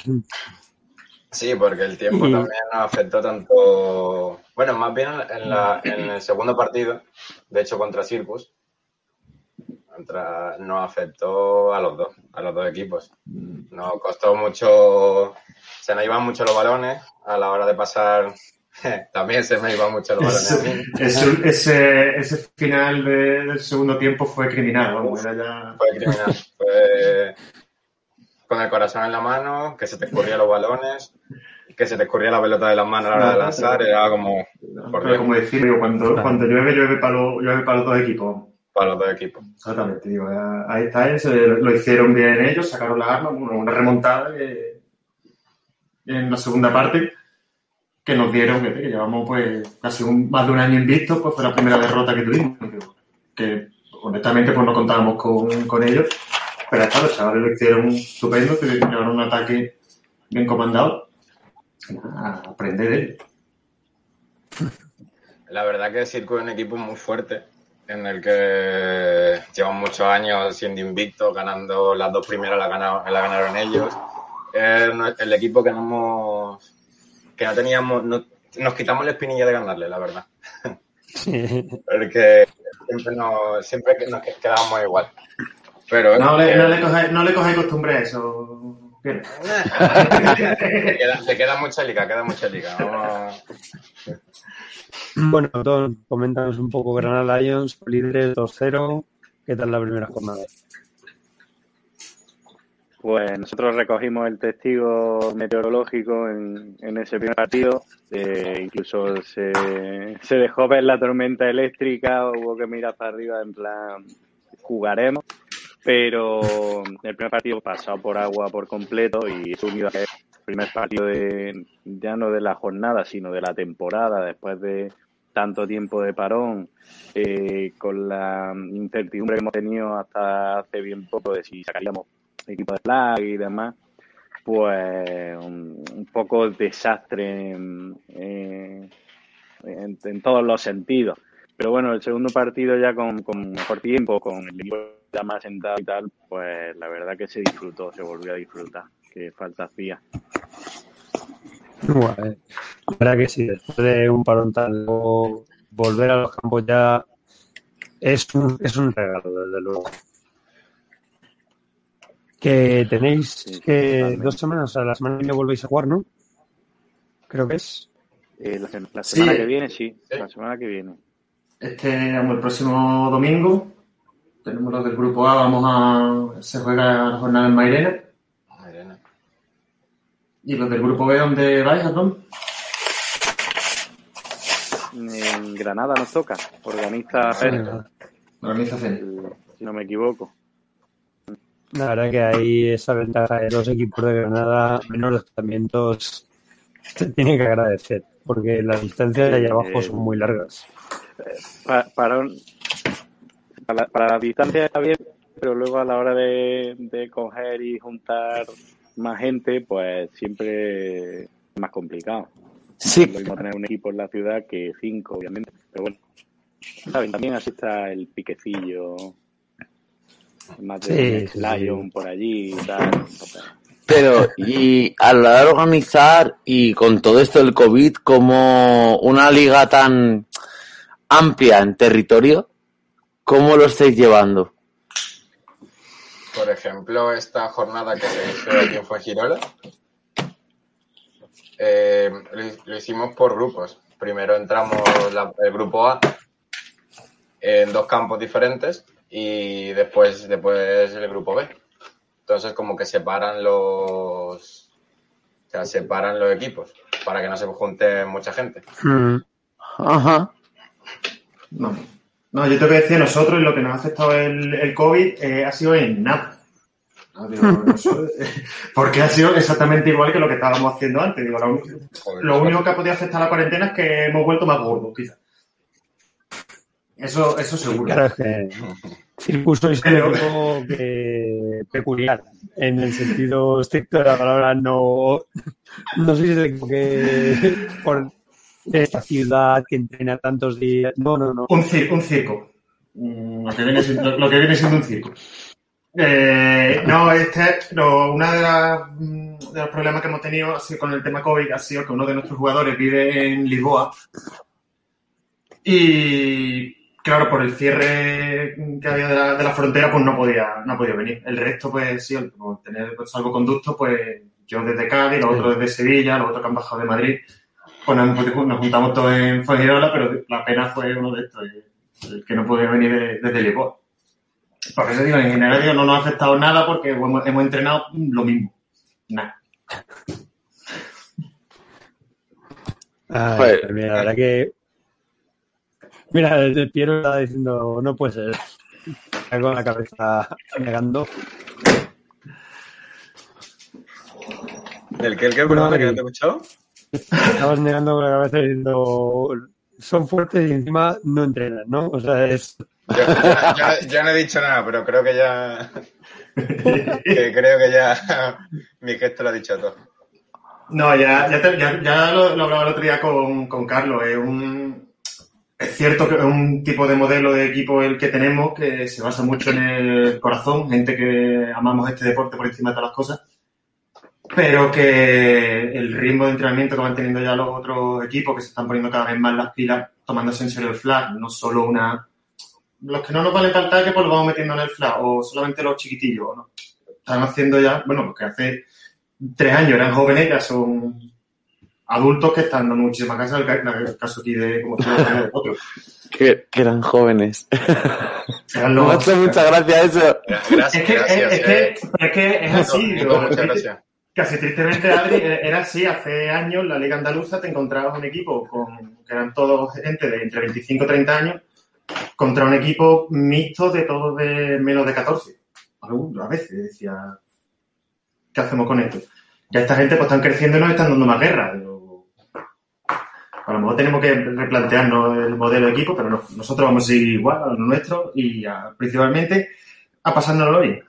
Sí, porque el tiempo Y- también nos afectó tanto. Bueno, más bien en, la- en el segundo partido, de hecho contra Circus, contra- nos afectó a los dos, a los dos equipos. Nos costó mucho, se nos iban mucho los balones a la hora de pasar. (laughs) También se me iban mucho los balones a mí. Ese, ese, ese final de- del segundo tiempo fue criminal, vamos, era ya... Fue criminal. Fue con el corazón en la mano, que se te escurrían los balones, que se te escurría la pelota de las manos a la hora de lanzar, era como. Pero como decir, cuando, (laughs) cuando llueve, llueve para llueve para los dos equipos. Para los dos equipos. Exactamente, digo, ahí está, eso, lo hicieron bien ellos, sacaron la arma, bueno, una remontada que- en la segunda parte que nos dieron, que, que llevamos pues casi un- más de un año invictos, pues fue la primera derrota que tuvimos. Que honestamente pues no contábamos con, con ellos. Pero está, los chavales lo hicieron estupendo, que llevaron un ataque bien comandado. A aprender de ellos. (laughs) La verdad que Circo es un equipo muy fuerte, en el que llevan muchos años siendo invictos, ganando las dos primeras la ganaron, la ganaron ellos. Es el equipo que no hemos, que no teníamos, no- nos quitamos la espinilla de ganarle, la verdad. (laughs) Porque siempre nos, siempre que nos quedábamos igual. Pero No le, eh, no le cojáis no le cojáis costumbre a eso. Te, (laughs) queda, te queda mucha liga, queda mucha liga. Vamos- Bueno, Don, coméntanos un poco Granada Lions, líderes 2-0. ¿Qué tal la primera jornada? Pues nosotros recogimos el testigo meteorológico en, en ese primer partido. Eh, incluso se, se dejó ver la tormenta eléctrica, hubo que mirar para arriba en plan, jugaremos. Pero el primer partido pasado por agua por completo y unido a que primer partido de, ya no de la jornada, sino de la temporada, después de tanto tiempo de parón, eh, con la incertidumbre que hemos tenido hasta hace bien poco de si sacaríamos equipo de flag y demás, pues un, poco desastre en todos los sentidos. Pero bueno, el segundo partido ya con, con mejor tiempo, con el equipo ya más sentado y tal, pues la verdad que se disfrutó, se volvió a disfrutar, que falta hacía. Guay. La verdad que sí, después de un parón tan largo, volver a los campos ya es un, es un regalo, desde luego. Que tenéis que dos semanas, o sea, la semana que viene volvéis a jugar, ¿no? Creo que es. Eh, la, Sí. semana que viene, sí, la semana que viene. Este, vamos, el próximo domingo tenemos los del grupo A, vamos a. Se juega la jornada en Mairena. ¿Y los del grupo B dónde vais, Tom? En Granada nos toca, organiza Pérez, Organiza Pérez. si no me equivoco. La verdad que hay esa ventaja de los equipos de Granada, menos desplazamientos, se tiene que agradecer, porque las distancias de allá abajo son muy largas. Pa- para, un- para, para la distancia está bien, pero luego a la hora de, de coger y juntar más gente, pues siempre es más complicado. Sí. Es lo mismo tener un equipo en la ciudad que cinco, obviamente. Pero bueno, ¿saben? también así está el piquecillo. Más de Sí, por allí y tal. Pero, y a la hora de organizar y con todo esto del COVID, como una liga tan amplia en territorio, ¿cómo lo estáis llevando? Por ejemplo, esta jornada que se hizo aquí en Fuengirola, eh, lo, lo hicimos por grupos. Primero entramos la- el grupo A en dos campos diferentes y después, después el grupo B. Entonces como que separan los, o sea, separan los equipos para que no se junte mucha gente. Ajá. No. No, yo te voy a decir, nosotros lo que nos ha afectado el, el COVID eh, ha sido en nada. No, digo, (laughs) nosotros- porque ha sido exactamente igual que lo que estábamos haciendo antes. Digo, lo, lo único que ha podido afectar a la cuarentena es que hemos vuelto más gordos, quizás. Eso, eso seguro. Claro, es que un equipo que- peculiar, en el sentido estricto de la palabra, no, no sois el equipo que por esta ciudad que entrena tantos días. No, no, no. Un, cir- un circo. Mm, Lo que, viene siendo, lo que viene siendo un circo. Eh, no, este, no, las, mm, de los problemas que hemos tenido con el tema COVID ha sido que uno de nuestros jugadores vive en Lisboa. Y claro, por el cierre que había de la, frontera, pues no podía, no podía venir. El resto, pues sí, por tener pues, salvoconducto, pues yo desde Cádiz, los otros desde Sevilla, los otros que han bajado de Madrid, pues nos, juntamos todos en Fuengirola, pero la pena fue uno de estos, el que no podía venir de- desde Lisboa. Por eso digo, en general digo, no nos ha afectado nada porque hemos, hemos entrenado lo mismo. Nada. Ay, pues mira, la verdad que. Mira, el Piero está diciendo, no puede ser. Está con la cabeza negando. ¿El que el que Bueno, que no te he escuchado? Estabas negando con la cabeza diciendo, son fuertes y encima no entrenan, ¿no? O sea, es Yo, yo- yo- yo no he dicho nada, pero creo que ya. que creo que ya mi gesto lo ha dicho todo. No, ya, ya, te- ya, ya lo, lo hablaba el otro día con, con Carlos. Es, un, es cierto que es un tipo de modelo de equipo el que tenemos que se basa mucho en el corazón, gente que amamos este deporte por encima de todas las cosas, pero que el ritmo de entrenamiento que van teniendo ya los otros equipos, que se están poniendo cada vez más las pilas, tomándose en serio el flag, no solo una... Los que no nos valen para el taque, pues los vamos metiendo en el flag, o solamente los chiquitillos, ¿no? Están haciendo ya, bueno, lo que hace tres años eran jóvenes, ya son adultos que están dando muchísima casa, el, ca- el caso aquí de como de otros. (laughs) Que, que eran jóvenes. (laughs) Eran los- ha hecho mucha gracia eso. Gracias, Es que, gracias. es, es que, eh. es que es así. Lo- muchas gracias. Casi tristemente, Adri, eh, era así. Hace años, la Liga Andaluza te encontrabas un equipo con, que eran todos gente de entre 25 y 30 años contra un equipo mixto de todos de menos de 14. Algunos, A veces decía, ¿qué hacemos con esto? Ya esta gente pues están creciendo y nos están dando más guerra. A lo mejor tenemos que replantearnos el modelo de equipo, pero no, nosotros vamos a seguir igual a lo nuestro y principalmente a pasárnoslo bien.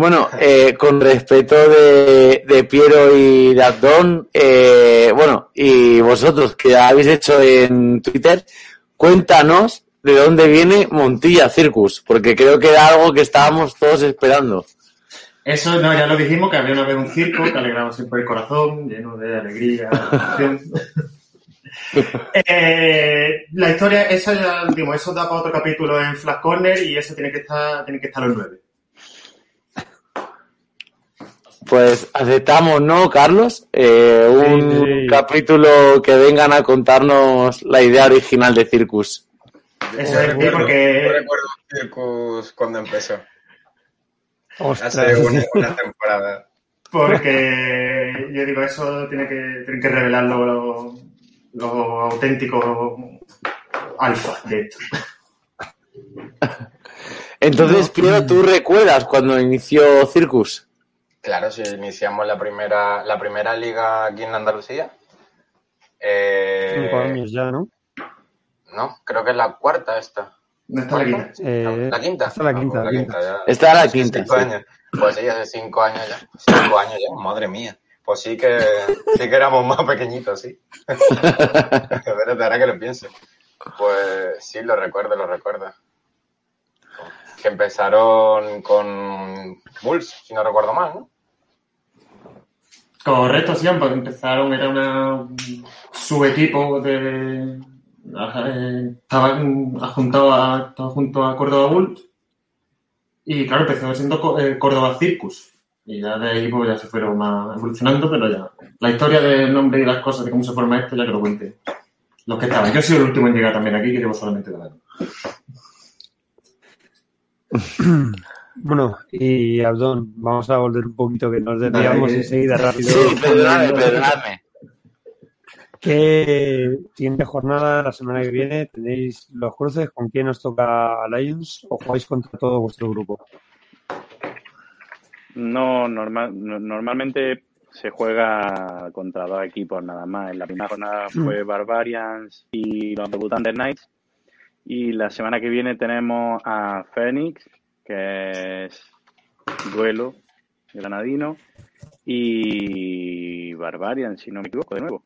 Bueno, eh, con respeto de, de Piero y de Abdón, eh, bueno, y vosotros que habéis hecho en Twitter, cuéntanos de dónde viene Montilla Circus, porque creo que era algo que estábamos todos esperando. Eso no, ya lo dijimos, que había una vez un circo que alegraba siempre el corazón, lleno de alegría. (laughs) Eh, la historia, esa ya lo dimos, eso da para otro capítulo en Flash Corner y eso tiene que estar, tiene que estar los nueve. Pues aceptamos, ¿no, Carlos? Eh, un Sí, sí. capítulo que vengan a contarnos la idea original de Circus. Eso es recuerdo- porque- yo recuerdo Circus cuando empezó. Ostras. Hace una, una temporada. Porque yo digo, eso tiene que, tienen que revelar lo, lo auténtico alfa de esto. Entonces, Piero, ¿tú recuerdas cuando inició Circus? Claro, si iniciamos la primera, la primera liga aquí en Andalucía. Eh, Cinco años ya, ¿no? No, creo que es la cuarta esta. No está la quinta. Eh, ¿La quinta? esta es la Ah, quinta, pues la quinta. ya. Es la Hace quinta, cinco sí. años. Pues sí, hace cinco años ya. Cinco años ya, madre mía. Pues sí que, sí que éramos más pequeñitos, sí. (laughs) (laughs) Espérate, ahora que lo pienso. Pues sí, lo recuerdo, lo recuerdo. Que empezaron con Bulls, si no recuerdo mal, ¿no? Correcto, sí, porque empezaron, era una un subequipo de. eh, Estaban a, estaba junto a Córdoba Bulls y claro, empezó siendo eh, Córdoba Circus. Y ya de ahí pues ya se fueron más evolucionando, pero ya. La historia del nombre y las cosas, de cómo se forma esto, ya que lo cuente. Los que estaban. Yo he sido el último en llegar también aquí, que llevo solamente dos años. (clears throat) Bueno, y Abdón, vamos a volver un poquito que nos desviamos enseguida rápido. Sí, perdonadme, perdonadme. ¿Qué siguiente jornada, la semana que viene, tenéis los cruces? ¿Con quién os toca Lions o jugáis contra todo vuestro grupo? No, normal, no- normalmente se juega contra dos equipos nada más. En la primera jornada fue Barbarians y los debutantes Knights. Y la semana que viene tenemos a Phoenix, que es duelo granadino, y Barbarians, si no me equivoco, de nuevo.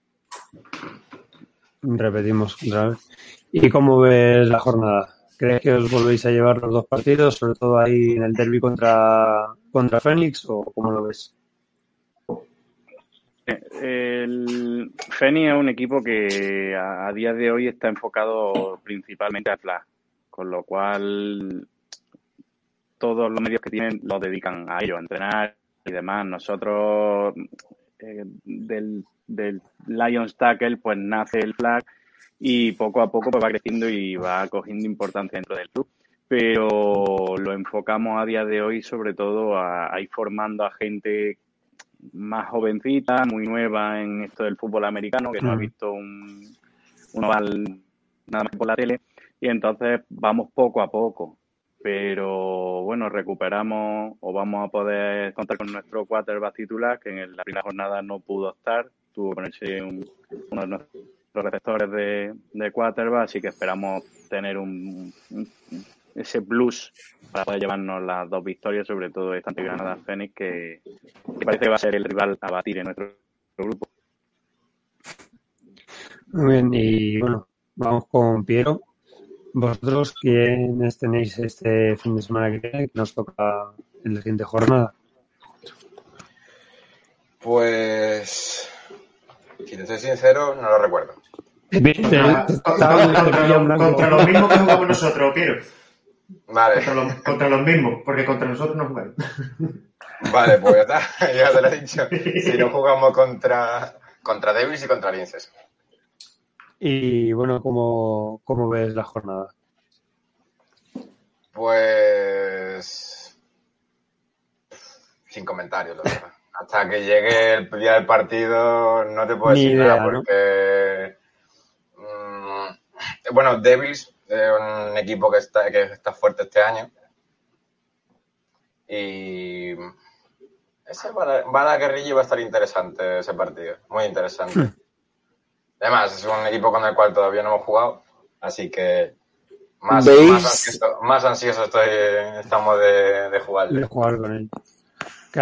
Repetimos otra vez. ¿Y cómo ves la jornada? ¿Crees que os volvéis a llevar los dos partidos, sobre todo ahí en el derby contra, contra Phoenix, o cómo lo ves? El Feni es un equipo que a, día de hoy está enfocado principalmente a Flash, con lo cual todos los medios que tienen los dedican a ello, a entrenar y demás. Nosotros eh, del, del Lions Tackle pues nace el flag y poco a poco pues, va creciendo y va cogiendo importancia dentro del club. Pero lo enfocamos a día de hoy sobre todo a ir formando a gente más jovencita, muy nueva en esto del fútbol americano, que no ha Mm. visto un, un oval nada más que por la tele, y entonces vamos poco a poco. Pero bueno, recuperamos o vamos a poder contar con nuestro quarterback titular, que en la primera jornada no pudo estar, tuvo que ponerse un- uno de nuestros receptores de, de quarterback, así que esperamos tener un, un- ese plus para poder llevarnos las dos victorias, sobre todo esta ante Granada Fénix, que, que parece que va a ser el rival a batir en nuestro grupo. Muy bien, y bueno, vamos con Piero. ¿Vosotros quiénes tenéis este fin de semana que viene, que nos toca en la siguiente jornada? Pues, si te soy sincero, no lo recuerdo. Contra, contra- contra contra los mismos que jugamos nosotros, Piero. Vale. Contra los, contra los mismos, porque contra nosotros no jugaron. Vale, pues ya está, (laughs) ya te lo he dicho. Si no jugamos contra, contra Devils y contra Linces. Y bueno, ¿cómo, cómo ves la jornada? Pues. Sin comentarios, la verdad. Hasta que llegue el día del partido no te puedo Ni decir idea, nada ¿no? porque. mm, bueno, Devils un equipo que está, que está fuerte este año. Y. Ese va a, va a la guerrilla y va a estar interesante ese partido. Muy interesante. Además, es un equipo con el cual todavía no hemos jugado. Así que. Más, ¿Veis? más ansioso, más ansioso estoy, estamos de, de jugarle. De jugar con él.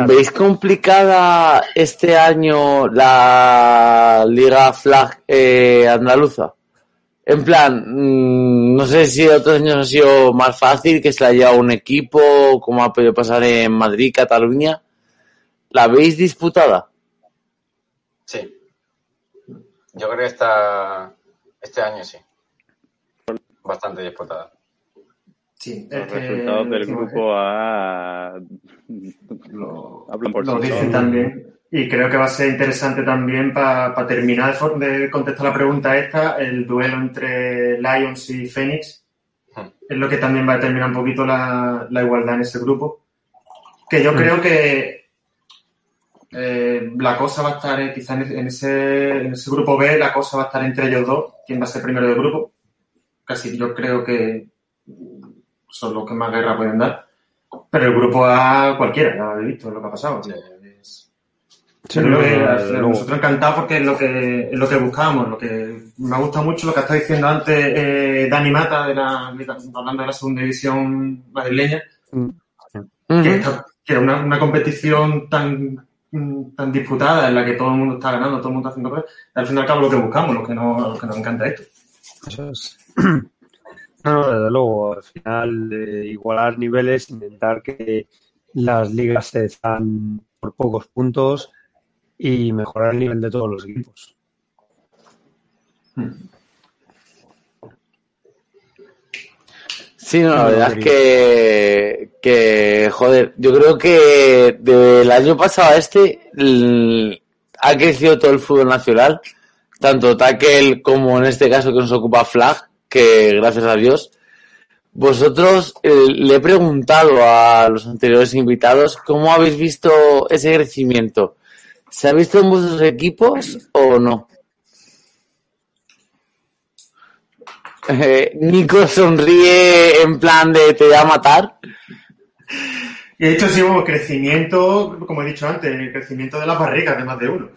¿Veis complicada este año la Liga Flag eh, andaluza? En plan, mm, no sé si otros años ha sido más fácil, que se la lleva un equipo, como ha podido pasar en Madrid, Cataluña. ¿La veis disputada? Sí. Yo creo que esta, este año sí. Bastante disputada. Sí, Los que resultados del grupo A hablan por lo sí solos. también. Y creo que va a ser interesante también para terminar de, contestar la pregunta esta, el duelo entre Lions y Phoenix. Es lo que también va a determinar un poquito la, la igualdad en ese grupo. Que yo Mm. creo que eh, la cosa va a estar, eh, quizá en ese- en ese, en ese grupo B, la cosa va a estar entre ellos dos, quién va a ser primero del grupo. Casi yo creo que son los que más guerra pueden dar. Pero el grupo A, cualquiera, ya lo habéis visto, es lo que ha pasado. Es- Sí, que nosotros encantados porque es lo que es lo que buscábamos. Lo que me ha gustado mucho lo que está diciendo antes eh, Dani Mata, de la, de- hablando de la segunda división madrileña, que, esta- que era una, una competición tan mm, tan disputada en la que todo el mundo está ganando, todo el mundo está haciendo cosas, al fin y al cabo lo que buscamos, lo que nos, lo que nos encanta esto. Eso es. No, (clears throat) no, desde luego, al final de igualar niveles, intentar que las ligas se están por pocos puntos y mejorar el nivel de todos los equipos. Sí, no, la verdad es que, que, joder, yo creo que del año pasado a este l- ha crecido todo el fútbol nacional, tanto tackle como en este caso que nos ocupa Flag, que gracias a Dios. Vosotros eh, le he preguntado a los anteriores invitados cómo habéis visto ese crecimiento. ¿Se ha visto en vuestros equipos o no? Eh, Nico sonríe en plan de te voy a matar. Y de hecho sí hubo crecimiento, como he dicho antes, el crecimiento de las barrigas de más de uno.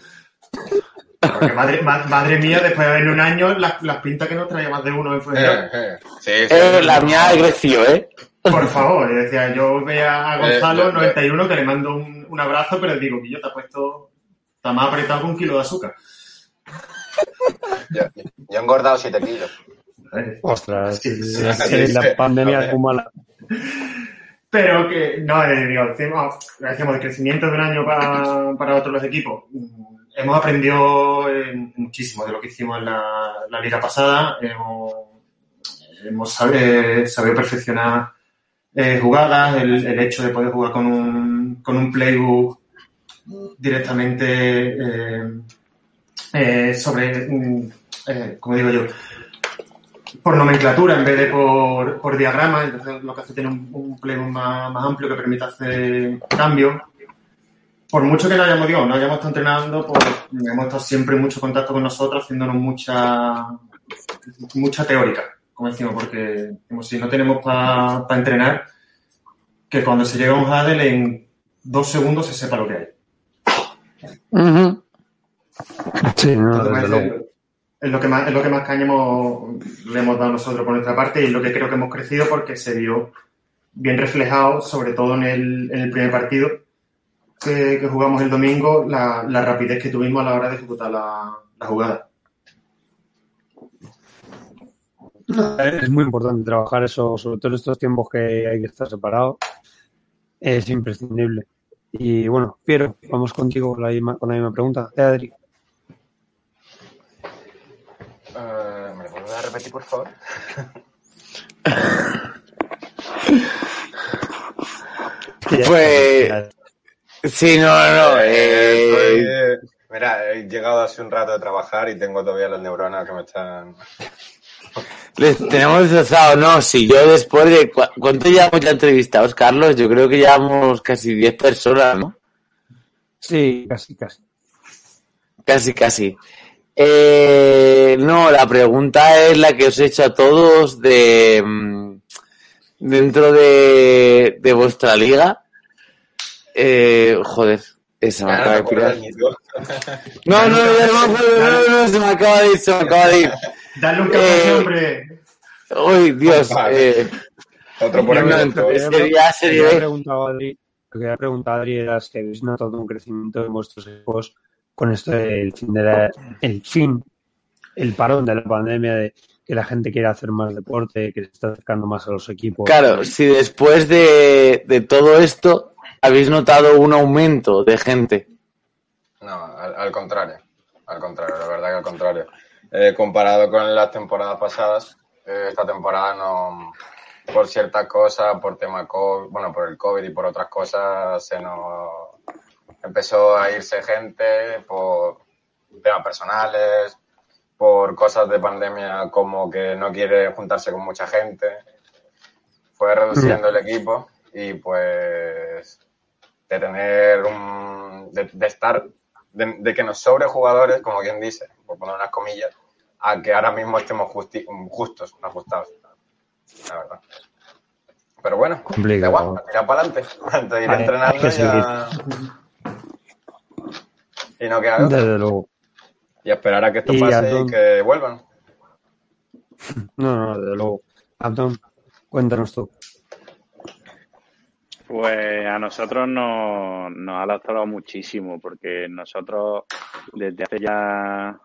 Porque madre, ma- madre mía, después de haber un año, las, las pintas que nos traía más de uno en. Eh, Sí, Eh, la mía ha crecido, ¿eh? Por favor, yo decía, yo veía a Eh, Gonzalo, yo- yo- 91, que le mando un, un abrazo, pero digo, que yo te ha puesto, está más apretado que un kilo de azúcar. Yo, yo he engordado 7 kilos. Ostras, Sí, sí, sí, la pandemia Joder. es muy mala. Pero que, no, eh, digo, decimos, decíamos, el crecimiento de un año para, para otros los equipos. Mm, Hemos aprendido eh, muchísimo de lo que hicimos en la, la liga pasada. Hemos, sabido perfeccionar eh, jugadas, el, el hecho de poder jugar con un, con un playbook directamente eh, eh, sobre, mm, eh, como digo yo, por nomenclatura en vez de por, por diagrama, entonces lo que hace tiene un, un playbook más, más amplio que permite hacer cambios. Por mucho que no hayamos, digo, no hayamos estado entrenando, pues hemos estado siempre en mucho contacto con nosotros, haciéndonos mucha, mucha teórica, como decimos, porque como si no tenemos para entrenar, que cuando se llega a un Hadel en dos segundos se sepa lo que hay. Sí, no, Entonces, desde parece- luego. es lo que más, es lo que más caña hemos- le hemos dado nosotros por nuestra parte y es lo que creo que hemos crecido porque se vio bien reflejado, sobre todo en el, en el primer partido que, que jugamos el domingo, la, la rapidez que tuvimos a la hora de ejecutar la, la jugada. Es muy importante trabajar eso, sobre todo en estos tiempos que hay que estar separado. Es imprescindible. Y bueno, Piero, vamos contigo con la misma, con la misma pregunta. Eh, Adri. Eh, ¿Me lo vuelves a repetir, por favor? (laughs) Pues. Sí, no, no, no. Eh, eh, mira, he llegado hace un rato de trabajar y tengo todavía las neuronas que me están... les tenemos destrozado, no. Si yo después de. ¿cu- ¿Cuánto llevamos ya entrevistados, Carlos? Yo creo que llevamos casi 10 personas, ¿no? Sí, casi, casi. Casi, casi. Eh, no, la pregunta es la que os he hecho a todos de mm, dentro de, de vuestra liga. Eh, joder, esa me Ya no acaba de tú. No, no, no me (laughs) no, no, se me acaba de ir, se me acaba de ir. Dale un café, Eh, hombre. Uy, Dios. Vale. Eh, Otro por aquí. no, entonces- Lo que sería- sería- había preguntado a Adri, lo que había preguntado a Adri era si habéis notado un crecimiento en vuestros equipos con esto del fin de la, el fin, el parón de la pandemia de que la gente quiere hacer más deporte, que se está acercando más a los equipos. claro, si después de, de todo esto habéis notado un aumento de gente. No, al, al contrario. Al contrario, la verdad que al contrario. Eh, comparado con las temporadas pasadas, eh, esta temporada no, por ciertas cosas, por tema COVID, bueno, por el COVID y por otras cosas, se nos empezó a irse gente por temas personales, por cosas de pandemia como que no quiere juntarse con mucha gente. Fue reduciendo el equipo y pues de tener un, de, de estar, de, de que nos sobre jugadores, como quien dice, por poner unas comillas, a que ahora mismo estemos justi- justos, ajustados. La verdad. Pero bueno, Complicado. da igual, a tirar para adelante. (laughs) Antes de ir hay entrenando que ya. Y no queda otra. Desde luego. Y esperar a que esto Y pase Antón. y que vuelvan. (laughs) No, no, desde luego. Abdón, cuéntanos tú. Pues a nosotros nos, nos ha lastrado muchísimo, porque nosotros desde hace ya,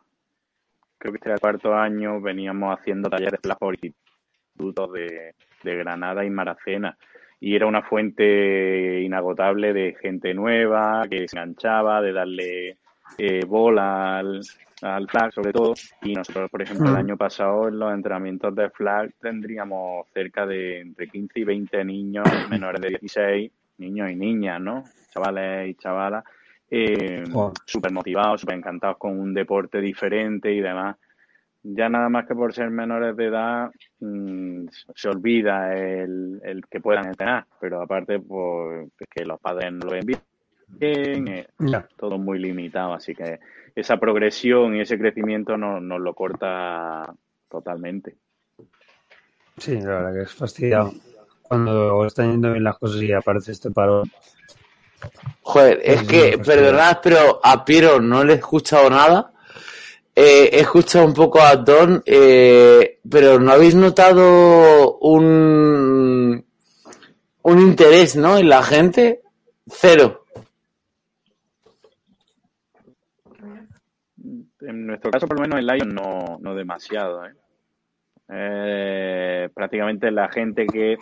creo que este era el cuarto año, veníamos haciendo talleres por institutos de, de Granada y Maracena. Y era una fuente inagotable de gente nueva que se enganchaba, de darle eh, bola al, al flag sobre todo. Y nosotros, por ejemplo, el Mm. año pasado en los entrenamientos de flag tendríamos cerca de entre 15 y 20 niños menores de 16, niños y niñas, ¿no? Chavales y chavalas, eh, Joder. súper motivados, súper encantados con un deporte diferente y demás. Ya nada más que por ser menores de edad mm, se olvida el, el que puedan entrenar, pero aparte pues es que los padres no lo ven bien, eh, todo muy limitado, así que esa progresión y ese crecimiento nos, nos lo corta totalmente. Sí, la verdad que es fastidiado. Cuando están yendo bien las cosas y aparece este parón. Joder, es que, perdonad, pero a Piero no le he escuchado nada. Eh, he escuchado un poco a Don, eh, pero ¿no habéis notado un, un interés, ¿no? En la gente? Cero. En nuestro caso, por lo menos en Lion no, no demasiado. ¿eh? Eh, prácticamente la gente que,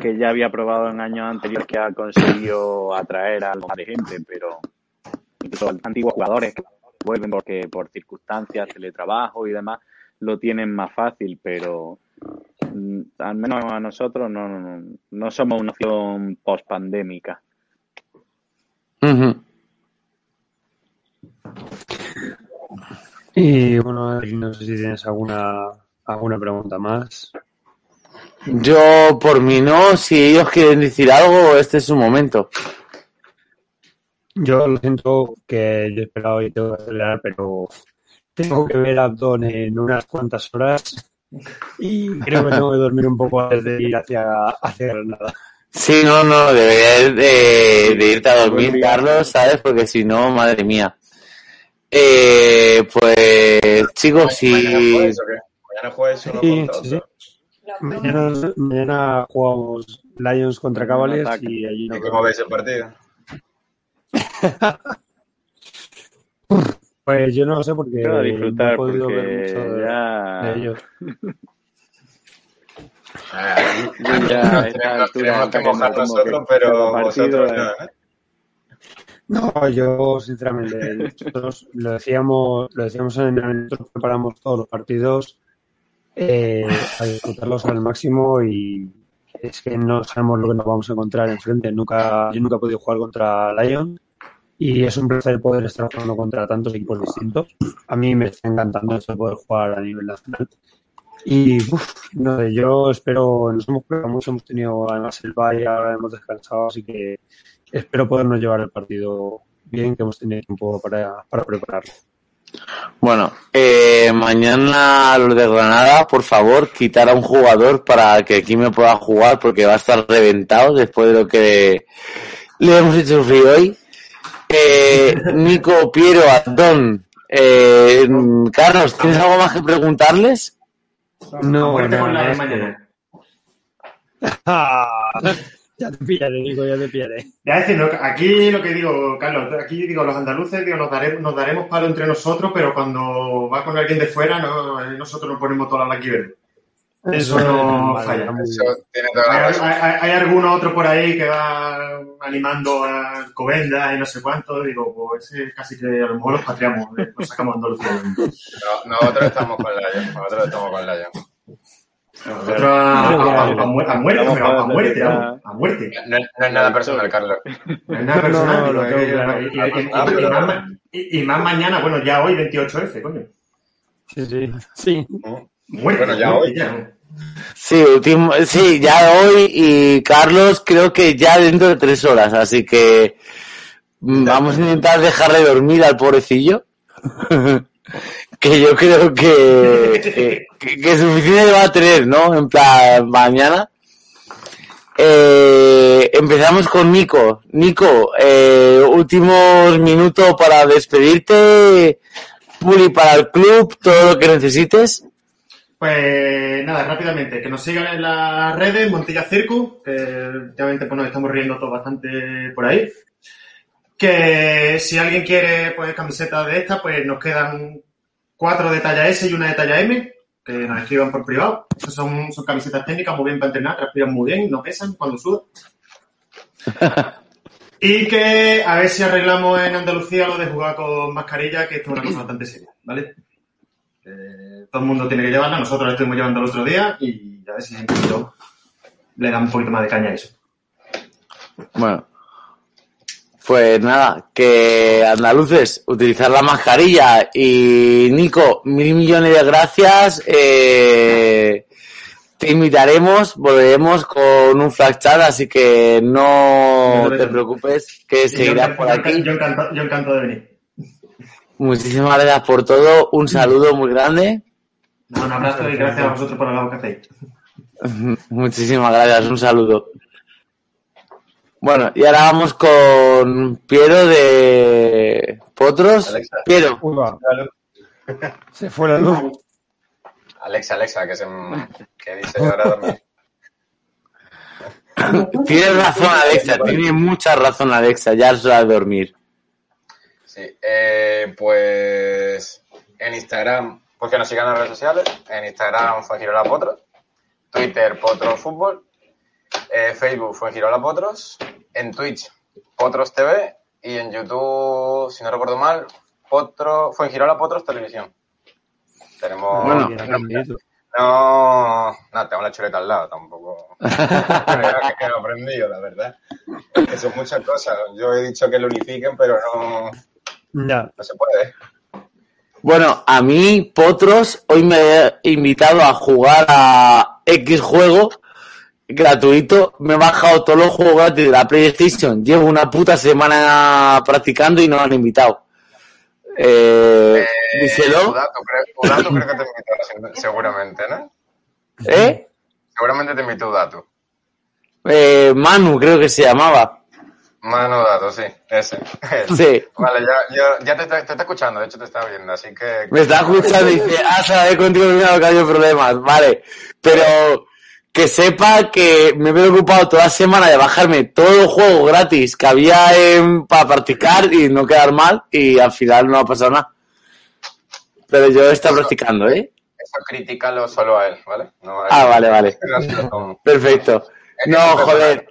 que ya había probado en años anteriores que ha conseguido atraer a algo más de gente, pero incluso antiguos jugadores que vuelven porque por circunstancias, teletrabajo y demás, lo tienen más fácil, pero mm, al menos a nosotros no, no, no somos una opción post-pandémica. Ujú. Y bueno, no sé si tienes alguna, alguna pregunta más. Yo, por mí no, si ellos quieren decir algo, este es su momento. Yo lo siento que yo he esperado y tengo que acelerar, pero tengo que ver a Abdón en unas cuantas horas y creo que tengo que dormir un poco antes de ir hacia, hacia Granada. Sí, no, no, deberías de, de irte a dormir, Carlos, ¿sabes? Porque si no, madre mía. Eh, pues chicos, si... ¿Mañana juegas uno Sí, contra sí? Mañana, mañana jugamos Lions contra Cavaliers y allí ¿Y nos cómo veis el partido? (laughs) Pues yo no lo sé porque Yo a disfrutar, no he podido porque ver mucho de, ya- de ellos. (laughs) Yo ya tenemos que mojar nosotros, pero vosotros eh. no, ¿eh? No, yo sinceramente, nosotros lo decíamos, lo decíamos en el nosotros preparamos todos los partidos eh, a disfrutarlos al máximo y es que no sabemos lo que nos vamos a encontrar enfrente. Nunca, yo nunca he podido jugar contra Lion y es un placer poder estar jugando contra tantos equipos distintos. A mí me está encantando esto de poder jugar a nivel nacional. Y uf, no yo espero, nos hemos preparado mucho, hemos tenido además el bye, ahora hemos descansado, así que espero podernos llevar el partido bien, que hemos tenido tiempo para, para prepararlo. Bueno, eh, mañana los de Granada, por favor, quitar a un jugador para que aquí me pueda jugar porque va a estar reventado después de lo que le hemos hecho sufrir hoy. Eh, (laughs) Nico, Piero, Antón, eh, Carlos, ¿tienes algo más que preguntarles? No, no, la no, (laughs) es ya te pillaré, Nico, ya te pillaré. Ya diciendo, aquí lo que digo, Carlos, aquí digo, los andaluces digo, nos, daremos, nos daremos palo entre nosotros, pero cuando va con alguien de fuera, no, eh, nosotros nos ponemos toda la verde. Eso no Vale, falla. Eso bien. tiene toda la Hay, razón. hay- hay alguno otro por ahí que va animando a Covenda y no sé cuánto. Digo, pues ese casi que a lo mejor los patriamos, eh, los sacamos a Andalucía. (laughs) No, nosotros estamos con Lion. Nosotros estamos con Lion. Nosotros a, a- a- a mu- a muerte, pero a a muerte, a muerte. No, es- no es nada personal, Carlos. No es nada personal. Y, y- y- y más, mañana, bueno, ya hoy 28F, coño. Sí, sí, sí. Muerte, Bueno, ya muerte, hoy. ya. Sí, último, sí, ya hoy y Carlos creo que ya dentro de tres horas, así que mm, vamos a intentar dejarle dormir al pobrecillo. (laughs) que yo creo que, que, que- suficiente va a tener, ¿no? En plan, mañana. Eh, empezamos con Nico. Nico, eh, últimos minutos para despedirte. Puli para el club, todo lo que necesites. Pues nada, rápidamente, que nos sigan en las redes, Montilla Circus, que últimamente pues, nos estamos riendo todos bastante por ahí. Que si alguien quiere pues camisetas de estas, pues nos quedan cuatro de talla S y una de talla M, que nos escriban por privado. Estas son, son camisetas técnicas muy bien para entrenar, transpiran muy bien, no pesan cuando sudan. (laughs) Y que a ver si arreglamos en Andalucía lo de jugar con mascarilla, que esto es una cosa bastante seria, ¿vale? Eh, todo el mundo tiene que llevarla, nosotros la estuvimos llevando el otro día y a ver si le da un poquito más de caña a eso. Bueno, pues nada, que andaluces, utilizar la mascarilla y Nico, mil millones de gracias. eh, te invitaremos, volveremos con un flash chat, así que no te preocupes, que yo seguirás por yo aquí. Yo encantado, yo encantado de venir. Muchísimas gracias por todo, un saludo muy grande. No, un abrazo y gracias a vosotros por el labor que hacéis. Muchísimas gracias, un saludo. Bueno, y ahora vamos con Piero de Potros. Alexa. Piero, Uy. (laughs) Se fue la luz. Alexa, Alexa, que, se, que dice ahora dormir. (coughs) tienes razón Alexa, tiene mucha razón Alexa, ya es hora de dormir. Sí, eh, pues en Instagram, pues que nos sigan en las redes sociales. En Instagram fue Girola Potros, Twitter Potros Fútbol, eh, Facebook fue Girola Potros, en Twitch Potros TV y en YouTube, si no recuerdo mal, Potro, fue Girola Potros Televisión. Tenemos. Bueno. no, no, tengo la chuleta al lado, tampoco. (laughs) Creo que he aprendido, la verdad. Es que son muchas cosas. Yo he dicho que lo unifiquen, pero no, Ya. no se puede. Bueno, a mí Potros hoy me ha invitado a jugar a X juego gratuito. Me he bajado todos los juegos gratis de la PlayStation. Llevo una puta semana practicando y no me han invitado. Eh, díselo. Udato, creo, Udato creo que te invitó (laughs) seguramente, ¿no? ¿Eh? Seguramente te invitó Udato. Eh, Manu creo que se llamaba. Mano Dato, sí, ese. (laughs) Sí. Vale, ya, yo, ya te, está- te está escuchando, de hecho te está viendo, así que... Me está escuchando y dice, ah, sabe contigo no que hay problemas, vale. Pero que sepa que me he preocupado toda la semana de bajarme todos los juegos gratis que había en, para practicar y no quedar mal y al final no ha pasado nada. Pero yo he estado practicando, ¿eh? Eso critícalo solo a él, ¿vale? No Ah, vale, vale. Perfecto. No, joder.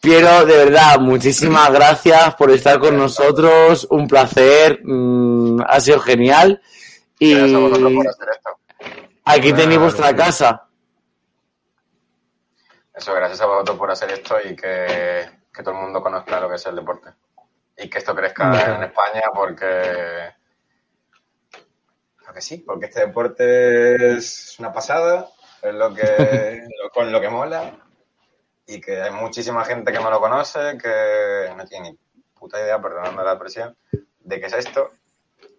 Piero, de verdad, muchísimas gracias por estar con nosotros. Un placer. mm, ha sido genial. Y aquí tenéis vuestra casa. Eso, gracias a vosotros por hacer esto y que, que todo el mundo conozca lo que es el deporte. Y que esto crezca Bueno. en España porque... Porque sí, porque este deporte es una pasada, es lo que (laughs) lo- con lo que mola y que hay muchísima gente que no lo conoce, que no tiene ni puta idea, perdonadme la expresión, de qué es esto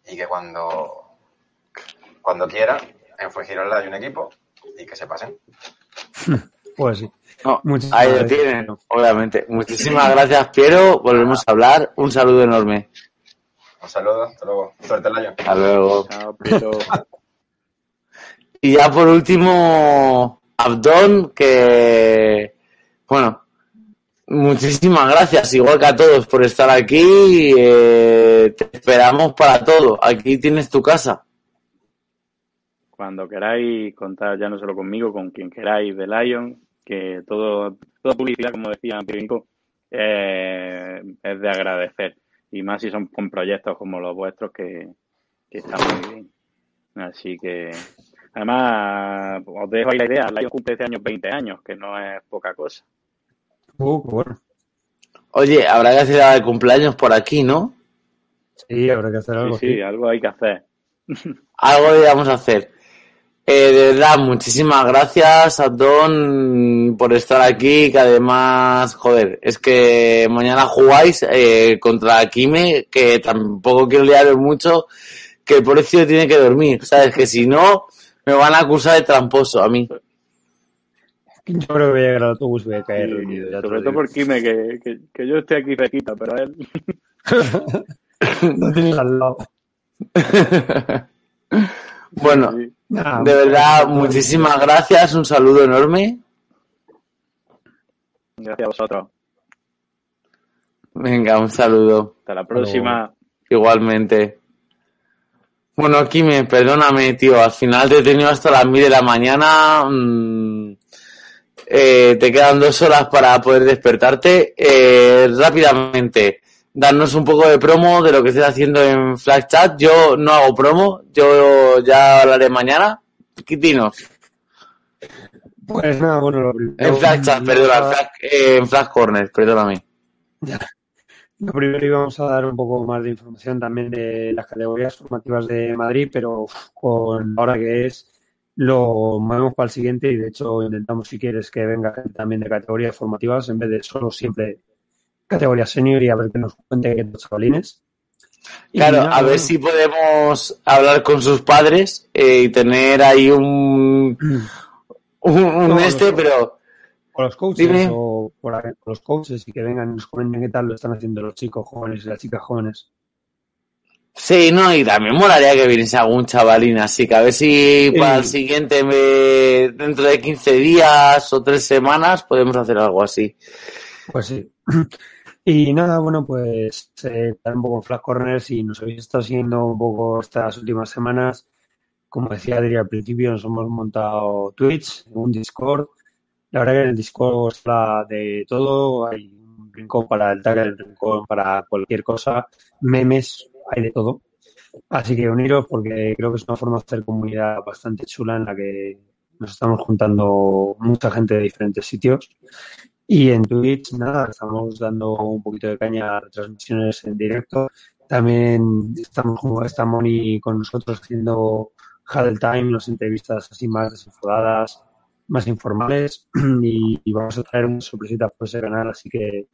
y que cuando, cuando quiera en Fuengirola hay un equipo y que se pasen. (laughs) Pues sí. No, Muchísimas ahí lo gracias. tienen, obviamente. Muchísimas gracias, Piero. Volvemos a hablar. Un saludo enorme. Un saludo, hasta luego. Suerte, Layo. Hasta luego. Chao, Piero. (laughs) Y ya por último, Abdón, que, bueno, muchísimas gracias, igual que a todos, por estar aquí. eh, te esperamos para todo. Aquí tienes tu casa. Cuando queráis contar ya no solo conmigo, con quien queráis de Lion, que todo, toda publicidad, como decía Pirinco, eh, es de agradecer. Y más si son con proyectos como los vuestros que, que están muy bien. Así que, además, os dejo ahí la idea. Lion cumple este año 20 años, que no es poca cosa. Uh, bueno. Oye, habrá que hacer el cumpleaños por aquí, ¿no? Sí, habrá que hacer algo. sí, algo hay que hacer. (laughs) Algo debemos hacer. Eh, de verdad, muchísimas gracias, Abdón, por estar aquí, que además, joder, es que mañana jugáis eh, contra Kime, que tampoco quiero liaros mucho, que el pobrecito tiene que dormir, ¿sabes? Que si no, me van a acusar de tramposo a mí. Yo creo que voy a llegar al autobús y voy a caer te sobre todo por Kime, que, que, que yo estoy aquí cerquita, pero él... (laughs) (laughs) No tienes al lado. (laughs) Bueno. Nada, de verdad, muchísimas gracias, un saludo enorme. Gracias a vosotros. Venga, un saludo. Hasta la próxima. Igualmente. Bueno, Kime, perdóname, tío. Al final te he tenido hasta las mil de la mañana. mm, eh, te quedan dos horas para poder despertarte. Eh, rápidamente, darnos un poco de promo de lo que estés haciendo en Flash Chat. Yo no hago promo, yo ya hablaré mañana. Quitinos. Pues nada, bueno, lo primero, En Flash Chat, perdona, en Flash, eh, en Flash Corner, perdóname. lo primero íbamos a dar un poco más de información también de las categorías formativas de Madrid, pero uf, con ahora que es, lo movemos para el siguiente y de hecho intentamos, si quieres, que venga también de categorías formativas en vez de solo siempre categoría senior y a ver que nos cuente qué tal, chavalines. Y Claro, nada, a ver bueno, si podemos hablar con sus padres eh, y tener ahí un, (clears throat) un, un No, este, pero o los coaches Dime. o por o los coaches y que vengan y nos comenten qué tal lo están haciendo los chicos jóvenes y las chicas jóvenes. sí, no, y también molaría que viniese algún chavalín así, que a ver si para el siguiente, me- dentro de 15 días o 3 semanas, podemos hacer algo así. Pues sí. (clears throat) Y nada, bueno, pues eh, un poco en Flash Corners y nos habéis estado siguiendo un poco estas últimas semanas. Como decía Adri al principio, nos hemos montado Twitch, un Discord. La verdad que en el Discord está de todo. Hay un rincón para el tag, un rincón para cualquier cosa. Memes, hay de todo. Así que uniros porque creo que es una forma de hacer comunidad bastante chula en la que nos estamos juntando mucha gente de diferentes sitios. Y en Twitch, nada, estamos dando un poquito de caña a transmisiones en directo. También estamos como está Moni con nosotros haciendo Huddle Time, las entrevistas así más desenfodadas, más informales. (clears throat) Y, vamos a traer unas sorpresitas por ese canal, así que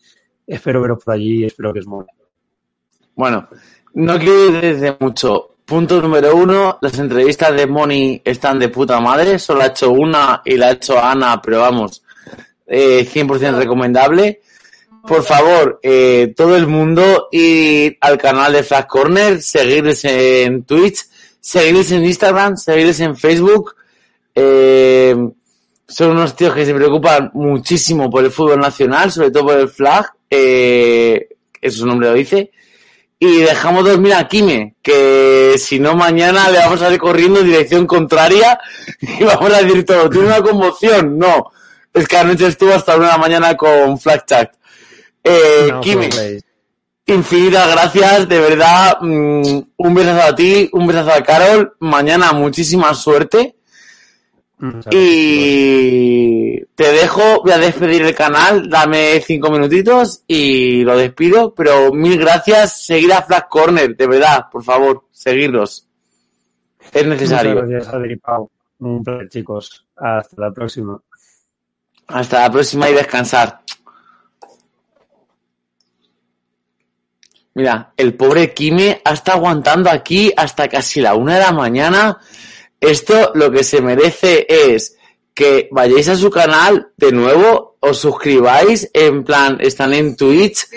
espero veros por allí y espero que os mole. Bueno, no quiero desde mucho. Punto número uno, las entrevistas de Moni están de puta madre. Solo ha hecho una y la ha hecho Ana, pero vamos, eh, 100% recomendable. por favor, eh, todo el mundo ir al canal de Flash Corner, seguirles en Twitch, seguirles en Instagram, seguirles en Facebook. Eh, son unos tíos que se preocupan muchísimo por el fútbol nacional, sobre todo por el flag, eh, su nombre lo dice. Y dejamos dormir a Kime, que si no mañana le vamos a ir corriendo en dirección contraria (laughs) y vamos a decir todo, tiene una conmoción, no. Es que anoche estuvo hasta una de la mañana con Flag Chat. Eh, No, pues, infinitas gracias, de verdad, mm, un besazo a ti, un besazo a Carol, mañana muchísima suerte. muchas Y te dejo, voy a despedir el canal, dame cinco minutitos y lo despido, pero mil gracias, seguir a Flash Corner, de verdad, por favor, seguirlos. Es necesario. Muchas gracias, Adri Pau. Un placer, chicos. Hasta la próxima. Hasta la próxima y descansar. Mira, el pobre Kime ha estado aguantando aquí hasta casi la una de la mañana. Esto lo que se merece es que vayáis a su canal de nuevo, os suscribáis, en plan, están en Twitch,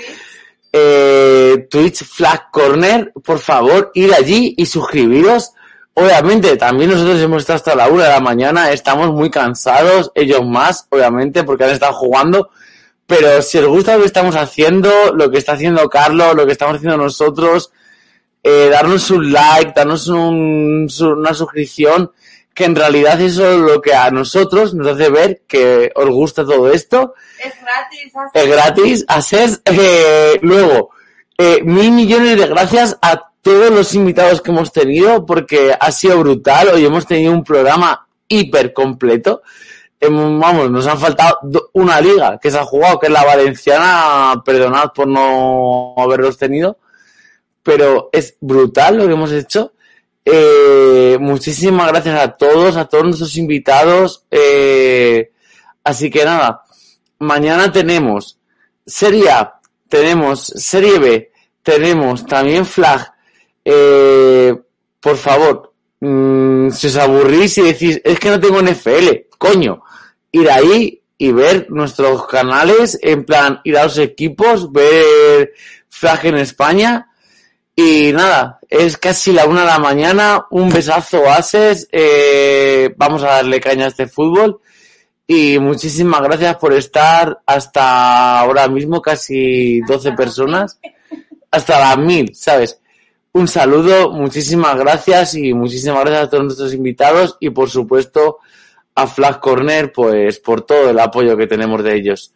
eh, Twitch Flag Corner, por favor, ir allí y suscribiros. Obviamente, también nosotros hemos estado hasta la una de la mañana, estamos muy cansados, ellos más, obviamente, porque han estado jugando. Pero si os gusta lo que estamos haciendo, lo que está haciendo Carlos, lo que estamos haciendo nosotros, eh, darnos un like, darnos un, una suscripción, que en realidad eso es lo que a nosotros nos hace ver que os gusta todo esto Es gratis. es gratis, haces eh, luego eh, mil millones de gracias a todos los invitados que hemos tenido porque ha sido brutal. Hoy hemos tenido un programa hiper completo. Hemos- vamos, nos han faltado do- una liga que se ha jugado, que es la valenciana. Perdonad por no haberlos tenido, pero es brutal lo que hemos hecho. Eh, muchísimas gracias a todos, a todos nuestros invitados. Eh, así que nada, mañana tenemos Serie A, tenemos Serie B, tenemos también Flag. Eh, por favor, mm, si os aburrís y decís, es que no tengo NFL, coño, ir ahí y ver nuestros canales, en plan, ir a los equipos, ver Flag en España. Y nada, es casi la una de la mañana, un besazo Ases, eh, vamos a darle caña a este fútbol y muchísimas gracias por estar hasta ahora mismo, casi 12 personas, hasta las mil, ¿sabes? Un saludo, muchísimas gracias y muchísimas gracias a todos nuestros invitados y por supuesto a Flash Corner, pues por todo el apoyo que tenemos de ellos.